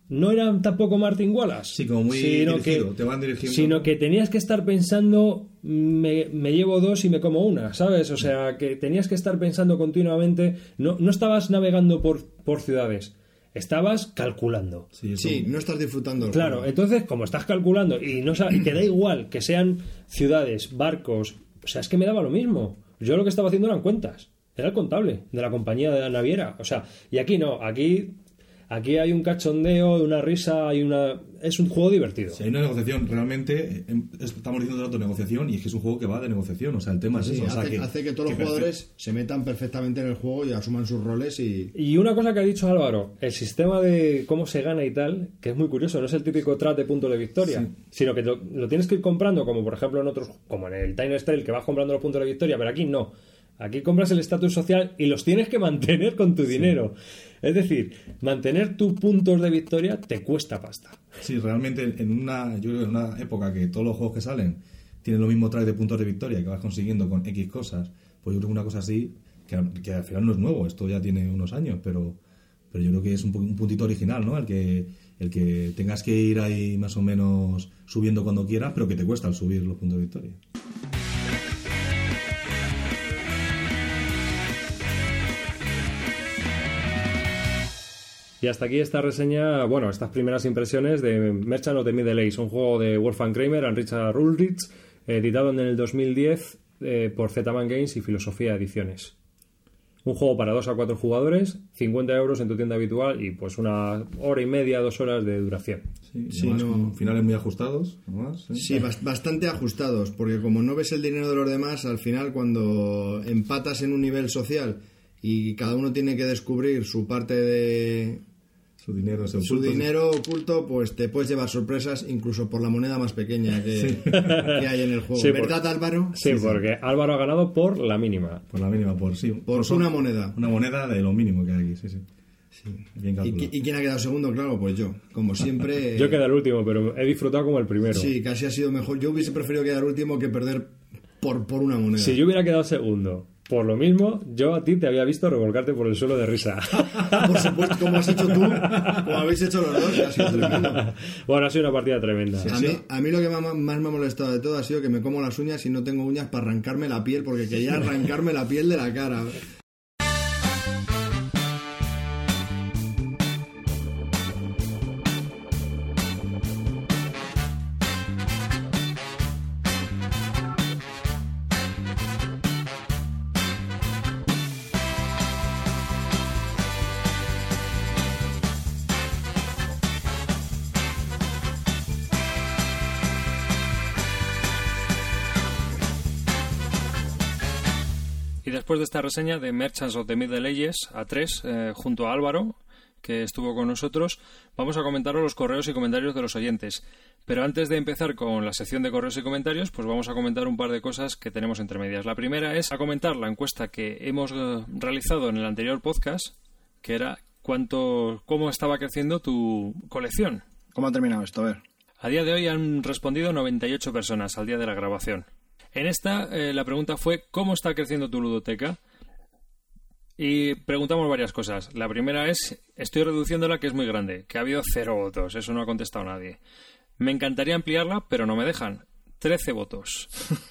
No eran tampoco Martin Wallace. Sí, como muy sino dirigido, que, te van dirigiendo. Sino que tenías que estar pensando, me, me llevo dos y me como una, ¿sabes? O sea, que tenías que estar pensando continuamente, no, no estabas navegando por, por ciudades, estabas calculando. Sí, no estás disfrutando. Claro, juego. entonces, como estás calculando y, no, y te da igual que sean ciudades, barcos, o sea, es que me daba lo mismo. Yo lo que estaba haciendo eran cuentas. Era el contable de la compañía de la naviera. O sea, y aquí no, aquí, aquí hay un cachondeo, una risa, hay una. Es un juego divertido. Si hay una negociación, realmente eh, estamos diciendo tanto negociación y es que es un juego que va de negociación. O sea, el tema es eso. o sea, hace, que, hace que todos los jugadores se metan perfectamente en el juego y asuman sus roles y... Y una cosa que ha dicho Álvaro, el sistema de cómo se gana y tal, que es muy curioso, no es el típico tras de puntos de victoria, sino que lo, lo tienes que ir comprando, como por ejemplo en otros, como en el Time Trail, que vas comprando los puntos de victoria, pero aquí no. Aquí compras el estatus social y los tienes que mantener con tu dinero. Es decir, mantener tus puntos de victoria te cuesta pasta. Sí, realmente en una, yo creo que en una época que todos los juegos que salen tienen lo mismo track de puntos de victoria que vas consiguiendo con X cosas, pues yo creo que una cosa así, que, que al final no es nuevo, esto ya tiene unos años, pero, pero yo creo que es un, un puntito original, ¿no? El que, el que tengas que ir ahí más o menos subiendo cuando quieras, pero que te cuesta el subir los puntos de victoria. Y hasta aquí esta reseña, bueno, estas primeras impresiones de Merchant of the Middle Age, un juego de Wolfgang Kramer and Richard Ulrich, editado en el 2010 eh, por Z-Man Games y Filosofía Ediciones. Un juego para 2 a 4 jugadores, 50 euros en tu tienda habitual y pues una hora y media, dos horas de duración. Sí, y Sí, además no. con finales muy ajustados, además. ¿eh? Sí, bas- bastante ajustados, porque como no ves el dinero de los demás, al final cuando empatas en un nivel social y cada uno tiene que descubrir su parte de Su dinero su oculto, pues te puedes llevar sorpresas incluso por la moneda más pequeña que, que hay en el juego. Sí, por- ¿Verdad, Álvaro? Sí, porque Álvaro ha ganado por la mínima. Por la mínima, por sí. Por una moneda. Una moneda de lo mínimo que hay aquí, sí, sí. Bien ¿Y, calculado. qui- y quién ha quedado segundo? Claro, pues yo. Como siempre. Yo quedé el último, pero he disfrutado como el primero. Sí, casi ha sido mejor. Yo hubiese preferido quedar último que perder por, por una moneda. Si yo hubiera quedado segundo por lo mismo, yo a ti te había visto revolcarte por el suelo de risa. Por supuesto, como has hecho tú, como habéis hecho los dos, que ha sido tremendo. bueno, ha sido una partida tremenda. A mí, a mí lo que más, más me ha molestado de todo ha sido que me como las uñas y no tengo uñas para arrancarme la piel, porque quería arrancarme la piel de la cara. Después de esta reseña de Merchants of the Middle Ages a 3, junto a Álvaro, que estuvo con nosotros, vamos a comentaros los correos y comentarios de los oyentes. Pero antes de empezar con la sección de correos y comentarios, pues vamos a comentar un par de cosas que tenemos entre medias. La primera es a comentar la encuesta que hemos eh, realizado en el anterior podcast, que era cuánto, cómo estaba creciendo tu colección. ¿Cómo ha terminado esto? A ver. A día de hoy han respondido 98 personas al día de la grabación. En esta, eh, la pregunta fue ¿cómo está creciendo tu ludoteca? Y preguntamos varias cosas. La primera es, estoy reduciéndola que es muy grande, que ha habido cero votos, eso no ha contestado nadie. Me encantaría ampliarla, pero no me dejan. 13 votos.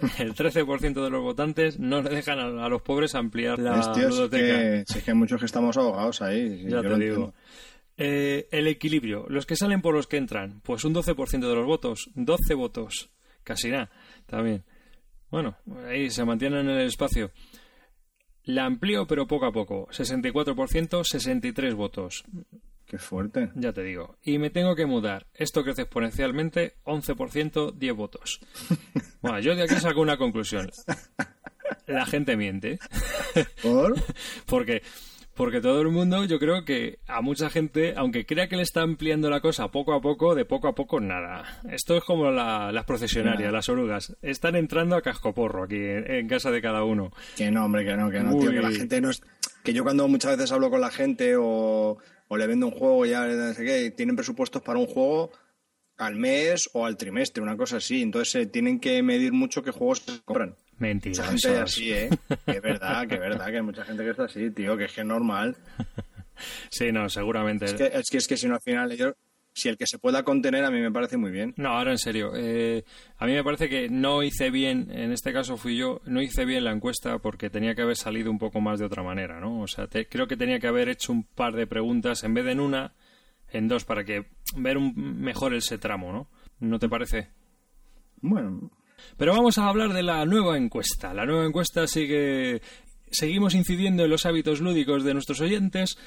El 13% de los votantes no le dejan a, a los pobres ampliar la Es, es ludoteca. que, es que hay muchos que estamos ahogados ahí. Ya te digo. Eh, el equilibrio. Los que salen por los que entran. Pues un 12% de los votos. 12 votos. Casi nada. También. Bueno, ahí se mantienen en el espacio. La amplío, pero poco a poco. 64%, 63 votos. Qué fuerte. Ya te digo. Y me tengo que mudar. Esto crece exponencialmente. 11%, 10 votos. Bueno, yo de aquí saco una conclusión. La gente miente. ¿Por? Porque, porque todo el mundo, yo creo que a mucha gente, aunque crea que le está ampliando la cosa poco a poco, de poco a poco nada. Esto es como la- las procesionarias, las orugas. Están entrando a cascoporro aquí en, en casa de cada uno. Que no, hombre, que no, que no, tío. Que la gente no es. Que yo cuando muchas veces hablo con la gente o, o le vendo un juego, ya no sé qué, tienen presupuestos para un juego al mes o al trimestre, una cosa así. Entonces eh, tienen que medir mucho qué juegos se compran. Mentira. Mucha gente es así, ¿eh? Que es verdad, que es verdad, que hay mucha gente que está así, tío, que es que es normal. Sí, no, seguramente. Es que, es que, es que si no al final ellos, si el que se pueda contener a mí me parece muy bien. No, ahora en serio. eh, a mí me parece que no hice bien, en este caso fui yo, no hice bien la encuesta porque tenía que haber salido un poco más de otra manera, ¿no? O sea, te- creo que tenía que haber hecho un par de preguntas en vez de en una, en dos, para que ver un, mejor ese tramo, ¿no? ¿No te parece? Bueno, Pero vamos a hablar de la nueva encuesta. La nueva encuesta sigue. Seguimos incidiendo en los hábitos lúdicos de nuestros oyentes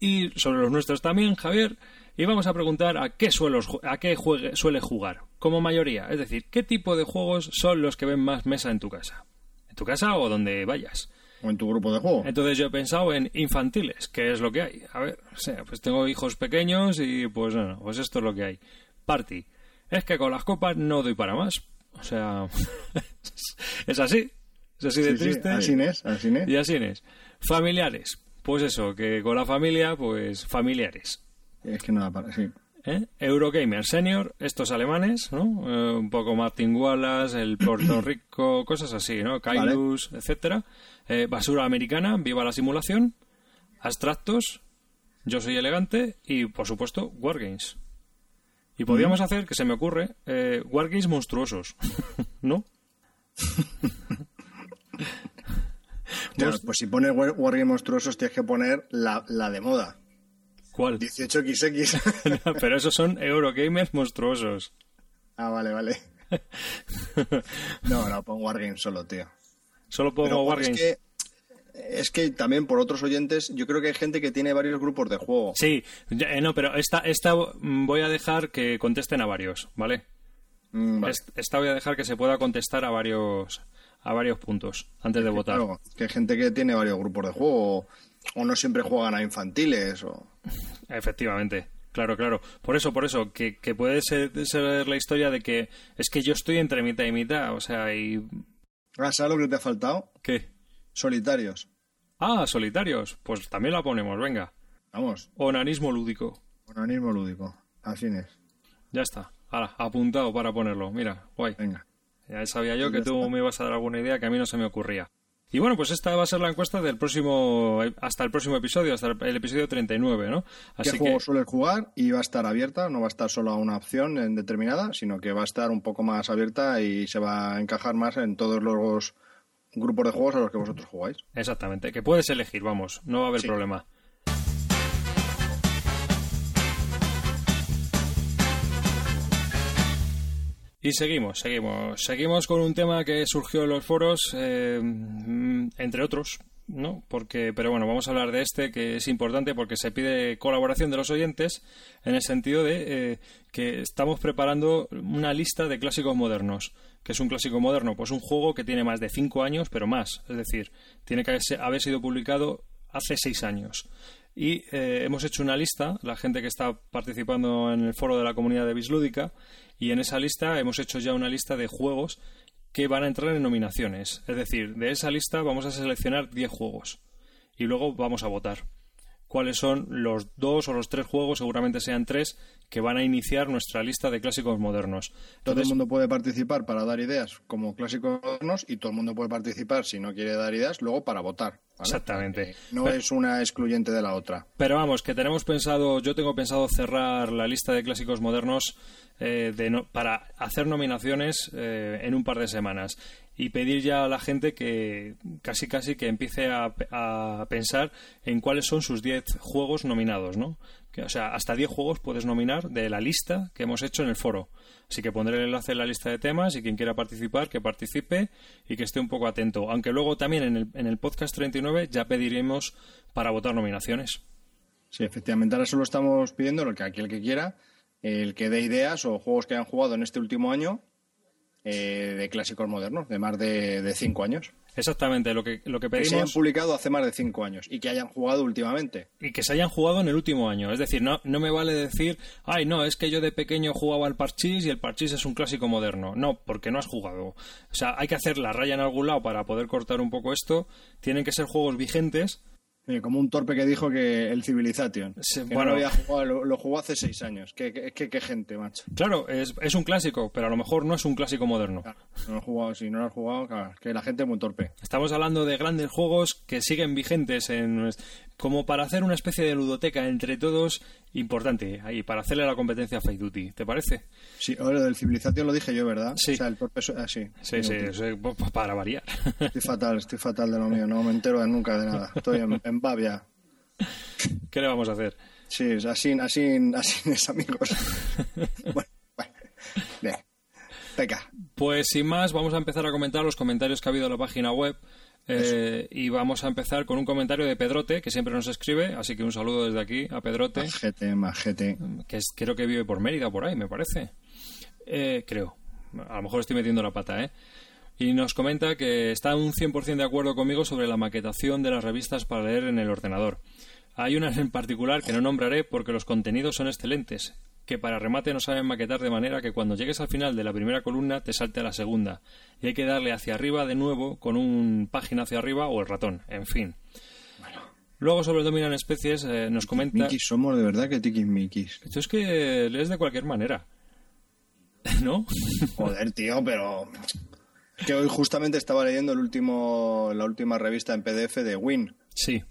y sobre los nuestros también, Javier. Y vamos a preguntar a qué, suelos, a qué juegue- suele jugar, como mayoría. Es decir, ¿qué tipo de juegos son los que ven más mesa en tu casa? ¿En tu casa o donde vayas? o en tu grupo de juego. Entonces yo he pensado en infantiles, que es lo que hay. A ver, o sea, pues tengo hijos pequeños y pues bueno, pues esto es lo que hay. Party. Es que con las copas no doy para más. O sea, es así. Es así de Sí, sí, triste. así es, así es. Y así es. Familiares. Pues eso, que con la familia, pues familiares. Es que no para, sí. ¿Eh? Eurogamer Senior, estos alemanes, ¿no? Eh, un poco Martin Wallace, el Puerto Rico, cosas así, ¿no? Kailus, etcétera. Eh, basura americana, viva la simulación. Abstractos, yo soy elegante y, por supuesto, Wargames. Y podríamos hacer, que se me ocurre, eh, Wargames monstruosos, ¿no? Claro, pues si pones War- Wargame monstruosos tienes que poner la, la de moda. ¿Cuál? 18XX. Pero esos son Eurogamers monstruosos. ah, vale, vale. No, no, pon Wargame solo, tío. Solo pongo Wargames. es que, es que también por otros oyentes, yo creo que hay gente que tiene varios grupos de juego. Sí, eh, no, pero esta, esta mm, voy a dejar que contesten a varios, ¿vale? Mm, vale. Esta voy a dejar que se pueda contestar a varios a varios puntos antes de votar. Claro, que hay gente que tiene varios grupos de juego o, no siempre juegan a infantiles o... Efectivamente. Claro, claro. Por eso, por eso, que, que puede ser, ser la historia de que es que yo estoy entre mitad y mitad, o sea, y... Ah, ¿Sabes lo que te ha faltado? ¿Qué? Solitarios. Ah, solitarios. Pues también la ponemos, venga. Vamos, Onanismo lúdico. onanismo lúdico. Así es. Ya está. Ahora, apuntado para ponerlo. Mira, guay. Venga. Ya sabía yo que tú me ibas a dar alguna idea que a mí no se me ocurría. Y bueno, pues esta va a ser la encuesta del próximo, hasta el próximo episodio, hasta el, el episodio 39, ¿no? ¿Qué Así que, juego sueles jugar? Y va a estar abierta, no va a estar solo a una opción en determinada, sino que va a estar un poco más abierta y se va a encajar más en todos los grupos de juegos a los que vosotros jugáis. exactamente, que puedes elegir, vamos, no va a haber Sí. problema. Y seguimos, seguimos. Seguimos con un tema que surgió en los foros, eh, mm, entre otros, ¿no? Porque, pero bueno, vamos a hablar de este que es importante porque se pide colaboración de los oyentes en el sentido de eh, que estamos preparando una lista de clásicos modernos. ¿Qué es un clásico moderno? Pues un juego que tiene más de cinco años, pero más. Es decir, tiene que haber sido publicado hace seis años. Y eh, hemos hecho una lista, la gente que está participando en el foro de la comunidad de Bislúdica, y en esa lista hemos hecho ya una lista de juegos que van a entrar en nominaciones. Es decir, de esa lista vamos a seleccionar 10 juegos y luego vamos a votar. ¿Cuáles son los dos o los tres juegos, seguramente sean tres, que van a iniciar nuestra lista de clásicos modernos? Todo el mundo puede participar para dar ideas como clásicos modernos y todo el mundo puede participar si no quiere dar ideas luego para votar. ¿vale? Exactamente. No Pero- es una excluyente de la otra. Pero vamos, que tenemos pensado, yo tengo pensado cerrar la lista de clásicos modernos eh, de no- para hacer nominaciones eh, en un par de semanas y pedir ya a la gente que casi casi que empiece a, a pensar en cuáles son sus 10 juegos nominados, ¿no? O sea, hasta 10 juegos puedes nominar de la lista que hemos hecho en el foro. Así que pondré el enlace en la lista de temas y quien quiera participar, que participe y que esté un poco atento. Aunque luego también en el, en el podcast 39 ya pediremos para votar nominaciones. Sí, efectivamente, ahora solo estamos pidiendo lo que aquel que quiera, el que dé ideas o juegos que hayan jugado en este último año eh, de clásicos modernos, de más de, de cinco años. Exactamente, lo que, lo que Que se hayan pedimos publicado hace más de cinco años y que hayan jugado últimamente. y que se hayan jugado en el último año. Es decir, no, no me vale decir, ay, no, es que yo de pequeño jugaba al parchís y el parchís es un clásico moderno. No, porque no has jugado. O sea, hay que hacer la raya en algún lado para poder cortar un poco esto. Tienen que ser juegos vigentes como un torpe que dijo que el Civilization. Sí, que bueno. no lo, había jugado, lo, lo jugó hace seis años. Qué, qué, qué- qué gente, macho. Claro, es, es un clásico, pero a lo mejor no es un clásico moderno. Claro, no lo he jugado, si no lo has jugado, claro, que la gente es muy torpe. Estamos hablando de grandes juegos que siguen vigentes en como para hacer una especie de ludoteca entre todos importante ahí para hacerle la competencia a Fight Duty. ¿Te parece? Sí, ahora lo del Civilization lo dije yo, ¿verdad? Sí. O sea, el torpe... Ah, sí. Sí, sí, sí, para variar. Estoy fatal, estoy fatal de lo mío. No me entero de nunca de nada. Estoy en, en babia. ¿Qué le vamos a hacer? Sí, así, así, así es, amigos. bueno, bueno. Bien. Venga. Pues sin más, vamos a empezar a comentar los comentarios que ha habido en la página web. eh, y vamos a empezar con un comentario de Pedrote, que siempre nos escribe, así que un saludo desde aquí a Pedrote, Majete, majete. que es, creo que vive por Mérida, por ahí, me parece. Eh, creo. A lo mejor estoy metiendo la pata, ¿eh? Y nos comenta que está un 100% de acuerdo conmigo sobre la maquetación de las revistas para leer en el ordenador. Hay unas en particular que no nombraré porque los contenidos son excelentes, que para remate no saben maquetar de manera que cuando llegues al final de la primera columna te salte a la segunda, y hay que darle hacia arriba de nuevo con un página hacia arriba o el ratón, en fin. Luego sobre el Dominan Especies eh, nos comenta... Mikis somos de verdad que tiquismiquis. Esto es que lees de cualquier manera. ¿No? Joder, tío, pero... Que hoy justamente estaba leyendo el último, la última revista en PDF de Win. Sí.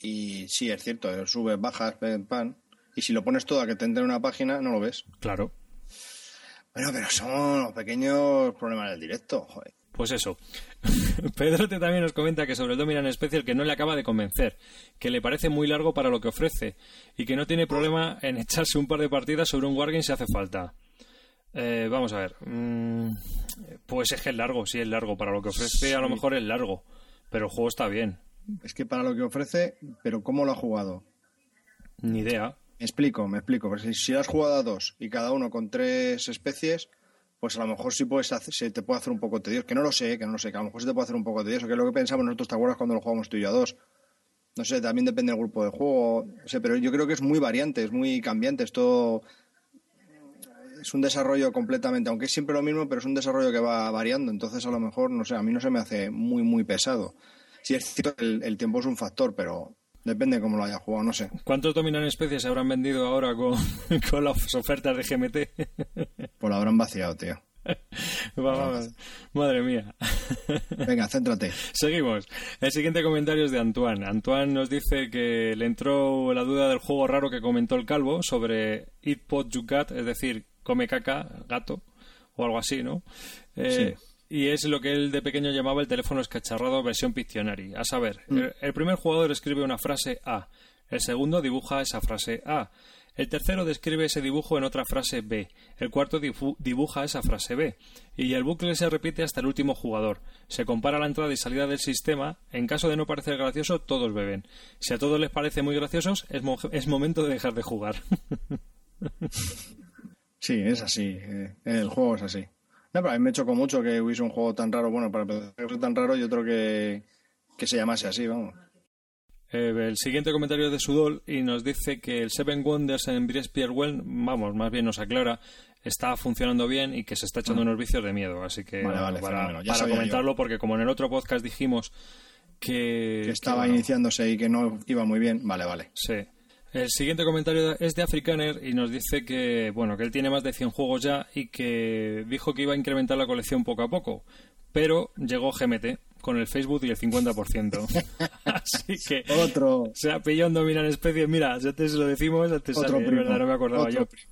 Y sí, es cierto, subes, bajas, pen, pan. Y si lo pones todo a que te entre en una página, no lo ves. Claro. Bueno, pero son los pequeños problemas del directo, joder. Pues eso. Pedrote también nos comenta que sobre el Dominan Special que no le acaba de convencer, que le parece muy largo para lo que ofrece y que no tiene problema en echarse un par de partidas sobre un Wargame si hace falta. Eh, vamos a ver. Mm, pues es que es largo, sí es largo. Para lo que ofrece a lo mejor es largo. Pero el juego está bien. Es que para lo que ofrece, pero ¿cómo lo ha jugado? Ni idea. Me explico, me explico. Porque si, has jugado a dos y cada uno con tres especies, pues a lo mejor sí puedes hacer- se te puede hacer un poco tedioso. Que no lo sé, que no lo sé, que a lo mejor se te puede hacer un poco tedioso. Que es lo que pensamos nosotros, ¿te acuerdas cuando lo jugamos tú y yo a dos? No sé, también depende del grupo de juego. No sé, pero yo creo que es muy variante, es muy cambiante. Esto es un desarrollo completamente, aunque es siempre lo mismo, pero es un desarrollo que va variando. Entonces, a lo mejor, no sé, a mí no se me hace muy, muy pesado. Sí, es cierto que el, el tiempo es un factor, pero depende de cómo lo haya jugado, no sé. ¿Cuántos Dominan especies se habrán vendido ahora con, con las ofertas de GMT? Pues lo habrán vaciado, tío. Vamos. Madre mía. Venga, céntrate. Seguimos. El siguiente comentario es de Antoine. Antoine nos dice que le entró la duda del juego raro que comentó el calvo sobre Eat Pot You es decir, come caca, gato, o algo así, ¿no? Eh, Y es lo que él de pequeño llamaba el teléfono escacharrado versión Pictionary. A saber, el, el primer jugador escribe una frase A, el segundo dibuja esa frase A, el tercero describe ese dibujo en otra frase B, el cuarto dibuja esa frase B, y el bucle se repite hasta el último jugador. Se compara la entrada y salida del sistema, en caso de no parecer gracioso, todos beben. Si a todos les parece muy graciosos, es, mo- es momento de dejar de jugar. Sí, es así. eh, el juego es así. No, pero a mí me chocó mucho que hubiese un juego tan raro. Bueno, para empezar, que fuese tan raro, yo creo que, que se llamase así, vamos. Eh, el siguiente comentario es de Sudol y nos dice que el Seven Wonders en Briespierre Well, vamos, más bien nos aclara, está funcionando bien y que se está echando unos vicios de miedo. Así que Vale, vale, para, yo. comentarlo, porque como en el otro podcast dijimos que, Que estaba bueno, iniciándose y que no iba muy bien. Vale, vale. Sí. El siguiente comentario es de Africaner y nos dice que, bueno, que él tiene más de 100 juegos ya y que dijo que iba a incrementar la colección poco a poco. Pero llegó GMT con el Facebook y el 50%. Así que Otro. se un dominar especie. Mira, ya te lo decimos, ya te Otro sale, primo. verdad, no me acordaba Otro yo. primo.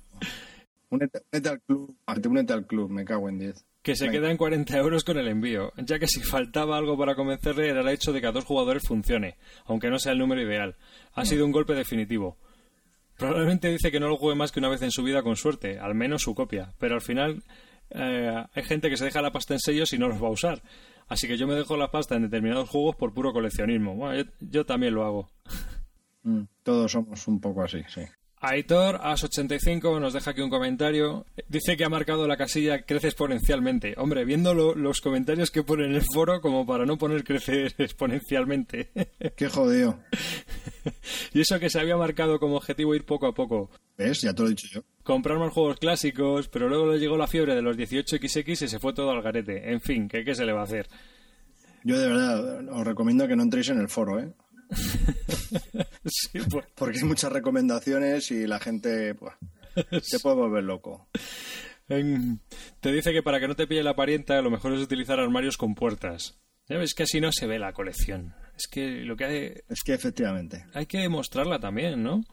Únete, al club. Únete al club. Me cago en 10. Que se queda en 40 euros con el envío, ya que si faltaba algo para convencerle era el hecho de que a dos jugadores funcione, aunque no sea el número ideal. Ha sido un golpe definitivo. Probablemente dice que no lo juegue más que una vez en su vida con suerte, al menos su copia, pero al final eh, hay gente que se deja la pasta en sellos y no los va a usar. Así que yo me dejo la pasta en determinados juegos por puro coleccionismo. Bueno, yo, yo también lo hago. Mm, Todos somos un poco así, sí. Aitor As85 nos deja aquí un comentario. Dice que ha marcado la casilla crece exponencialmente. Hombre, viendo lo- los comentarios que pone en el foro, como para no poner crecer exponencialmente. Qué jodido. y eso que se había marcado como objetivo ir poco a poco. ¿Ves? Ya te lo he dicho yo. Comprar más juegos clásicos, pero luego le llegó la fiebre de los 18XX y se fue todo al garete. En fin, ¿qué, qué se le va a hacer? Yo de verdad os recomiendo que no entréis en el foro, ¿eh? sí, pues. Porque hay muchas recomendaciones y la gente pues, se puede volver loco. Te dice que para que no te pille la parienta, lo mejor es utilizar armarios con puertas. Ya ves que así no se ve la colección. Es que lo que hay, Es que efectivamente. hay que mostrarla también, ¿no?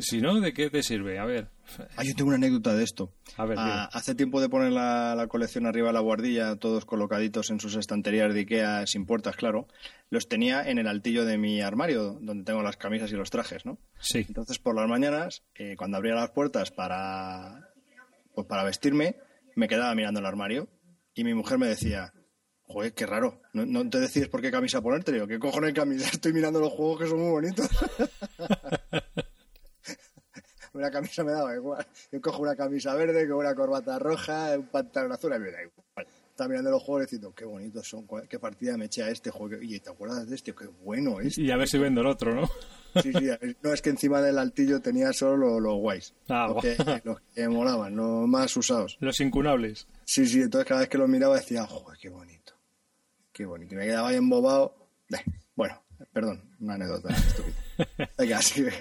Si no, ¿de qué te sirve? A ver. Ah, yo tengo una anécdota de esto. A ver, Ah, hace tiempo de poner la, la colección arriba de la guardilla, todos colocaditos en sus estanterías de Ikea, sin puertas, claro, los tenía en el altillo de mi armario, donde tengo las camisas y los trajes, ¿no? Sí. Entonces, por las mañanas, eh, cuando abría las puertas para, pues para vestirme, me quedaba mirando el armario y mi mujer me decía, joder, qué raro, no, no te decides por qué camisa ponerte. Digo, ¿qué cojones camisa? Estoy mirando los juegos que son muy bonitos. una camisa me daba igual. Yo cojo una camisa verde con una corbata roja, un pantalón azul, y me da igual. Estaba mirando los juegos diciendo, qué bonitos son, qué partida me eché a este juego. Y te acuerdas de este, qué bueno es. Y a ver si vendo el otro, ¿no? Sí, sí, no es que encima del altillo tenía solo los guays, Ah, los, que, los que molaban, los más usados. Los incunables. Sí, sí, entonces cada vez que los miraba decía, joder, qué bonito, qué bonito. Y me quedaba ahí embobado. Bueno, perdón, una anécdota estúpida. Venga, sigue.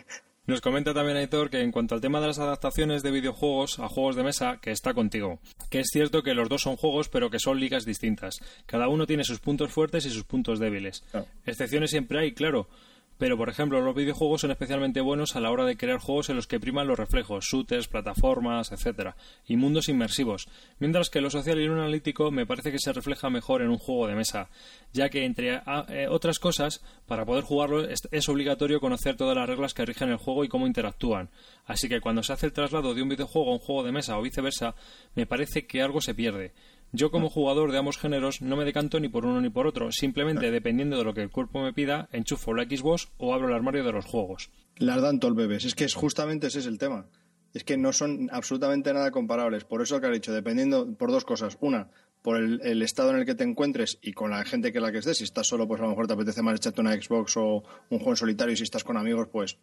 Nos comenta también Aitor que en cuanto al tema de las adaptaciones de videojuegos a juegos de mesa, que está contigo. Que es cierto que los dos son juegos, pero que son ligas distintas. Cada uno tiene sus puntos fuertes y sus puntos débiles. Claro. Excepciones siempre hay, claro. Pero, por ejemplo, los videojuegos son especialmente buenos a la hora de crear juegos en los que priman los reflejos, shooters, plataformas, etcétera, y mundos inmersivos, mientras que lo social y lo analítico me parece que se refleja mejor en un juego de mesa, ya que, entre ah, eh, otras cosas, para poder jugarlo es obligatorio conocer todas las reglas que rigen el juego y cómo interactúan. Así que cuando se hace el traslado de un videojuego a un juego de mesa o viceversa, me parece que algo se pierde. Yo como jugador de ambos géneros no me decanto ni por uno ni por otro, simplemente dependiendo de lo que el cuerpo me pida, enchufo la Xbox o abro el armario de los juegos. Las dan todo el bebés. Es que es justamente ese es el tema. Es que no son absolutamente nada comparables. Por eso que ha dicho, dependiendo por dos cosas. Una, por el, el estado en el que te encuentres y con la gente que la que estés. Si estás solo, pues a lo mejor te apetece más echarte una Xbox o un juego en solitario. Y si estás con amigos, pues,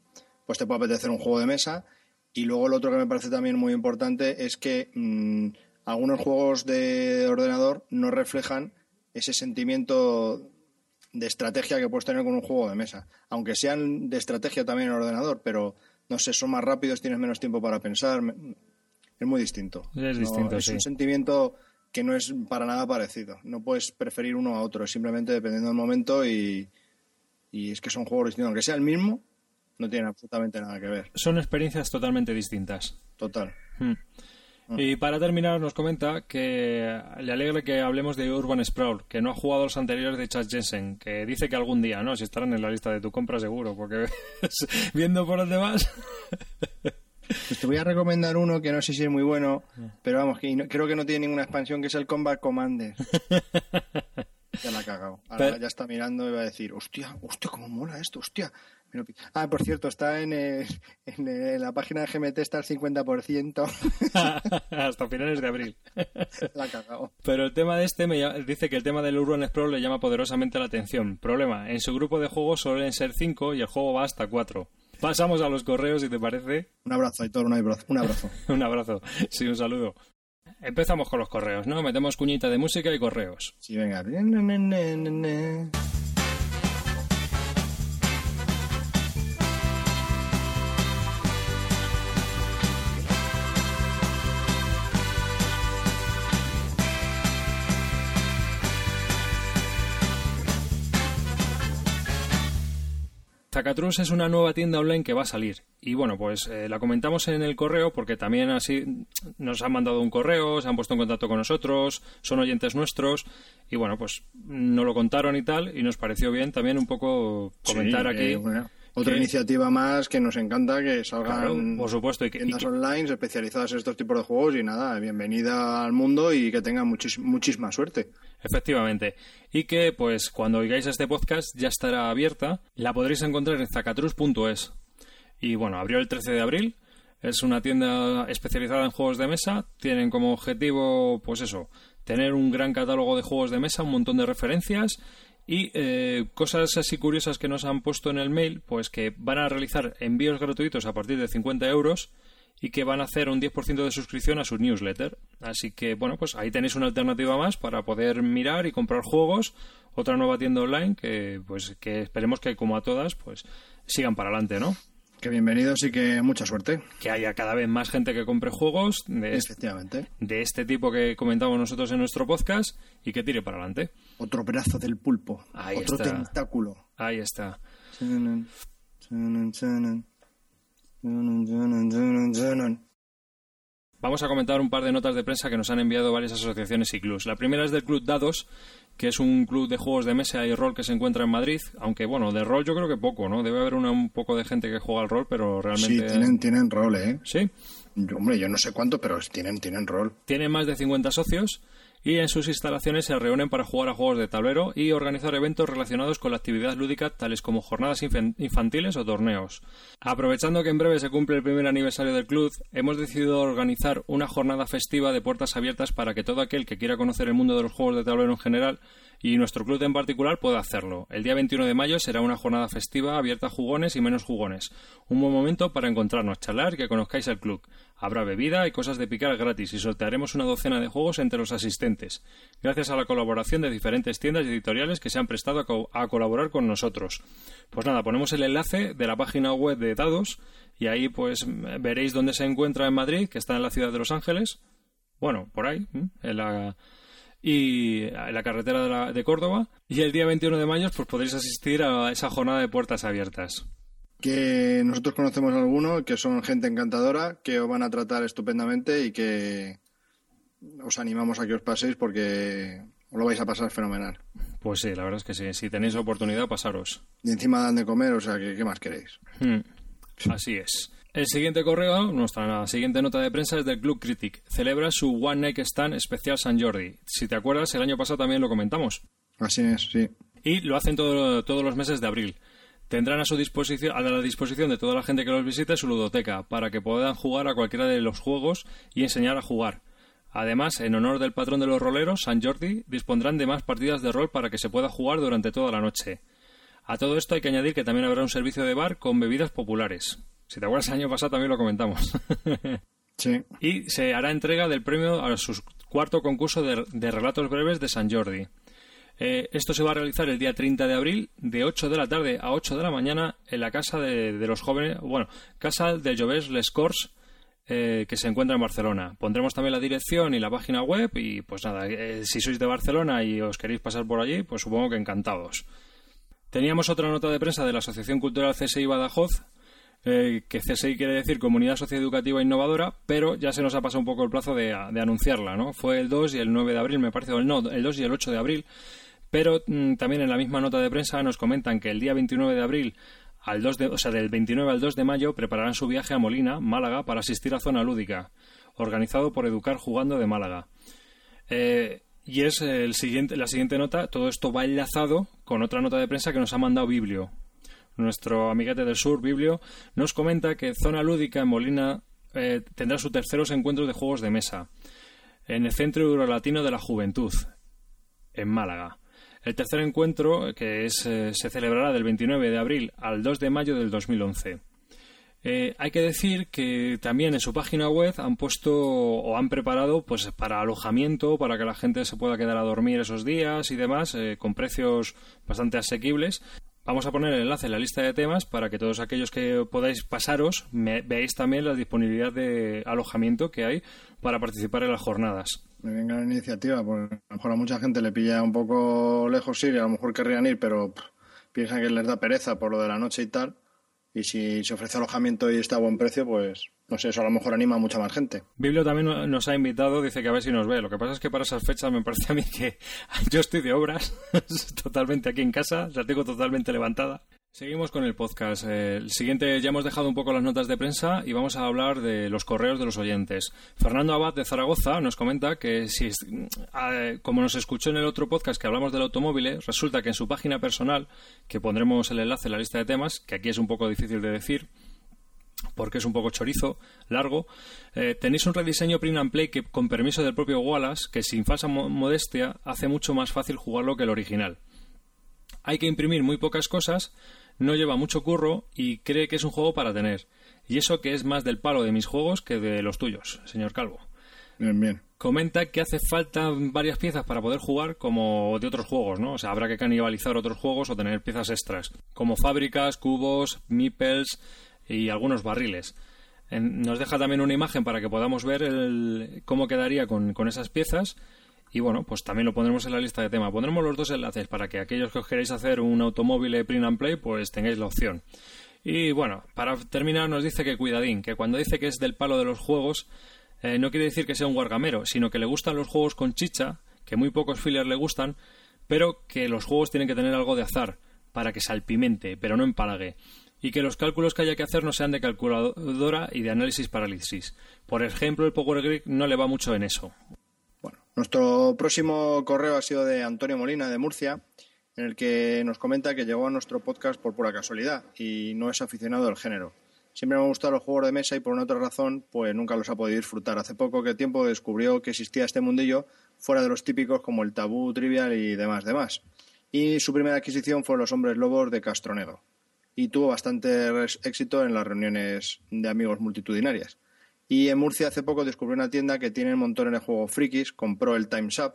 pues te puede apetecer un juego de mesa. Y luego lo otro que me parece también muy importante es que mm, algunos juegos de ordenador no reflejan ese sentimiento de estrategia que puedes tener con un juego de mesa. Aunque sean de estrategia también en ordenador, pero no sé, son más rápidos, tienes menos tiempo para pensar. Es muy distinto. Es No, distinto, es sí. un sentimiento que no es para nada parecido. No puedes preferir uno a otro, es simplemente dependiendo del momento y, y es que son juegos distintos. Aunque sea el mismo, no tienen absolutamente nada que ver. Son experiencias totalmente distintas. Total. Hmm. Y para terminar, nos comenta que le alegra que hablemos de Urban Sprawl, que no ha jugado los anteriores de Chad Jensen, que dice que algún día, ¿no? Si estarán en la lista de tu compra, seguro, porque viendo por los demás. Pues te voy a recomendar uno que no sé si es muy bueno, pero vamos, que no- creo que no tiene ninguna expansión, que es el Combat Commander. ya la ha cagado. Ahora Pero- ya está mirando y va a decir, hostia, hostia, cómo mola esto, hostia. Ah, por cierto, está en, eh, en, eh, la página de GMT, está al 50%. Hasta finales de abril. la cagado. Pero el tema de este me llama- dice que el tema del Urban Sprawl le llama poderosamente la atención. Problema, en su grupo de juegos suelen ser 5 y el juego va hasta 4. Pasamos a los correos, si te parece. Un abrazo, Aitor, un abrazo. Un abrazo. un abrazo. Sí, un saludo. Empezamos con los correos, ¿no? Metemos cuñita de música y correos. Sí, venga. Zacatrus es una nueva tienda online que va a salir. Y bueno, pues eh, la comentamos en el correo porque también así nos han mandado un correo, se han puesto en contacto con nosotros, son oyentes nuestros. Y bueno, pues nos lo contaron y tal. Y nos pareció bien también un poco comentar Sí, aquí. eh, bueno, otra iniciativa más que nos encanta que salgan Claro, por supuesto, y que- y tiendas que- online especializadas en estos tipos de juegos y nada, bienvenida al mundo y que tengan muchis- muchísima suerte. Efectivamente. Y que, pues, cuando oigáis este podcast ya estará abierta. La podréis encontrar en zacatrus.es. Y bueno, abrió el 13 de abril. Es una tienda especializada en juegos de mesa. Tienen como objetivo, pues eso, tener un gran catálogo de juegos de mesa, un montón de referencias y eh, cosas así curiosas que nos han puesto en el mail, pues que van a realizar envíos gratuitos a partir de 50 euros y que van a hacer un 10% de suscripción a su newsletter. Así que, bueno, pues ahí tenéis una alternativa más para poder mirar y comprar juegos. Otra nueva tienda online que, pues, que esperemos que, como a todas, pues sigan para adelante, ¿no? Que bienvenidos y que mucha suerte. Que haya cada vez más gente que compre juegos de, este, Efectivamente. de este tipo que comentamos nosotros en nuestro podcast y que tire para adelante. Otro brazo del pulpo. Ahí Otro está. tentáculo. Ahí está. Vamos a comentar un par de notas de prensa que nos han enviado varias asociaciones y clubs. La primera es del Club Dados, que es un club de juegos de mesa y rol que se encuentra en Madrid. Aunque, bueno, de rol yo creo que poco, ¿no? Debe haber una- un poco de gente que juega al rol, pero Sí, realmente... tienen, tienen rol, ¿eh? Sí. Yo, Hombre, yo no sé cuánto, pero tienen, tienen rol. Tiene más de 50 socios y en sus instalaciones se reúnen para jugar a juegos de tablero y organizar eventos relacionados con la actividad lúdica tales como jornadas infantiles o torneos. Aprovechando que en breve se cumple el primer aniversario del club, hemos decidido organizar una jornada festiva de puertas abiertas para que todo aquel que quiera conocer el mundo de los juegos de tablero en general y nuestro club en particular pueda hacerlo. El día 21 de mayo será una jornada festiva abierta a jugones y menos jugones. Un buen momento para encontrarnos, charlar y que conozcáis el club. Habrá bebida y cosas de picar gratis y sortearemos una docena de juegos entre los asistentes, gracias a la colaboración de diferentes tiendas y editoriales que se han prestado a, co- a colaborar con nosotros. Pues nada, ponemos el enlace de la página web de Dados y ahí pues veréis dónde se encuentra en Madrid, que está en la ciudad de Los Ángeles. Bueno, por ahí, en la y la carretera de, de Córdoba. Y el día 21 de mayo pues podréis asistir a esa jornada de puertas abiertas. Que nosotros conocemos a algunos que son gente encantadora, que os van a tratar estupendamente y que os animamos a que os paséis porque os lo vais a pasar fenomenal. Pues sí, la verdad es que sí. Si tenéis oportunidad, pasaros. Y encima dan de comer, o sea, que ¿qué más queréis? Hmm, Así es. El siguiente correo, nuestra siguiente nota de prensa es del Club Critic. Celebra su One Night Stand especial San Jordi. Si te acuerdas, el año pasado también lo comentamos. Así es, sí. Y lo hacen todo- todos los meses de abril. Tendrán a su disposición, a la disposición de toda la gente que los visite su ludoteca para que puedan jugar a cualquiera de los juegos y enseñar a jugar. Además, en honor del patrón de los roleros, San Jordi, dispondrán de más partidas de rol para que se pueda jugar durante toda la noche. A todo esto hay que añadir que también habrá un servicio de bar con bebidas populares. Si te acuerdas, el año pasado también lo comentamos. Sí. y se hará entrega del premio a su cuarto concurso de, de relatos breves de San Jordi. Eh, esto se va a realizar el día 30 de abril de 8 de la tarde a 8 de la mañana en la casa de, los jóvenes, bueno, casa de Jovés Les Corts, eh, que se encuentra en Barcelona. Pondremos también la dirección y la página web y pues nada, eh, si sois de Barcelona y os queréis pasar por allí, pues supongo que encantados. Teníamos otra nota de prensa de la Asociación Cultural CSI Badajoz, eh, que CSI quiere decir Comunidad Socioeducativa Innovadora, pero ya se nos ha pasado un poco el plazo de, de anunciarla, ¿no? Fue el 2 y el 9 de abril, me parece, o el, no, el 2 y el 8 de abril, pero mm, también en la misma nota de prensa nos comentan que el día 29 de abril al 2 de, o sea, del 29 al 2 de mayo prepararán su viaje a Molina, Málaga, para asistir a Zona Lúdica, organizado por Educar Jugando de Málaga. Eh, y es la siguiente nota, todo esto va enlazado con otra nota de prensa que nos ha mandado Biblio. Nuestro amiguete del sur, Biblio, nos comenta que Zona Lúdica en Molina eh, tendrá sus terceros encuentros de juegos de mesa en el Centro Eurolatino de la Juventud, en Málaga. El tercer encuentro, que es, eh, se celebrará del 29 de abril al 2 de mayo del 2011. Eh, hay que decir que también en su página web han puesto o han preparado pues para alojamiento, para que la gente se pueda quedar a dormir esos días y demás, eh, con precios bastante asequibles. Vamos a poner el enlace en la lista de temas para que todos aquellos que podáis pasaros veáis también la disponibilidad de alojamiento que hay para participar en las jornadas. Me venga la iniciativa, porque a lo mejor a mucha gente le pilla un poco lejos ir y a lo mejor querrían ir, pero pff, piensan que les da pereza por lo de la noche y tal. Y si se ofrece alojamiento y está a buen precio, pues no sé, eso a lo mejor anima a mucha más gente. Biblio también no- nos ha invitado, dice que a ver si nos ve. Lo que pasa es que para esas fechas me parece a mí que yo estoy de obras, totalmente aquí en casa, la tengo totalmente levantada. Seguimos con el podcast. Eh, el siguiente, ya hemos dejado un poco las notas de prensa y vamos a hablar de los correos de los oyentes. Fernando Abad de Zaragoza nos comenta que si, eh, como nos escuchó en el otro podcast que hablamos del automóvil, resulta que en su página personal, que pondremos el enlace en la lista de temas, que aquí es un poco difícil de decir, porque es un poco chorizo, largo. Eh, tenéis un rediseño print and play que, con permiso del propio Wallace, que sin falsa mo- modestia hace mucho más fácil jugarlo que el original. Hay que imprimir muy pocas cosas, no lleva mucho curro y cree que es un juego para tener. Y eso que es más del palo de mis juegos que de los tuyos, señor Calvo. Bien, bien. Comenta que hace falta varias piezas para poder jugar como de otros juegos, ¿no? O sea, habrá que canibalizar otros juegos o tener piezas extras, como fábricas, cubos, meeples y algunos barriles. En- nos deja también una imagen para que podamos ver el- cómo quedaría con, con esas piezas. Y bueno, pues también lo pondremos en la lista de tema. Pondremos los dos enlaces para que aquellos que os queréis hacer un automóvil de print and play, pues tengáis la opción. Y bueno, para terminar nos dice que cuidadín, que cuando dice que es del palo de los juegos, eh, no quiere decir que sea un guargamero, sino que le gustan los juegos con chicha, que muy pocos fillers le gustan, pero que los juegos tienen que tener algo de azar, para que salpimente, pero no empalague. Y que los cálculos que haya que hacer no sean de calculadora y de análisis parálisis. Por ejemplo, el Power Grid no le va mucho en eso. Nuestro próximo correo ha sido de Antonio Molina, de Murcia, en el que nos comenta que llegó a nuestro podcast por pura casualidad y no es aficionado del género. Siempre me han gustado los juegos de mesa y por una otra razón, pues nunca los ha podido disfrutar. Hace poco que tiempo descubrió que existía este mundillo fuera de los típicos como el tabú, trivial y demás, demás. Y su primera adquisición fue Los Hombres Lobos de Castronegro. Y tuvo bastante éxito en las reuniones de amigos multitudinarias. Y en Murcia hace poco descubrió una tienda que tiene montones de juegos frikis, compró el Time's Up,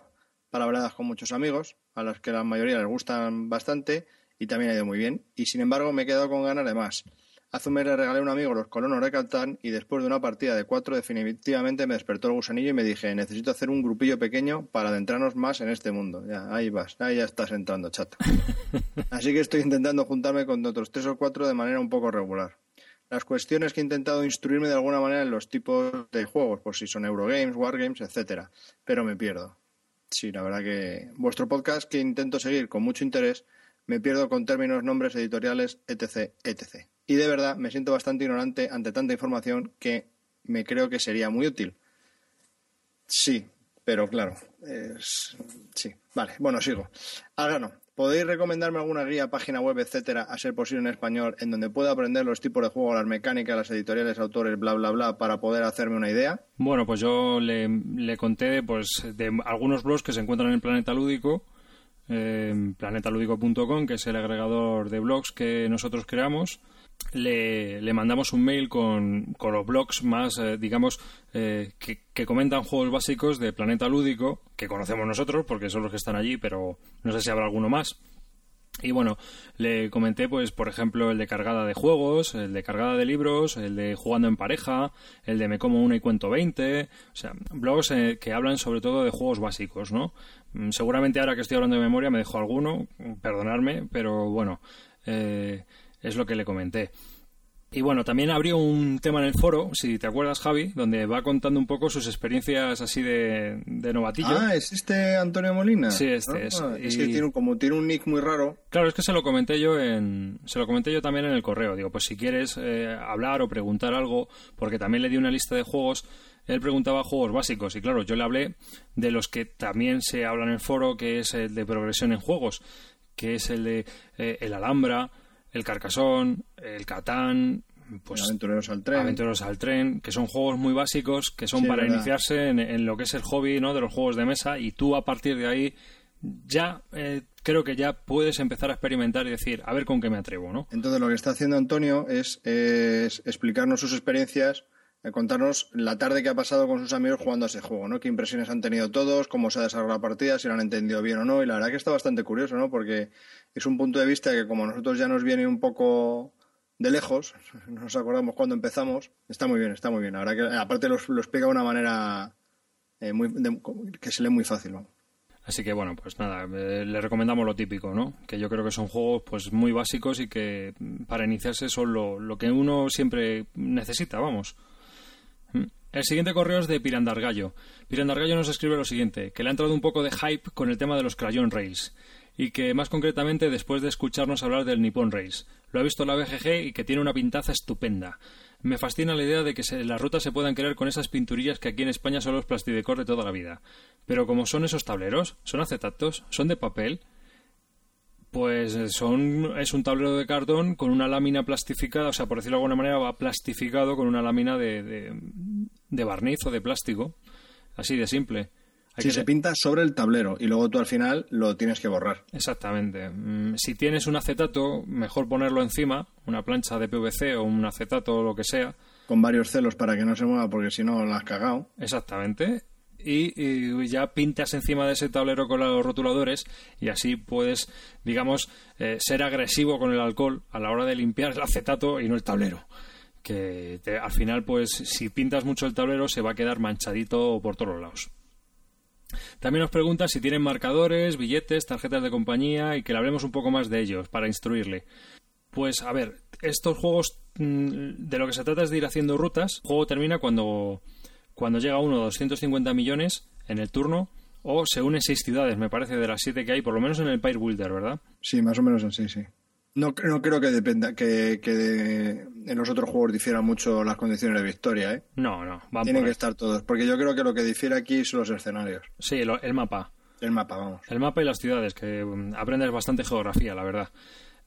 palabreadas con muchos amigos, a los que la mayoría les gustan bastante y también ha ido muy bien. Y sin embargo me he quedado con ganas de más. Hace un mes le regalé a un amigo los colonos de Catán y después de una partida de cuatro definitivamente me despertó el gusanillo y me dije necesito hacer un grupillo pequeño para adentrarnos más en este mundo. Ya, ahí vas, ahí ya estás entrando, chato. Así que estoy intentando juntarme con otros tres o cuatro de manera un poco regular. Las cuestiones que he intentado instruirme de alguna manera en los tipos de juegos, por si son Eurogames, Wargames, etcétera, pero me pierdo. Sí, la verdad que vuestro podcast que intento seguir con mucho interés, me pierdo con términos, nombres editoriales, etc, etc. Y de verdad me siento bastante ignorante ante tanta información que me creo que sería muy útil. Sí, pero claro, es... sí. Vale, bueno, sigo. Al. ¿Podéis recomendarme alguna guía, página web, etcétera, a ser posible en español, en donde pueda aprender los tipos de juego, las mecánicas, las editoriales, autores, bla, bla, bla, para poder hacerme una idea? Bueno, pues yo le, le conté pues de algunos blogs que se encuentran en Planeta Lúdico, eh, que es el agregador de blogs que nosotros creamos. Le, le mandamos un mail con, con los blogs más, eh, digamos, eh, que, que comentan juegos básicos de Planeta Lúdico, que conocemos nosotros, porque son los que están allí, pero no sé si habrá alguno más. Y bueno, le comenté, pues, por ejemplo, el de cargada de juegos, el de cargada de libros, el de jugando en pareja, el de me como una y cuento 20, o sea, blogs eh, que hablan sobre todo de juegos básicos, ¿no? Mm, Seguramente ahora que estoy hablando de memoria me dejo alguno, perdonadme, pero bueno, eh, es lo que le comenté. Y bueno, también abrió un tema en el foro, si te acuerdas, Javi, donde va contando un poco sus experiencias así de, de novatillo. Ah, ¿es este Antonio Molina? Sí, este Ah, es. Es Y- que tiene, un- como tiene un nick muy raro, Claro, es que se lo comenté yo en, se lo comenté yo también en el correo. Digo, pues si quieres eh, hablar o preguntar algo, porque también le di una lista de juegos. Él preguntaba juegos básicos y claro, yo le hablé de los que también se habla en el foro, que es el de progresión en juegos, que es el de eh, el Alhambra, el Carcasón, el Catán, pues Aventureros al tren. Aventureros al tren, que son juegos muy básicos, que son Sí, para verdad. iniciarse en, en lo que es el hobby ¿no? de los juegos de mesa y tú a partir de ahí ya eh, creo que ya puedes empezar a experimentar y decir, a ver con qué me atrevo, ¿no? Entonces lo que está haciendo Antonio es, es explicarnos sus experiencias, eh, contarnos la tarde que ha pasado con sus amigos jugando a ese juego, ¿no? Qué impresiones han tenido todos, cómo se ha desarrollado la partida, si lo han entendido bien o no. Y la verdad que está bastante curioso, ¿no? Porque es un punto de vista que como a nosotros ya nos viene un poco de lejos, no nos acordamos cuando empezamos, está muy bien, está muy bien. Verdad que aparte lo, lo explica de una manera eh, muy, de- que se lee muy fácil, ¿no? Así que bueno, pues nada, eh, le recomendamos lo típico, ¿no? Que yo creo que son juegos pues muy básicos y que mm, para iniciarse son lo, lo que uno siempre necesita, vamos. El siguiente correo es de Pirandargallo. Pirandargallo nos escribe lo siguiente, que le ha entrado un poco de hype con el tema de los Crayon Rails y que más concretamente después de escucharnos hablar del Nippon Rails. Lo ha visto la BGG y que tiene una pintaza estupenda. Me fascina la idea de que se- las rutas se puedan crear con esas pinturillas que aquí en España son los plastidecor de toda la vida. Pero como son esos tableros, son acetatos, son de papel, pues eh, son es un tablero de cartón con una lámina plastificada, o sea, por decirlo de alguna manera, va plastificado con una lámina de, de, de barniz o de plástico, así de simple. Hay Si que se pinta sobre el tablero y luego tú al final lo tienes que borrar. Exactamente. Mm, Si tienes un acetato, mejor ponerlo encima, una plancha de PVC o un acetato o lo que sea. Con varios celos para que no se mueva porque si no la has cagado. Exactamente. Y, ya pintas encima de ese tablero con los rotuladores y así puedes, digamos, eh, ser agresivo con el alcohol a la hora de limpiar el acetato y no el tablero. Que te- al final, pues, si pintas mucho el tablero, se va a quedar manchadito por todos lados. También nos pregunta si tienen marcadores, billetes, tarjetas de compañía y que le hablemos un poco más de ellos para instruirle. Pues a ver, estos juegos mm, de lo que se trata es de ir haciendo rutas. El juego termina cuando, cuando llega uno a 250 millones en el turno o se unen seis ciudades, me parece, de las siete que hay, por lo menos en el Pyre Builder, ¿verdad? Sí, más o menos así, sí. No, no creo que dependa que, que de- en los otros juegos difieran mucho las condiciones de victoria, ¿eh? No, no, van Tienen que estar todos, porque yo creo que lo que difiere aquí son los escenarios. Sí, lo- el mapa. El mapa, vamos. El mapa y las ciudades, que mm, aprendes bastante geografía, la verdad.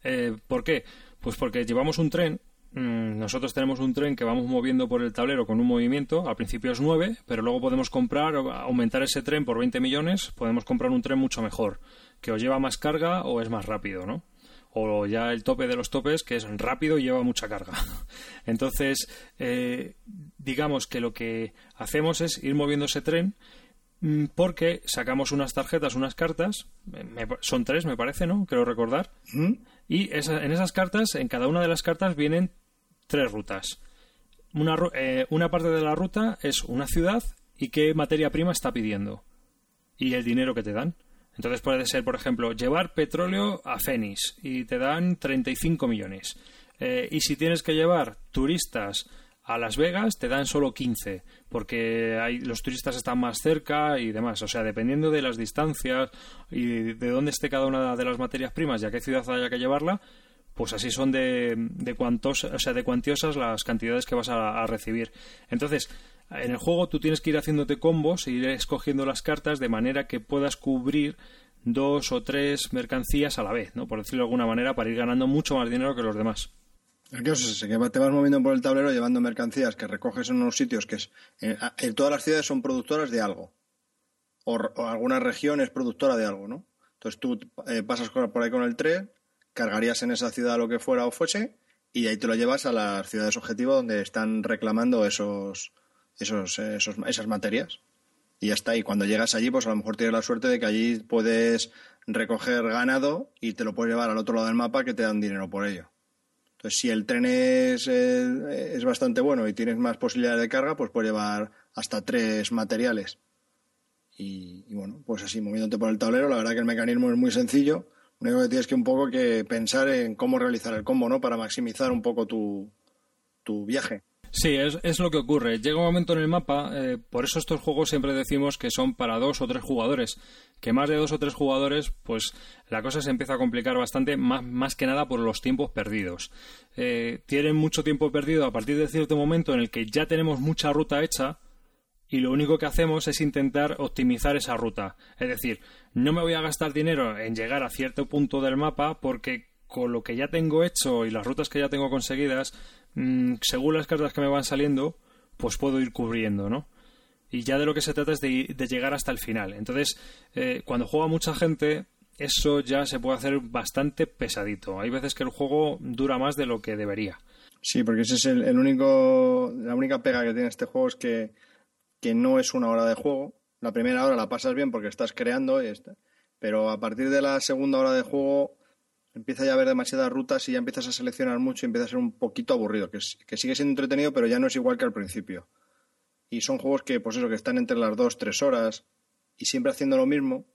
Eh, ¿Por qué? Pues porque llevamos un tren. Mm, Nosotros tenemos un tren que vamos moviendo por el tablero con un movimiento. Al principio es 9, pero luego podemos comprar, aumentar ese tren por 20 millones. Podemos comprar un tren mucho mejor, que o lleva más carga o es más rápido, ¿no? O ya el tope de los topes, que es rápido y lleva mucha carga. Entonces, eh, digamos que lo que hacemos es ir moviendo ese tren Mm, porque sacamos unas tarjetas, unas cartas, me- son tres me parece, ¿no? Creo recordar. ¿Mm? Y esa- en esas cartas, en cada una de las cartas vienen tres rutas. Una, eh, una parte de la ruta es una ciudad y qué materia prima está pidiendo. Y el dinero que te dan. Entonces puede ser, por ejemplo, llevar petróleo a Phoenix y te dan 35 millones. Eh, y si tienes que llevar turistas a Las Vegas, te dan solo 15, porque hay, los turistas están más cerca y demás. O sea, dependiendo de las distancias y de dónde esté cada una de las materias primas y a qué ciudad haya que llevarla, pues así son de, de, cuantos, o sea, de cuantiosas las cantidades que vas a, recibir. Entonces, en el juego tú tienes que ir haciéndote combos e ir escogiendo las cartas de manera que puedas cubrir dos o tres mercancías a la vez, ¿no? Por decirlo de alguna manera, para ir ganando mucho más dinero que los demás. El caso es que te vas moviendo por el tablero llevando mercancías que recoges en unos sitios que es... En, todas las ciudades son productoras de algo. O, o, alguna región es productora de algo, ¿no? Entonces tú eh, pasas por ahí con el tren, cargarías en esa ciudad lo que fuera o fuese y ahí te lo llevas a las ciudades objetivo donde están reclamando esos, esos, esos, esas materias. Y ya está. Y cuando llegas allí, pues a lo mejor tienes la suerte de que allí puedes recoger ganado y te lo puedes llevar al otro lado del mapa que te dan dinero por ello. Entonces, si el tren es, eh, es bastante bueno y tienes más posibilidades de carga, pues puedes llevar hasta tres materiales. Y, bueno, pues así, moviéndote por el tablero, la verdad que el mecanismo es muy sencillo. Lo único que tienes que un poco que pensar en cómo realizar el combo, ¿no? Para maximizar un poco tu, tu viaje. Sí, es, es, lo que ocurre. Llega un momento en el mapa, eh, por eso estos juegos siempre decimos que son para dos o tres jugadores. Que más de dos o tres jugadores, pues la cosa se empieza a complicar bastante, más, más que nada por los tiempos perdidos. Eh, tienen mucho tiempo perdido a partir de cierto momento en el que ya tenemos mucha ruta hecha y lo único que hacemos es intentar optimizar esa ruta. Es decir, no me voy a gastar dinero en llegar a cierto punto del mapa porque con lo que ya tengo hecho y las rutas que ya tengo conseguidas, mmm, según las cartas que me van saliendo, pues puedo ir cubriendo, ¿no? Y ya de lo que se trata es de, de llegar hasta el final. Entonces, eh, cuando juega mucha gente, eso ya se puede hacer bastante pesadito. Hay veces que el juego dura más de lo que debería. Sí, porque ese es el, el único, la única pega que tiene este juego es que, que no es una hora de juego. La primera hora la pasas bien porque estás creando, y está, pero a partir de la segunda hora de juego empieza ya a haber demasiadas rutas y ya empiezas a seleccionar mucho y empieza a ser un poquito aburrido, que, que sigue siendo entretenido, pero ya no es igual que al principio. Y son juegos que, pues eso, que están entre las dos, tres horas y siempre haciendo lo mismo,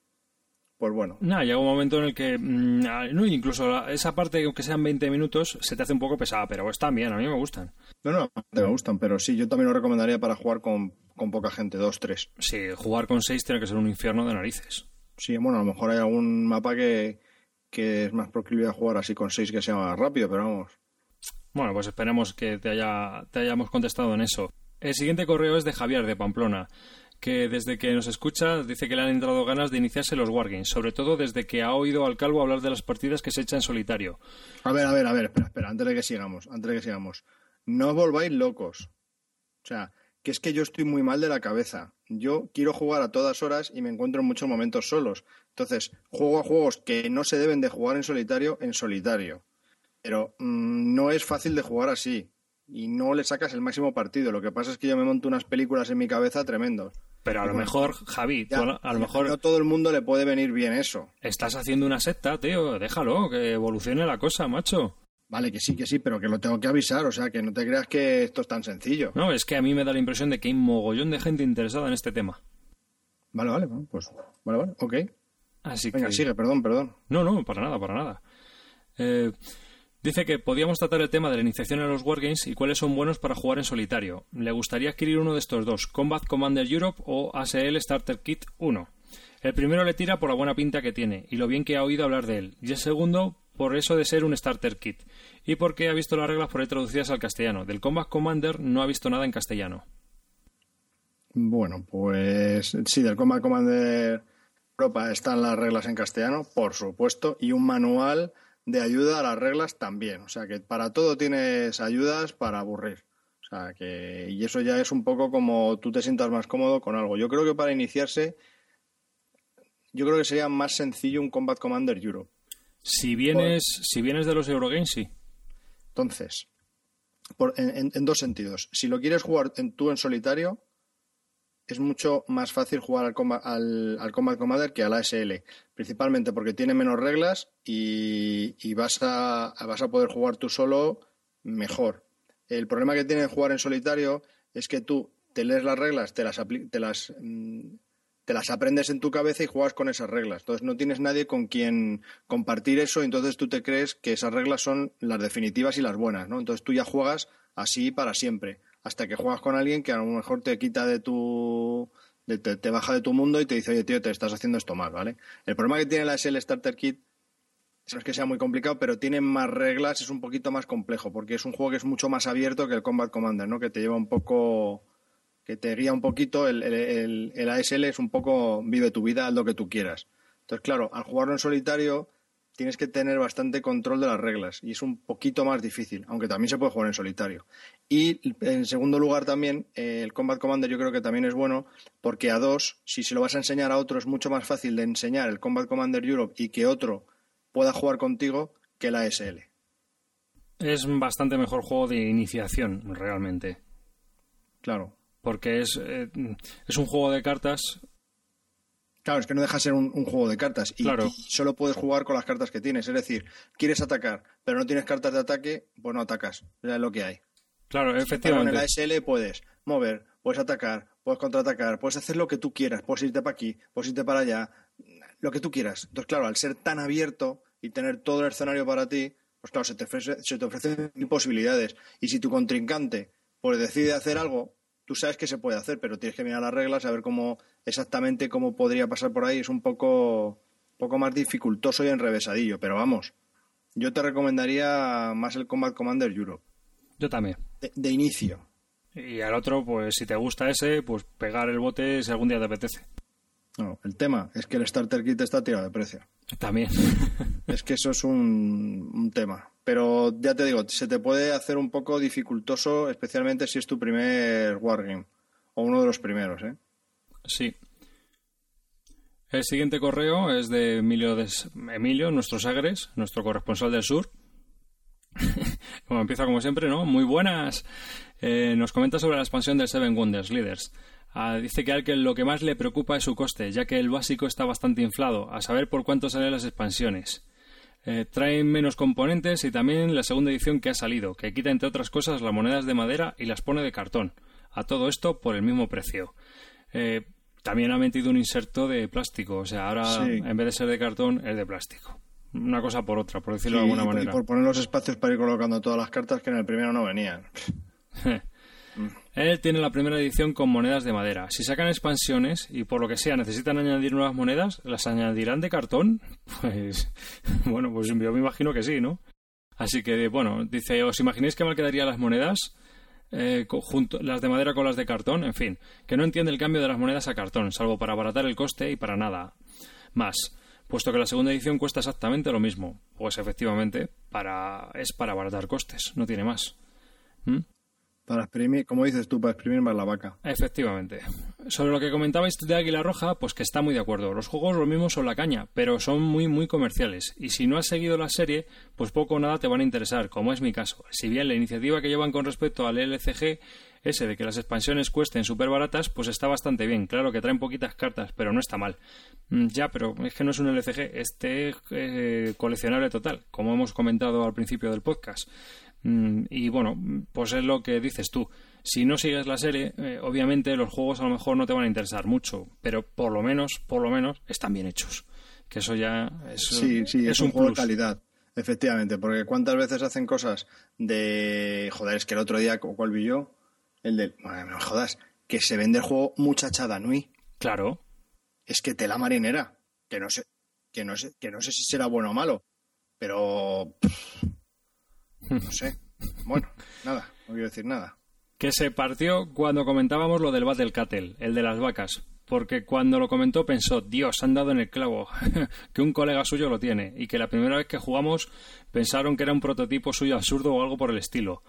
pues bueno. Nah, llega un momento en el que, mmm, no, incluso esa parte, aunque sean 20 minutos, se te hace un poco pesada, pero están bien, a mí me gustan. No, no, me gustan, pero sí, yo también lo recomendaría para jugar con, con poca gente, dos, tres. Sí, jugar con seis tiene que ser un infierno de narices. Sí, bueno, a lo mejor hay algún mapa que, que es más proclive a jugar así con seis que sea más rápido, pero vamos. Bueno, pues esperemos que te, haya, te hayamos contestado en eso. El siguiente correo es de Javier de Pamplona, que desde que nos escucha dice que le han entrado ganas de iniciarse los wargames, sobre todo desde que ha oído al calvo hablar de las partidas que se echa en solitario. A ver, a ver, a ver, espera, espera, antes de que sigamos, antes de que sigamos. No volváis locos. O sea, que es que yo estoy muy mal de la cabeza. Yo quiero jugar a todas horas y me encuentro en muchos momentos solos. Entonces, juego a juegos que no se deben de jugar en solitario en solitario. Pero mm, no es fácil de jugar así y no le sacas el máximo partido. Lo que pasa es que yo me monto unas películas en mi cabeza tremendos. Pero a lo mejor, Javi, Ya, tú a, lo mejor no todo el mundo le puede venir bien eso. estás haciendo una secta, tío. Déjalo, que evolucione la cosa, macho. Vale, que sí, que sí, pero que lo tengo que avisar. O sea, que no te creas que esto es tan sencillo. No, es que a mí me da la impresión de que hay un mogollón de gente interesada en este tema. Vale, vale, bueno, pues vale, vale, ok. Así Venga, que... sigue, perdón, perdón. No, no, para nada, para nada. Eh, dice que podíamos tratar el tema de la iniciación en los Wargames y cuáles son buenos para jugar en solitario. Le gustaría adquirir uno de estos dos, Combat Commander Europe o ASL Starter Kit 1. El primero le tira por la buena pinta que tiene y lo bien que ha oído hablar de él, y el segundo por eso de ser un Starter Kit, y porque ha visto las reglas por ahí traducidas al castellano. Del Combat Commander no ha visto nada en castellano. Bueno, pues sí, del Combat Commander Europa están las reglas en castellano, por supuesto, y un manual de ayuda a las reglas también. O sea que para todo tienes ayudas para aburrir. O sea que, y eso ya es un poco como tú te sientas más cómodo con algo. Yo creo que para iniciarse, yo creo que sería más sencillo un Combat Commander Europe. Si vienes, si vienes de los Eurogames, sí. Entonces, por- en, en- en dos sentidos. Si lo quieres jugar en, tú en solitario, es mucho más fácil jugar al, comba- al, al Combat Commander que al ASL. Principalmente porque tiene menos reglas y, y vas, a, vas a poder jugar tú solo mejor. El problema que tiene jugar en solitario es que tú te lees las reglas, te las, te las, mm, te las aprendes en tu cabeza y juegas con esas reglas. Entonces no tienes nadie con quien compartir eso y entonces tú te crees que esas reglas son las definitivas y las buenas, ¿no? Entonces tú ya juegas así para siempre, hasta que juegas con alguien que a lo mejor te quita de tu... te, baja de tu mundo y te dice, oye, tío, te estás haciendo esto mal, ¿vale? El problema que tiene la SL Starter Kit no es que sea muy complicado, pero tiene más reglas, es un poquito más complejo, porque es un juego que es mucho más abierto que el Combat Commander, ¿no? Que te lleva un poco que te guía un poquito, el, el- el- el ASL es un poco vive tu vida, haz lo que tú quieras. Entonces, claro, al jugarlo en solitario tienes que tener bastante control de las reglas y es un poquito más difícil, aunque también se puede jugar en solitario. Y en segundo lugar también, eh, el Combat Commander yo creo que también es bueno porque a dos, si se lo vas a enseñar a otro, es mucho más fácil de enseñar el Combat Commander Europe y que otro pueda jugar contigo que el ASL. Es bastante mejor juego de iniciación, realmente. Claro. Porque es, eh, es un juego de cartas. Claro, es que no deja de ser un, un juego de cartas y, Claro. y solo puedes jugar con las cartas que tienes. Es decir, quieres atacar, pero no tienes cartas de ataque, pues no atacas. Es lo que hay. Claro, Pero en efectivamente. el ASL puedes mover, puedes atacar, puedes contraatacar, puedes hacer lo que tú quieras, puedes irte para aquí, puedes irte para allá, lo que tú quieras. Entonces, claro, al ser tan abierto y tener todo el escenario para ti, pues claro, se te, ofrece, se te ofrecen posibilidades. Y si tu contrincante pues decide hacer algo, tú sabes que se puede hacer, pero tienes que mirar las reglas, saber cómo exactamente cómo podría pasar por ahí. Es un poco, poco más dificultoso y enrevesadillo, pero vamos. Yo te recomendaría más el Combat Commander Europe, Yo también. de- de inicio. Y al otro, pues si te gusta ese, pues pegar el bote si algún día te apetece. No, el tema es que el starter kit está tirado de precio. También. Es que eso es un, un tema. Pero ya te digo, se te puede hacer un poco dificultoso, especialmente si es tu primer Wargame. O uno de los primeros, ¿eh? Sí. El siguiente correo es de Emilio, Des- Emilio, nuestro Sagres, nuestro corresponsal del sur. Bueno, empieza como siempre, ¿no? Muy buenas. Eh, nos comenta sobre la expansión del Seven Wonders Leaders. Ah, dice que que lo que más le preocupa es su coste, ya que el básico está bastante inflado, a saber por cuánto salen las expansiones. Eh, traen menos componentes y también la segunda edición que ha salido, que quita entre otras cosas las monedas de madera y las pone de cartón. A todo esto por el mismo precio. Eh, también ha metido un inserto de plástico, o sea, ahora Sí. en vez de ser de cartón es de plástico. Una cosa por otra, por decirlo de alguna manera. Y por poner los espacios para ir colocando todas las cartas que en el primero no venían. Él tiene la primera edición con monedas de madera. Si sacan expansiones y por lo que sea necesitan añadir nuevas monedas, ¿las añadirán de cartón? Pues bueno, pues yo me imagino que sí, ¿no? Así que bueno, dice, ¿os imagináis qué mal quedarían las monedas? Eh, las de madera con las de cartón, en fin, que no entiende el cambio de las monedas a cartón, salvo para abaratar el coste y para nada más, puesto que la segunda edición cuesta exactamente lo mismo. Pues efectivamente, para es para abaratar costes, no tiene más. ¿Mm? Para exprimir, como dices tú, para exprimir más la vaca. Efectivamente. Sobre lo que comentabais de Águila Roja, pues que está muy de acuerdo. Los juegos lo mismo son la caña, pero son muy, muy comerciales. Y si no has seguido la serie, pues poco o nada te van a interesar, como es mi caso. Si bien la iniciativa que llevan con respecto al LCG, ese de que las expansiones cuesten súper baratas, pues está bastante bien. Claro que traen poquitas cartas, pero no está mal. Mm, Ya, pero es que no es un LCG, este es eh, coleccionable total, como hemos comentado al principio del podcast. Mm, Y bueno, pues es lo que dices tú. Si no sigues la serie, eh, obviamente los juegos a lo mejor no te van a interesar mucho, pero por lo menos, por lo menos, están bien hechos. Que eso ya es, Sí, sí, es, un, un juego plus. de calidad. Efectivamente, porque cuántas veces hacen cosas de. Joder, es que el otro día, ¿cuál vi yo? El de. Bueno, no me jodas, que se vende el juego Muchachada Nui. Claro. Es que tela marinera. Que no sé, que no sé, que no sé si será bueno o malo. Pero. pff, No sé. Bueno, nada, no quiero decir nada. que se partió cuando comentábamos lo del Battle Cattle, el de las vacas. Porque cuando lo comentó pensó, Dios, han dado en el clavo, que un colega suyo lo tiene, y que la primera vez que jugamos pensaron que era un prototipo suyo absurdo o algo por el estilo.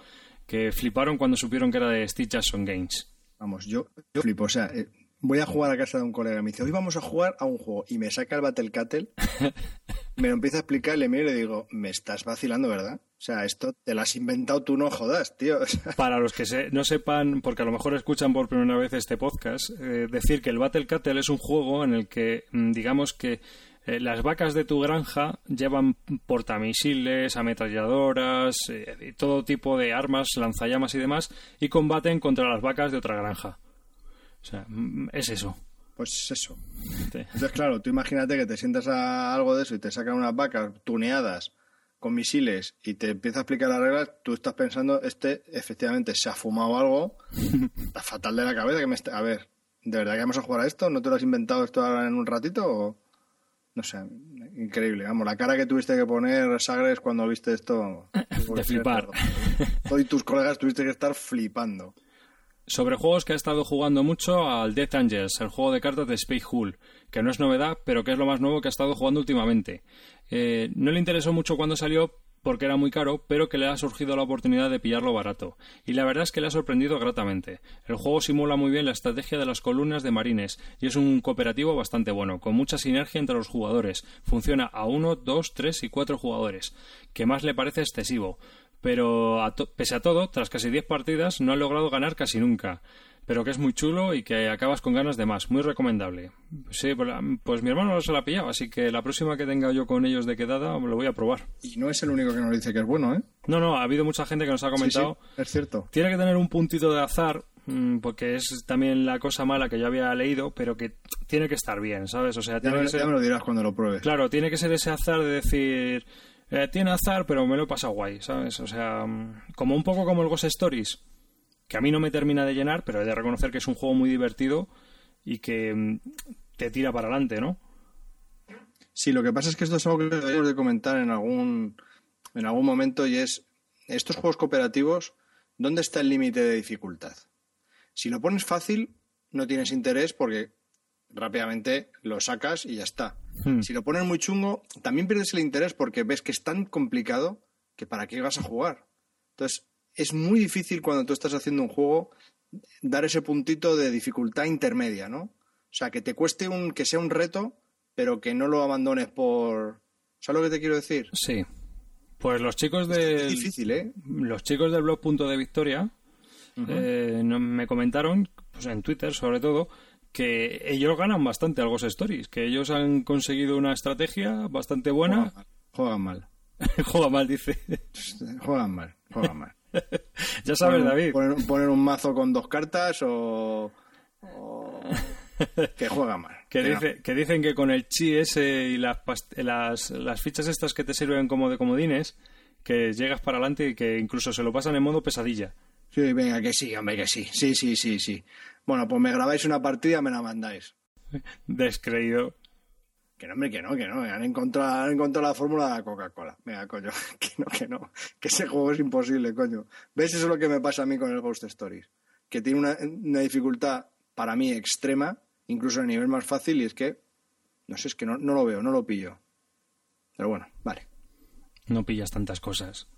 Que fliparon cuando supieron que era de Stitch Jackson Games. Vamos, yo, yo flipo. O sea, eh, voy a jugar a casa de un colega. Me dice, hoy vamos a jugar a un juego. Y me saca el Battle Cattle. me lo empieza a explicar, le miro y le digo, me estás vacilando, ¿verdad? O sea, esto te lo has inventado tú, no jodas, tío. Para los que se- no sepan, porque a lo mejor escuchan por primera vez este podcast, eh, decir que el Battle Cattle es un juego en el que, mm, digamos que eh, las vacas de tu granja llevan portamisiles, ametralladoras, eh, y todo tipo de armas, lanzallamas y demás, y combaten contra las vacas de otra granja. O sea, mm, es eso. pues eso. Sí. Entonces, claro, tú imagínate que te sientas a algo de eso y te sacan unas vacas tuneadas con misiles y te empieza a explicar las reglas, tú estás pensando, este efectivamente se ha fumado algo, está fatal de la cabeza que me está... A ver, ¿de verdad que vamos a jugar a esto? ¿No te lo has inventado esto ahora en un ratito? O... No sé, increíble. Vamos, la cara que tuviste que poner, Sagres, cuando viste esto... De flipar. Tú y tus colegas tuviste que estar flipando. Sobre juegos que ha estado jugando mucho al Death Angels, el juego de cartas de Space Hull, que no es novedad, pero que es lo más nuevo que ha estado jugando últimamente. Eh, no le interesó mucho cuando salió porque era muy caro, pero que le ha surgido la oportunidad de pillarlo barato. Y la verdad es que le ha sorprendido gratamente. El juego simula muy bien la estrategia de las columnas de marines y es un cooperativo bastante bueno, con mucha sinergia entre los jugadores. Funciona a uno, dos, tres y cuatro jugadores, que más le parece excesivo. Pero pese a todo, tras casi 10 partidas, no ha logrado ganar casi nunca. Pero que es muy chulo y que acabas con ganas de más. Muy recomendable. Sí, pues, pues mi hermano no se la ha pillado, así que la próxima que tenga yo con ellos de quedada lo voy a probar. Y no es el único que nos dice que es bueno, ¿eh? No, no, ha habido mucha gente que nos ha comentado. sí, es cierto. Tiene que tener un puntito de azar, mm, porque es también la cosa mala que yo había leído, pero que tiene que estar bien, ¿sabes? O sea, tiene que ser... ya me lo dirás cuando lo pruebes. Claro, tiene que ser ese azar de decir, eh, tiene azar, pero me lo he pasado guay, ¿sabes? O sea, mm, como un poco como el Ghost Stories, que a mí no me termina de llenar, pero he de reconocer que es un juego muy divertido y que mm, te tira para adelante, ¿no? Sí, lo que pasa es que esto es algo que debemos de comentar en algún, en algún momento y es, estos juegos cooperativos, ¿dónde está el límite de dificultad? Si lo pones fácil, no tienes interés porque rápidamente lo sacas y ya está. Hmm. Si lo pones muy chungo, también pierdes el interés porque ves que es tan complicado que para qué vas a jugar. Entonces, es muy difícil cuando tú estás haciendo un juego dar ese puntito de dificultad intermedia, ¿no? O sea, que te cueste un, que sea un reto, pero que no lo abandones por. ¿Sabes lo que te quiero decir? Sí. Pues los chicos Es del... difícil, ¿eh? los chicos del blog Punto de Victoria eh, me comentaron, pues en Twitter sobre todo, que ellos ganan bastante al Ghost Stories, que ellos han conseguido una estrategia bastante buena. Juegan mal. Juega mal, dice. Juegan mal. Juegan mal. ya sabes, David. Poner, poner un mazo con dos cartas o. o- que juega mal. Que, dice, dicen que con el chi ese y las, las fichas estas que te sirven como de comodines, que llegas para adelante y que incluso se lo pasan en modo pesadilla. Sí, venga, que sí, hombre, que sí. Sí, sí, sí, sí. Bueno, pues me grabáis una partida, me la mandáis. Descreído. Que no, hombre, que no, que no. Han encontrado, han encontrado la fórmula de la Coca-Cola. Venga, coño. Que no, que no. Que ese juego es imposible, coño. ¿Ves? Eso es lo que me pasa a mí con el Ghost Stories. Que tiene una, una dificultad, para mí, extrema, incluso a nivel más fácil, y es que, no sé, es que no, no lo veo, no lo pillo. Pero bueno, vale. No pillas tantas cosas.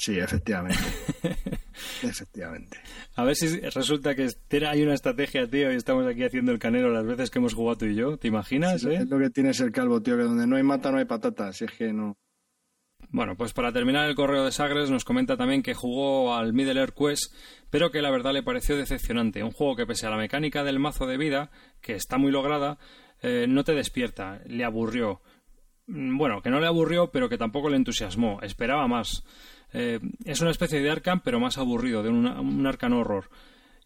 Sí, efectivamente. efectivamente. A ver si resulta que hay una estrategia, tío, y estamos aquí haciendo el canelo las veces que hemos jugado tú y yo. ¿Te imaginas? eh? Es lo que tienes el calvo, tío, que donde no hay mata no hay patata. Si es que no. Bueno, pues para terminar el correo de Sagres nos comenta también que jugó al Middle Earth Quest, pero que la verdad le pareció decepcionante. Un juego que pese a la mecánica del mazo de vida, que está muy lograda, eh, no te despierta, le aburrió. Mm, bueno, que no le aburrió, pero que tampoco le entusiasmó. Esperaba más. Eh, es una especie de Arkham, pero más aburrido, de un, un Arkham Horror.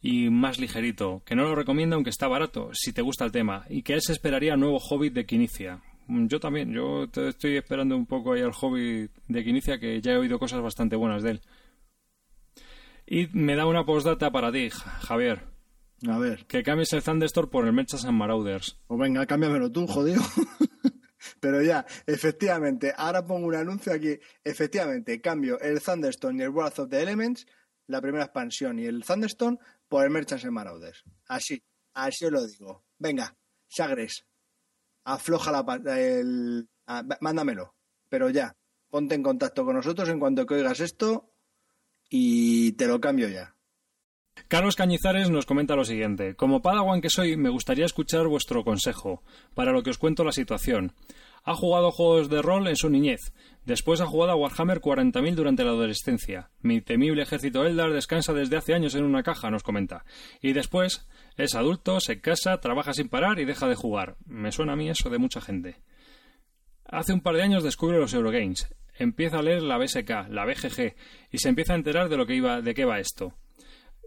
Y más ligerito. Que no lo recomienda, aunque está barato, si te gusta el tema. Y que él se esperaría nuevo Hobbit de Quinicia. Mm, yo también, yo estoy esperando un poco ahí al hobby de Quinicia, que ya he oído cosas bastante buenas de él. Y me da una postdata para ti, Javier. A ver. Que cambies el Thunderstorm por el Mechas and Marauders. O pues venga, cámbiamelo tú, jodido. Pero ya, efectivamente, ahora pongo un anuncio aquí. Efectivamente, cambio el Thunderstorm y el Wrath of the Elements, la primera expansión, y el Thunderstorm por el Merchants and Marauders. Así, así os lo digo. Venga, Sagres, afloja la el, mándamelo, pero ya, ponte en contacto con nosotros en cuanto que oigas esto y te lo cambio ya. Carlos Cañizares nos comenta lo siguiente. Como Padawan que soy, me gustaría escuchar vuestro consejo, para lo que os cuento la situación. Ha jugado juegos de rol en su niñez. Después ha jugado a Warhammer 40.000 durante la adolescencia. Mi temible ejército Eldar descansa desde hace años en una caja, nos comenta. Y después es adulto, se casa, trabaja sin parar y deja de jugar. Me suena a mí eso de mucha gente. Hace un par de años descubre los Eurogames. Empieza a leer la BSK, la BGG, y se empieza a enterar de lo que iba, de qué va esto.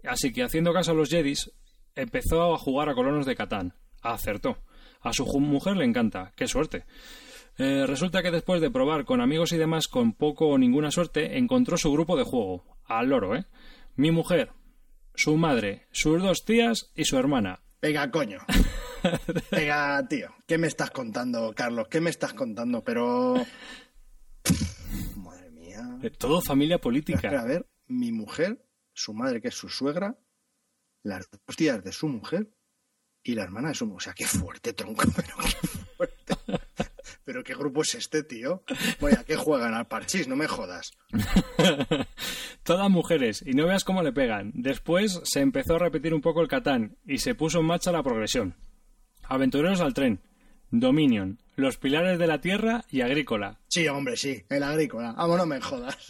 Así que haciendo caso a los Jedis, empezó a jugar a colonos de Catán. Acertó. A su mujer le encanta. ¡Qué suerte! Eh, resulta que después de probar con amigos y demás con poco o ninguna suerte, encontró su grupo de juego. Al loro, ¿eh? Mi mujer, su madre, sus dos tías y su hermana. Venga, coño. Venga, tío. ¿Qué me estás contando, Carlos? ¿Qué me estás contando? Pero... Madre mía. Eh, todo familia política. a ver, mi mujer, su madre, que es su suegra, las dos tías de su mujer y la hermana de su mujer. O sea, qué fuerte, tronco, pero qué fuerte. ¿Pero qué grupo es este, tío? Vaya, ¿qué juegan al parchís? No me jodas. Todas mujeres, y no veas cómo le pegan. Después se empezó a repetir un poco el Catán y se puso en marcha la progresión. Aventureros al tren, Dominion, Los Pilares de la Tierra y Agrícola. Sí, hombre, sí, el Agrícola. Vamos, no me jodas.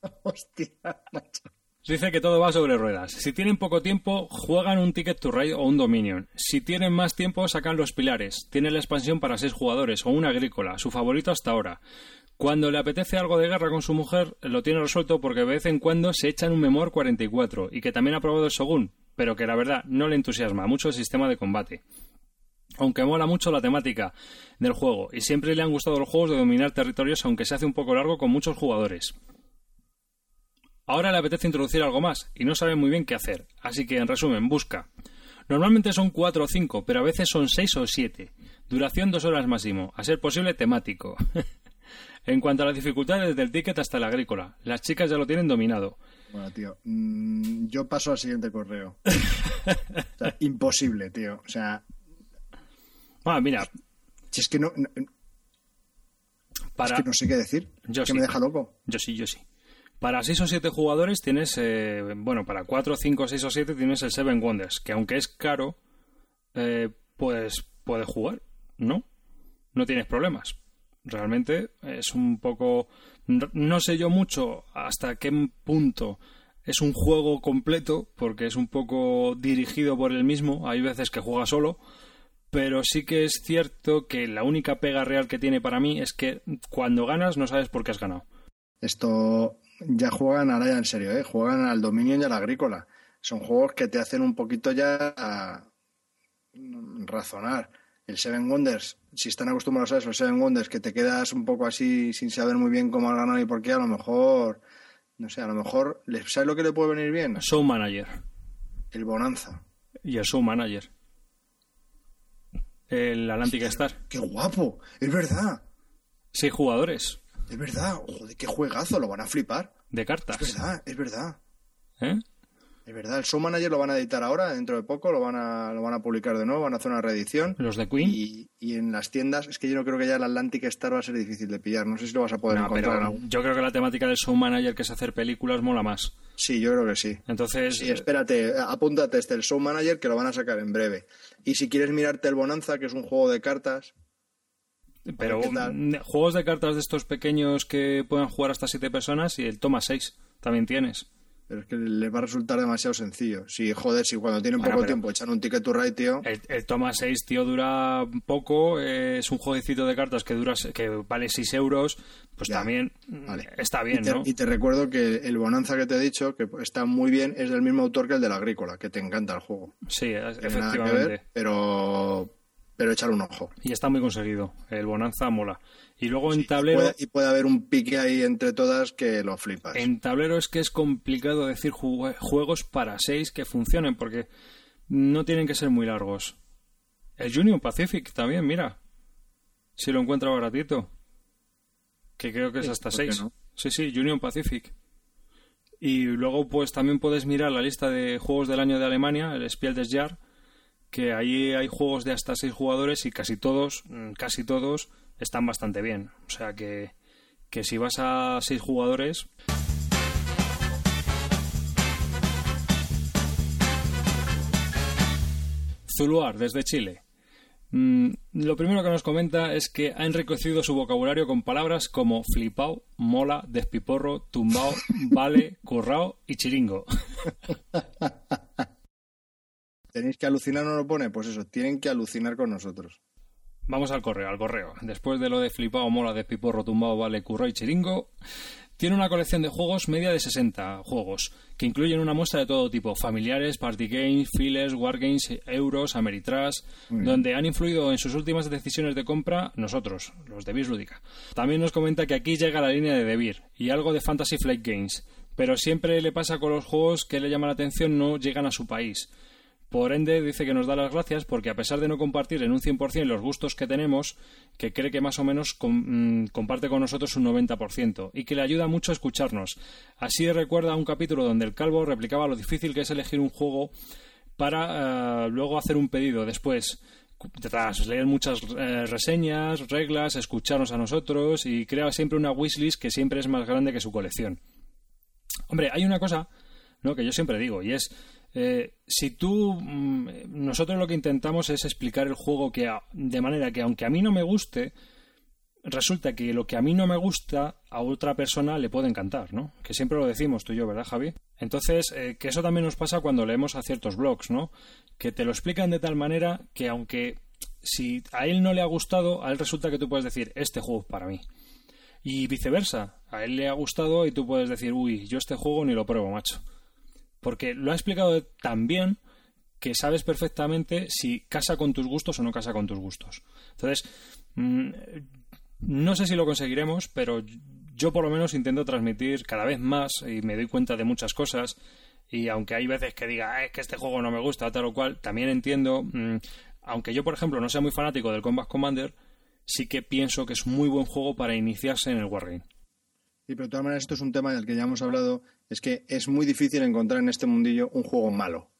Hostia, macho. Dice que todo va sobre ruedas. Si tienen poco tiempo, juegan un Ticket to Ride o un Dominion. Si tienen más tiempo, sacan los pilares. Tiene la expansión para seis jugadores o un agrícola, su favorito hasta ahora. Cuando le apetece algo de guerra con su mujer, lo tiene resuelto porque de vez en cuando se echan un Memor 44 y que también ha probado el Shogun, pero que la verdad no le entusiasma mucho el sistema de combate. Aunque mola mucho la temática del juego y siempre le han gustado los juegos de dominar territorios aunque se hace un poco largo con muchos jugadores. Ahora le apetece introducir algo más y no sabe muy bien qué hacer, así que en resumen, busca. Normalmente son cuatro o cinco, pero a veces son seis o siete. Duración dos horas máximo, a ser posible temático. en cuanto a las dificultades, desde el ticket hasta el agrícola, las chicas ya lo tienen dominado. Bueno, tío, mm, yo paso al siguiente correo. o sea, imposible, tío. O sea. Ah, mira. Si es que no. Es que no sé qué decir. Yo que me deja loco. Yo sí, yo sí. Para 6 o 7 jugadores tienes, eh, bueno, para 4, 5, 6 o 7 tienes el Seven Wonders, que aunque es caro, eh, pues puedes jugar, ¿no? No tienes problemas. Realmente es un poco... No sé yo mucho hasta qué punto es un juego completo, porque es un poco dirigido por él mismo, hay veces que juega solo, pero sí que es cierto que la única pega real que tiene para mí es que cuando ganas no sabes por qué has ganado. Esto ya juegan ahora ya en serio, ¿eh? juegan al dominio y al agrícola. Son juegos que te hacen un poquito ya razonar. El Seven Wonders, si están acostumbrados a eso, el Seven Wonders, que te quedas un poco así sin saber muy bien cómo ganado y por qué, a lo mejor, no sé, a lo mejor, ¿sabes lo que le puede venir bien? Show Manager. El Bonanza. Y el Show Manager. El Atlantic Star. ¡Qué guapo! Es verdad. Seis jugadores. Es verdad, joder, qué juegazo, lo van a flipar. De cartas. Es verdad, es verdad. ¿Eh? Es verdad, el Show Manager lo van a editar ahora, dentro de poco, lo van a, lo van a publicar de nuevo, van a hacer una reedición. Los de Queen. Y, y en las tiendas, es que yo no creo que ya el Atlantic Star va a ser difícil de pillar. No sé si lo vas a poder No, encontrar. en pero yo creo que la temática del show manager, que es hacer películas, mola más. Sí, yo creo que sí. Entonces, Sí, espérate, apúntate este, el Show Manager, que lo van a sacar en breve. Y si quieres mirarte el Bonanza, que es un juego de cartas, pero juegos de cartas de estos pequeños que puedan jugar hasta siete personas y el toma 6 también tienes. pero es que les va a resultar demasiado sencillo. Si, joder, si cuando tienen Bueno, poco tiempo echan un ticket to ride, tío. El, el toma 6, tío, dura poco. eh, es un jueguecito de cartas que dura que vale 6 euros. Pues Ya, también vale. está Y bien, te, ¿no? y te recuerdo que el Bonanza que te he dicho, que está muy bien, es del mismo autor que el del Agrícola, que te encanta el juego. Sí, que efectivamente. ver, pero, pero echar un ojo. Y está muy conseguido. El Bonanza mola. Y luego en Y tablero. puede, y puede haber un pique ahí entre todas que lo flipas. En tablero es que es complicado decir ju- juegos para 6 que funcionen porque no tienen que ser muy largos. El Union Pacific también, mira. Si lo encuentra baratito. Que creo que es hasta ¿por qué 6. no? Sí, sí, Union Pacific. Y luego pues también puedes mirar la lista de juegos del año de Alemania, el Spiel des Jahr, que ahí hay juegos de hasta 6 jugadores y casi todos, mm, casi todos, están bastante bien. O sea que, que si vas a 6 jugadores, Zuluar, desde Chile. Mm, lo primero que nos comenta es que ha enriquecido su vocabulario con palabras como flipao, mola, despiporro, tumbao, vale, currao y chiringo. ¿Tenéis que alucinar no lo pone? Pues eso, tienen que alucinar con nosotros. Vamos al correo, al correo. Después de lo de flipao, mola, despiporro, tumbao, vale, currao y chiringo, tiene una colección de juegos media de 60 juegos, que incluyen una muestra de todo tipo, familiares, party games, files, wargames, euros, ameritrash, donde han influido en sus últimas decisiones de compra nosotros, los de Bis Lúdica. También nos comenta que aquí llega la línea de Debir y algo de Fantasy Flight Games, pero siempre le pasa con los juegos que le llaman la atención no llegan a su país. Por ende, dice que nos da las gracias porque a pesar de no compartir en un 100% los gustos que tenemos, que cree que más o menos com- mm, comparte con nosotros un 90% y que le ayuda mucho a escucharnos. Así recuerda un capítulo donde el calvo replicaba lo difícil que es elegir un juego para eh, luego hacer un pedido. Después, tras leer muchas eh, reseñas, reglas, escucharnos a nosotros y crea siempre una wishlist que siempre es más grande que su colección. Hombre, hay una cosa ¿no? que yo siempre digo y es eh, si tú mm, nosotros lo que intentamos es explicar el juego que de manera que aunque a mí no me guste resulta que lo que a mí no me gusta a otra persona le puede encantar, ¿no? Que siempre lo decimos tú y yo, ¿verdad, Javi? Entonces, eh, que eso también nos pasa cuando leemos a ciertos blogs, ¿no? Que te lo explican de tal manera que aunque si a él no le ha gustado, a él resulta que tú puedes decir, este juego es para mí. Y viceversa, a él le ha gustado y tú puedes decir, uy, yo este juego ni lo pruebo, macho. Porque lo ha explicado tan bien que sabes perfectamente si casa con tus gustos o no casa con tus gustos. Entonces, mm, no sé si lo conseguiremos, pero yo por lo menos intento transmitir cada vez más y me doy cuenta de muchas cosas. Y aunque hay veces que diga, "Ah, es que este juego no me gusta, tal o cual, también entiendo, mm, aunque yo por ejemplo no sea muy fanático del Combat Commander, sí que pienso que es muy buen juego para iniciarse en el Wargame. Sí, pero de todas maneras esto es un tema del que ya hemos hablado, es que es muy difícil encontrar en este mundillo un juego malo.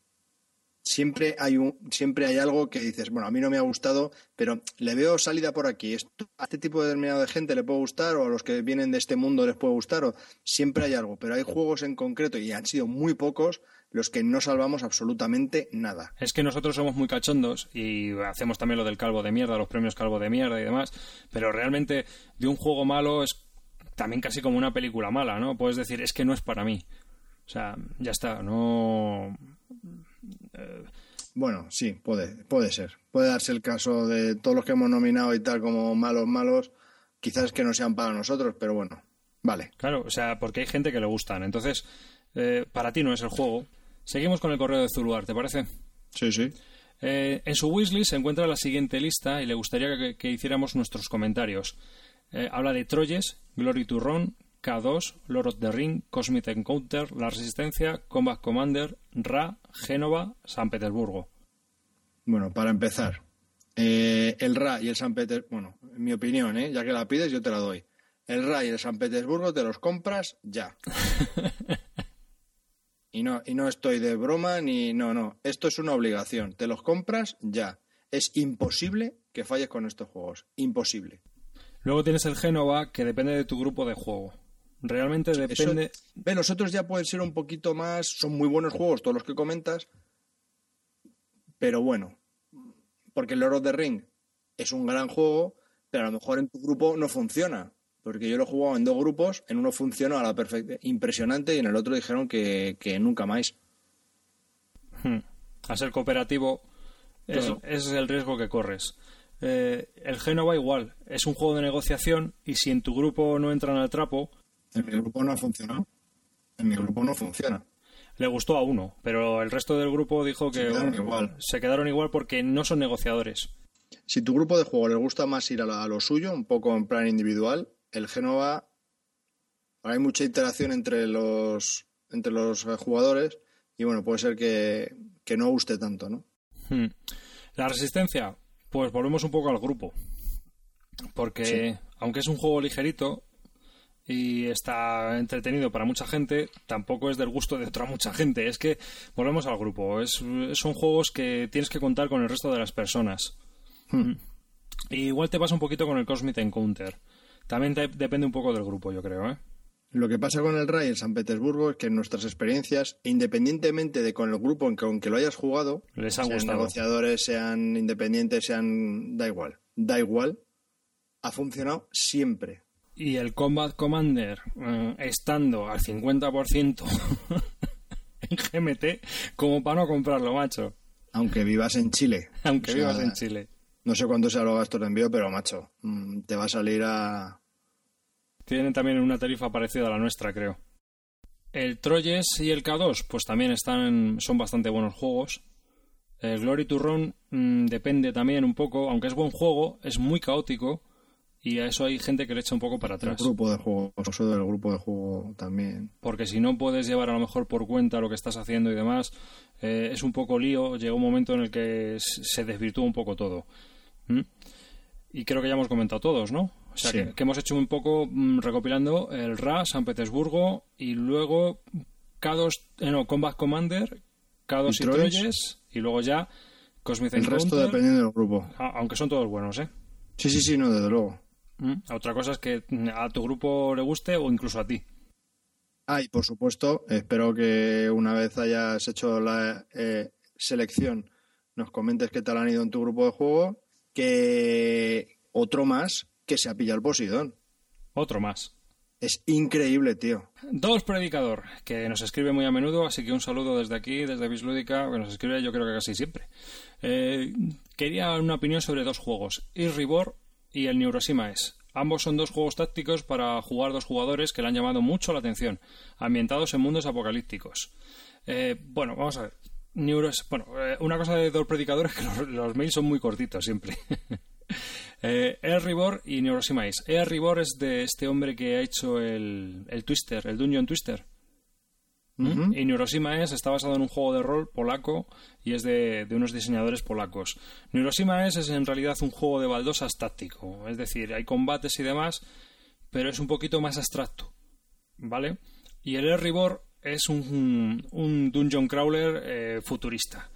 Siempre hay un, siempre hay algo que dices, bueno, a mí no me ha gustado, pero le veo salida por aquí. A este tipo de determinado de gente le puede gustar, o a los que vienen de este mundo les puede gustar, o siempre hay algo. Pero hay juegos en concreto, y han sido muy pocos, los que no salvamos absolutamente nada. Es que nosotros somos muy cachondos y hacemos también lo del calvo de mierda, los premios calvo de mierda y demás, pero realmente de un juego malo es también casi como una película mala, ¿no? Puedes decir, es que no es para mí. O sea, ya está, no... Bueno, sí, puede, puede ser. Puede darse el caso de todos los que hemos nominado y tal como malos, malos, quizás que no sean para nosotros, pero bueno, vale. Claro, o sea, porque hay gente que le gustan. Entonces, eh, para ti no es el juego. Seguimos con el correo de Zuluar, ¿te parece? Sí, sí. Eh, en su wishlist se encuentra la siguiente lista y le gustaría que, que hiciéramos nuestros comentarios. Eh, habla de Troyes, Glory to Ron, K2, Lord of the Ring, Cosmic Encounter, La Resistencia, Combat Commander, Ra, Génova, San Petersburgo. Bueno, para empezar, eh, el RA y el San Petersburgo, bueno, en mi opinión, ¿eh? ya que la pides, yo te la doy. El RA y el San Petersburgo te los compras ya. Y no, y no estoy de broma ni no, no. Esto es una obligación. Te los compras ya. Es imposible que falles con estos juegos. Imposible. Luego tienes el Génova, que depende de tu grupo de juego. Realmente depende. Eso- ve, los otros ya pueden ser un poquito más. Son muy buenos juegos, todos los que comentas. Pero bueno. Porque el Lord of the Ring es un gran juego, pero a lo mejor en tu grupo no funciona. Porque yo lo he jugado en dos grupos, en uno funcionó a la perfecta, impresionante, y en el otro dijeron que, que nunca más. Hmm. A ser cooperativo, es- Claro. ese es el riesgo que corres. Eh, el Génova igual, es un juego de negociación y si en tu grupo no entran al trapo, En mi grupo no ha funcionado. En mi grupo no funciona. le gustó a uno, pero el resto del grupo dijo que Se quedaron igual. se quedaron igual porque no son negociadores. Si tu grupo de juego les gusta más ir a, la- a lo suyo, un poco en plan individual, el Génova hay mucha interacción entre los entre los jugadores y bueno, puede ser que, que no guste tanto, ¿no? Hmm. La resistencia, pues volvemos un poco al grupo. Porque Sí. aunque es un juego ligerito y está entretenido para mucha gente, tampoco es del gusto de otra mucha gente. Es que volvemos al grupo. Es, son juegos que tienes que contar con el resto de las personas. Hmm. Y igual te pasa un poquito con el Cosmic Encounter. También te- depende un poco del grupo, yo creo, ¿eh? Lo que pasa con el RAI en San Petersburgo es que en nuestras experiencias, independientemente de con el grupo en que aunque lo hayas jugado, Les han sean gustado. negociadores, sean independientes, sean da igual, da igual, ha funcionado siempre. Y el Combat Commander, eh, estando al 50% en GMT, como para no comprarlo, macho. Aunque vivas en Chile. Aunque O sea, vivas en Chile. No sé cuánto sea los gastos de envío, pero macho, mm, te va a salir a Tienen también una tarifa parecida a la nuestra, creo. El Troyes y el K2, pues también están, son bastante buenos juegos. El Glory to Run mm, depende también un poco, aunque es buen juego, es muy caótico y a eso hay gente que le echa un poco para el atrás. grupo de juego, eso del grupo de juego también. porque si no puedes llevar a lo mejor por cuenta lo que estás haciendo y demás, eh, es un poco lío. Llega un momento en el que se desvirtúa un poco todo. ¿Mm? Y creo que ya hemos comentado todos, ¿no? O sea, Sí. que, que hemos hecho un poco mm, recopilando el RA, San Petersburgo y luego K2, eh, no, Combat Commander, K2 Y y, Troyes. Troyes, y luego ya Cosmic El resto dependiendo del grupo. a- aunque son todos buenos, ¿eh? Sí, sí, sí, no, desde luego. ¿Mm? Otra cosa es que mm, a tu grupo le guste o incluso a ti. Ah, y por supuesto, espero que una vez hayas hecho la eh, selección, nos comentes qué tal han ido en tu grupo de juego, que otro más que se ha pillado el Posidón. Otro más. Es increíble, tío. Dos Predicador, que nos escribe muy a menudo, así que un saludo desde aquí, desde Bislúdica, que nos escribe yo creo que casi siempre. Eh, quería una opinión sobre dos juegos, Irribor y el Neurosima S. Ambos son dos juegos tácticos para jugar dos jugadores que le han llamado mucho la atención, ambientados en mundos apocalípticos. Eh, bueno, vamos a ver. Neuros, bueno, eh, una cosa de dos predicadores es que los, los mails son muy cortitos siempre. eh, y Neurosima Ace. Earribor es de este hombre que ha hecho el, el Twister, el Dungeon Twister. Ujú. Y Neurosima es está basado en un juego de rol polaco y es de, de unos diseñadores polacos. Neurosima es, es en realidad un juego de baldosas táctico, es decir, hay combates y demás, pero es un poquito más abstracto, ¿vale? Y el Earribor es un, un dungeon crawler eh, futurista.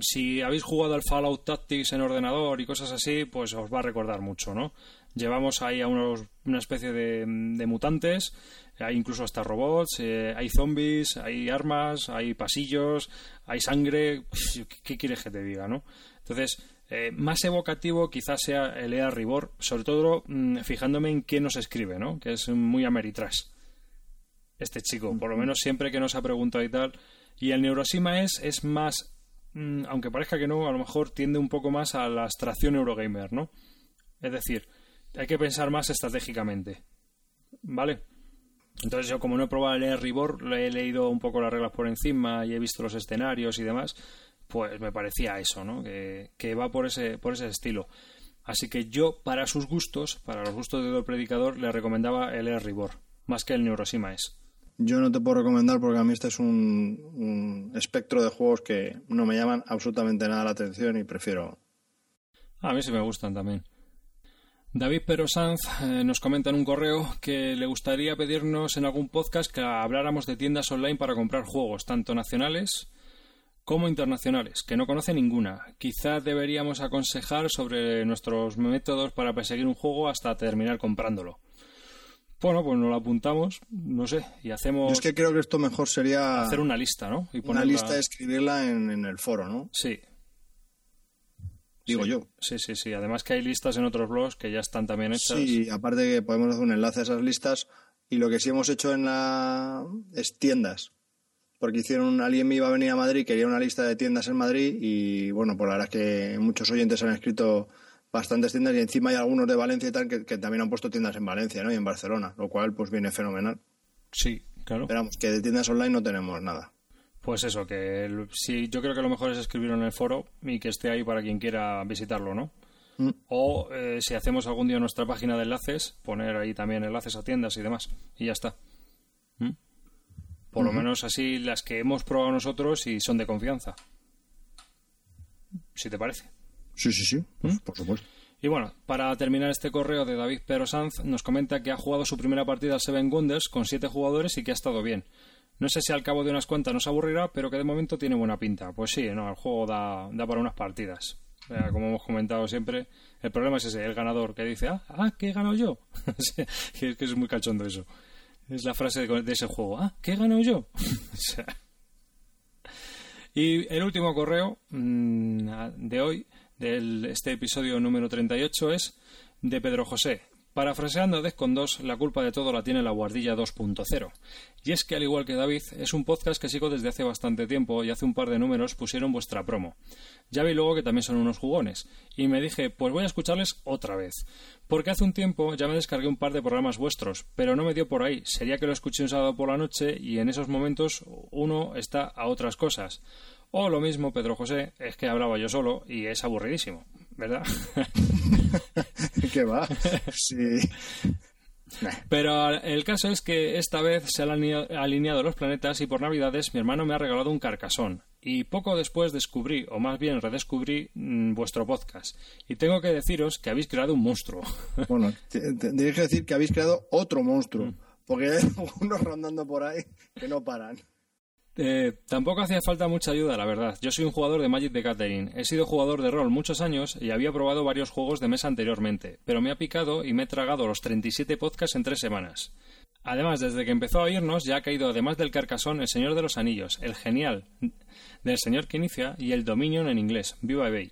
Si habéis jugado al Fallout Tactics en ordenador y cosas así, pues os va a recordar mucho, ¿no? Llevamos ahí a unos, una especie de, de mutantes, hay incluso hasta robots, eh, hay zombies, hay armas, hay pasillos, hay sangre. ¿Qué, quieres que te diga, no? Entonces, eh, más evocativo quizás sea el EA Ribor, sobre todo mm, fijándome en quién nos escribe, ¿no? Que es muy Ameritrash este chico, por lo menos siempre que nos ha preguntado y tal. Y el Neurosima es, es más, aunque parezca que no, a lo mejor tiende un poco más a la abstracción Eurogamer, ¿no? Es decir, hay que pensar más estratégicamente. ¿Vale? Entonces yo como no he probado el EA Ribor, le he leído un poco las reglas por encima y he visto los escenarios y demás, pues me parecía eso, ¿no? Que, que va por ese, por ese estilo. Así que yo, para sus gustos, para los gustos de Dor Predicador, le recomendaba el EA Ribor, más que el Neurosima es. Yo no te puedo recomendar porque a mí este es un, espectro de juegos que no me llaman absolutamente nada la atención y prefiero. A mí sí me gustan también. David Pero Sanz eh, nos comenta en un correo que le gustaría pedirnos en algún podcast que habláramos de tiendas online para comprar juegos, tanto nacionales como internacionales, que no conoce ninguna. Quizá deberíamos aconsejar sobre nuestros métodos para perseguir un juego hasta terminar comprándolo. Bueno, pues nos lo apuntamos, no sé, y hacemos... Yo es que creo que esto mejor sería... Hacer una lista, ¿no? Y Una lista, escribirla en, en el foro, ¿no? Sí, digo yo. Sí, sí, sí. Además que hay listas en otros blogs que ya están también hechas. Sí, aparte que podemos hacer un enlace a esas listas y lo que sí hemos hecho en la es tiendas. Porque hicieron, alguien me iba a venir a Madrid, quería una lista de tiendas en Madrid y bueno, por la verdad es que muchos oyentes han escrito bastantes tiendas y encima hay algunos de Valencia y tal que, también han puesto tiendas en Valencia ¿no? y en Barcelona, lo cual pues viene fenomenal. Sí, claro. Esperamos que de tiendas online no tenemos nada. Pues eso, que sí, yo creo que lo mejor es escribirlo en el foro y que esté ahí para quien quiera visitarlo, ¿no? Mm. O eh, si hacemos algún día nuestra página de enlaces, poner ahí también enlaces a tiendas y demás. Y ya está. ¿Mm? Por lo menos así las que hemos probado nosotros y son de confianza. Si te parece. Sí, sí, sí, pues, ¿Mm? por supuesto. Y bueno, para terminar este correo de David Pero Sanz, nos comenta que ha jugado su primera partida al Seven Wonders con siete jugadores y que ha estado bien. No sé si al cabo de unas cuantas nos aburrirá, pero que de momento tiene buena pinta. Pues sí, no, el juego da, da para unas partidas. como hemos comentado siempre, el problema es ese, el ganador que dice, ah, ah ¿qué he ganado yo? es que es muy cachondo eso. Es la frase de, ese juego, ah, ¿qué he ganado yo? y el último correo mm, de hoy, de este episodio número 38, es de Pedro José, Parafraseando a con 2, la culpa de todo la tiene la guardilla 2.0. Y es que, al igual que David, es un podcast que sigo desde hace bastante tiempo y hace un par de números pusieron vuestra promo. Ya vi luego que también son unos jugones. Y me dije, pues voy a escucharles otra vez. Porque hace un tiempo ya me descargué un par de programas vuestros, pero no me dio por ahí. Sería que lo escuché un sábado por la noche y en esos momentos uno está a otras cosas. O lo mismo, Pedro José, es que hablaba yo solo y es aburridísimo, ¿verdad? ¿Qué va? Sí. Pero el caso es que esta vez se han alineado los planetas y por Navidades mi hermano me ha regalado un carcasón. Y poco después descubrí, o más bien redescubrí, mm, vuestro podcast. Y tengo que deciros que habéis creado un monstruo. Bueno, tienes que decir que habéis creado otro monstruo. Mm. Porque hay unos rondando por ahí que no paran. Eh, tampoco hacía falta mucha ayuda, la verdad. Yo soy un jugador de Magic the Gathering. He sido jugador de rol muchos años y había probado varios juegos de mesa anteriormente, pero me ha picado y me he tragado los 37 podcasts en tres semanas. Además, desde que empezó a oírnos, ya ha caído, además del Carcasón, El Señor de los Anillos, El Genial, del Señor que inicia y el Dominion en inglés. ¡Viva eBay!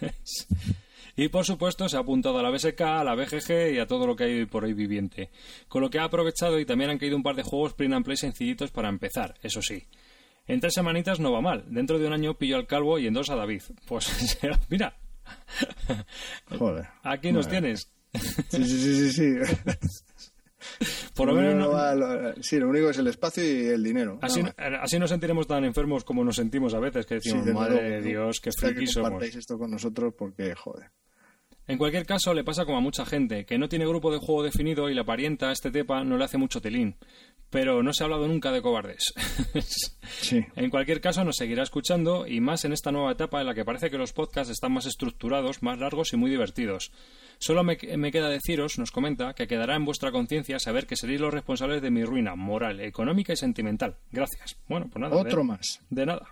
Y por supuesto se ha apuntado a la BSK, a la BGG y a todo lo que hay por ahí viviente. Con lo que ha aprovechado y también han caído un par de juegos print and play sencillitos para empezar, eso sí. En tres semanitas no va mal. Dentro de un año pillo al calvo y en dos a David. Pues mira. Joder. Aquí nos tienes. Sí, sí, sí, sí. Por lo, menos. sí, lo único es el espacio y el dinero. Así, no, así nos sentiremos tan enfermos como nos sentimos a veces, que decimos, madre de Dios, qué friki somos. esto con nosotros porque, joder. En cualquier caso, le pasa como a mucha gente, que no tiene grupo de juego definido y la parienta a este tepa no le hace mucho telín. Pero no se ha hablado nunca de cobardes. En cualquier caso, nos seguirá escuchando y más en esta nueva etapa en la que parece que los podcasts están más estructurados, más largos y muy divertidos. Solo me, queda deciros, nos comenta, que quedará en vuestra conciencia saber que seréis los responsables de mi ruina moral, económica y sentimental. Gracias. Bueno, pues nada. Otro más. De nada.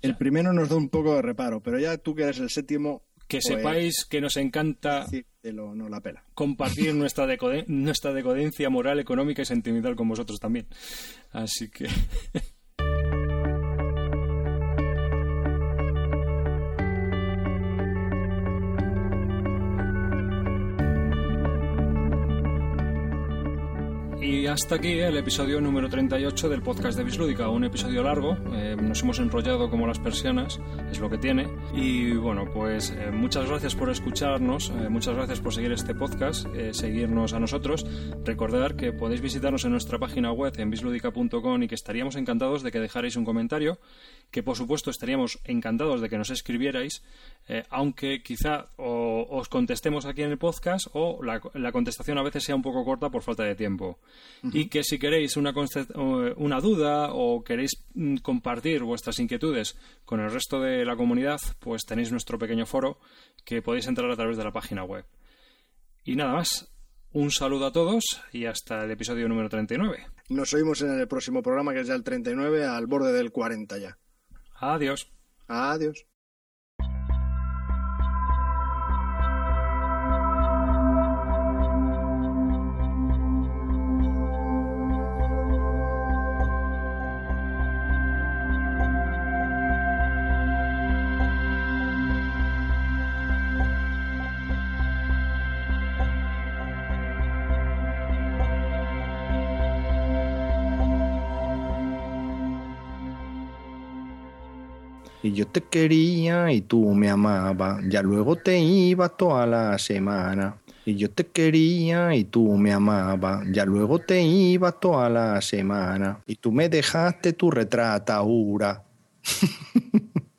El primero nos da un poco de reparo, pero ya tú que eres el séptimo, que pues, sepáis que nos encanta no la pela. compartir nuestra, nuestra decadencia moral, económica y sentimental con vosotros también. Así que... Y hasta aquí el episodio número 38 del podcast de Bislúdica, un episodio largo, eh, nos hemos enrollado como las persianas, es lo que tiene. Y bueno, pues eh, muchas gracias por escucharnos, eh, muchas gracias por seguir este podcast, seguirnos a nosotros. Recordar que podéis visitarnos en nuestra página web en bisludica.com y que estaríamos encantados de que dejarais un comentario, que por supuesto estaríamos encantados de que nos escribierais, aunque quizá os contestemos aquí en el podcast o la contestación a veces sea un poco corta por falta de tiempo y que si queréis una, una duda o queréis mm, compartir vuestras inquietudes con el resto de la comunidad, pues tenéis nuestro pequeño foro que podéis entrar a través de la página web. Y nada más. Un saludo a todos y hasta el episodio número 39. Nos oímos en el próximo programa, que es ya el 39, al borde del 40 ya. Adiós. Adiós. Yo te quería y tú me amabas, ya luego te ibas toda la semana. Y yo te quería y tú me amabas, ya luego te ibas toda la semana. Y tú me dejaste tu retrataura.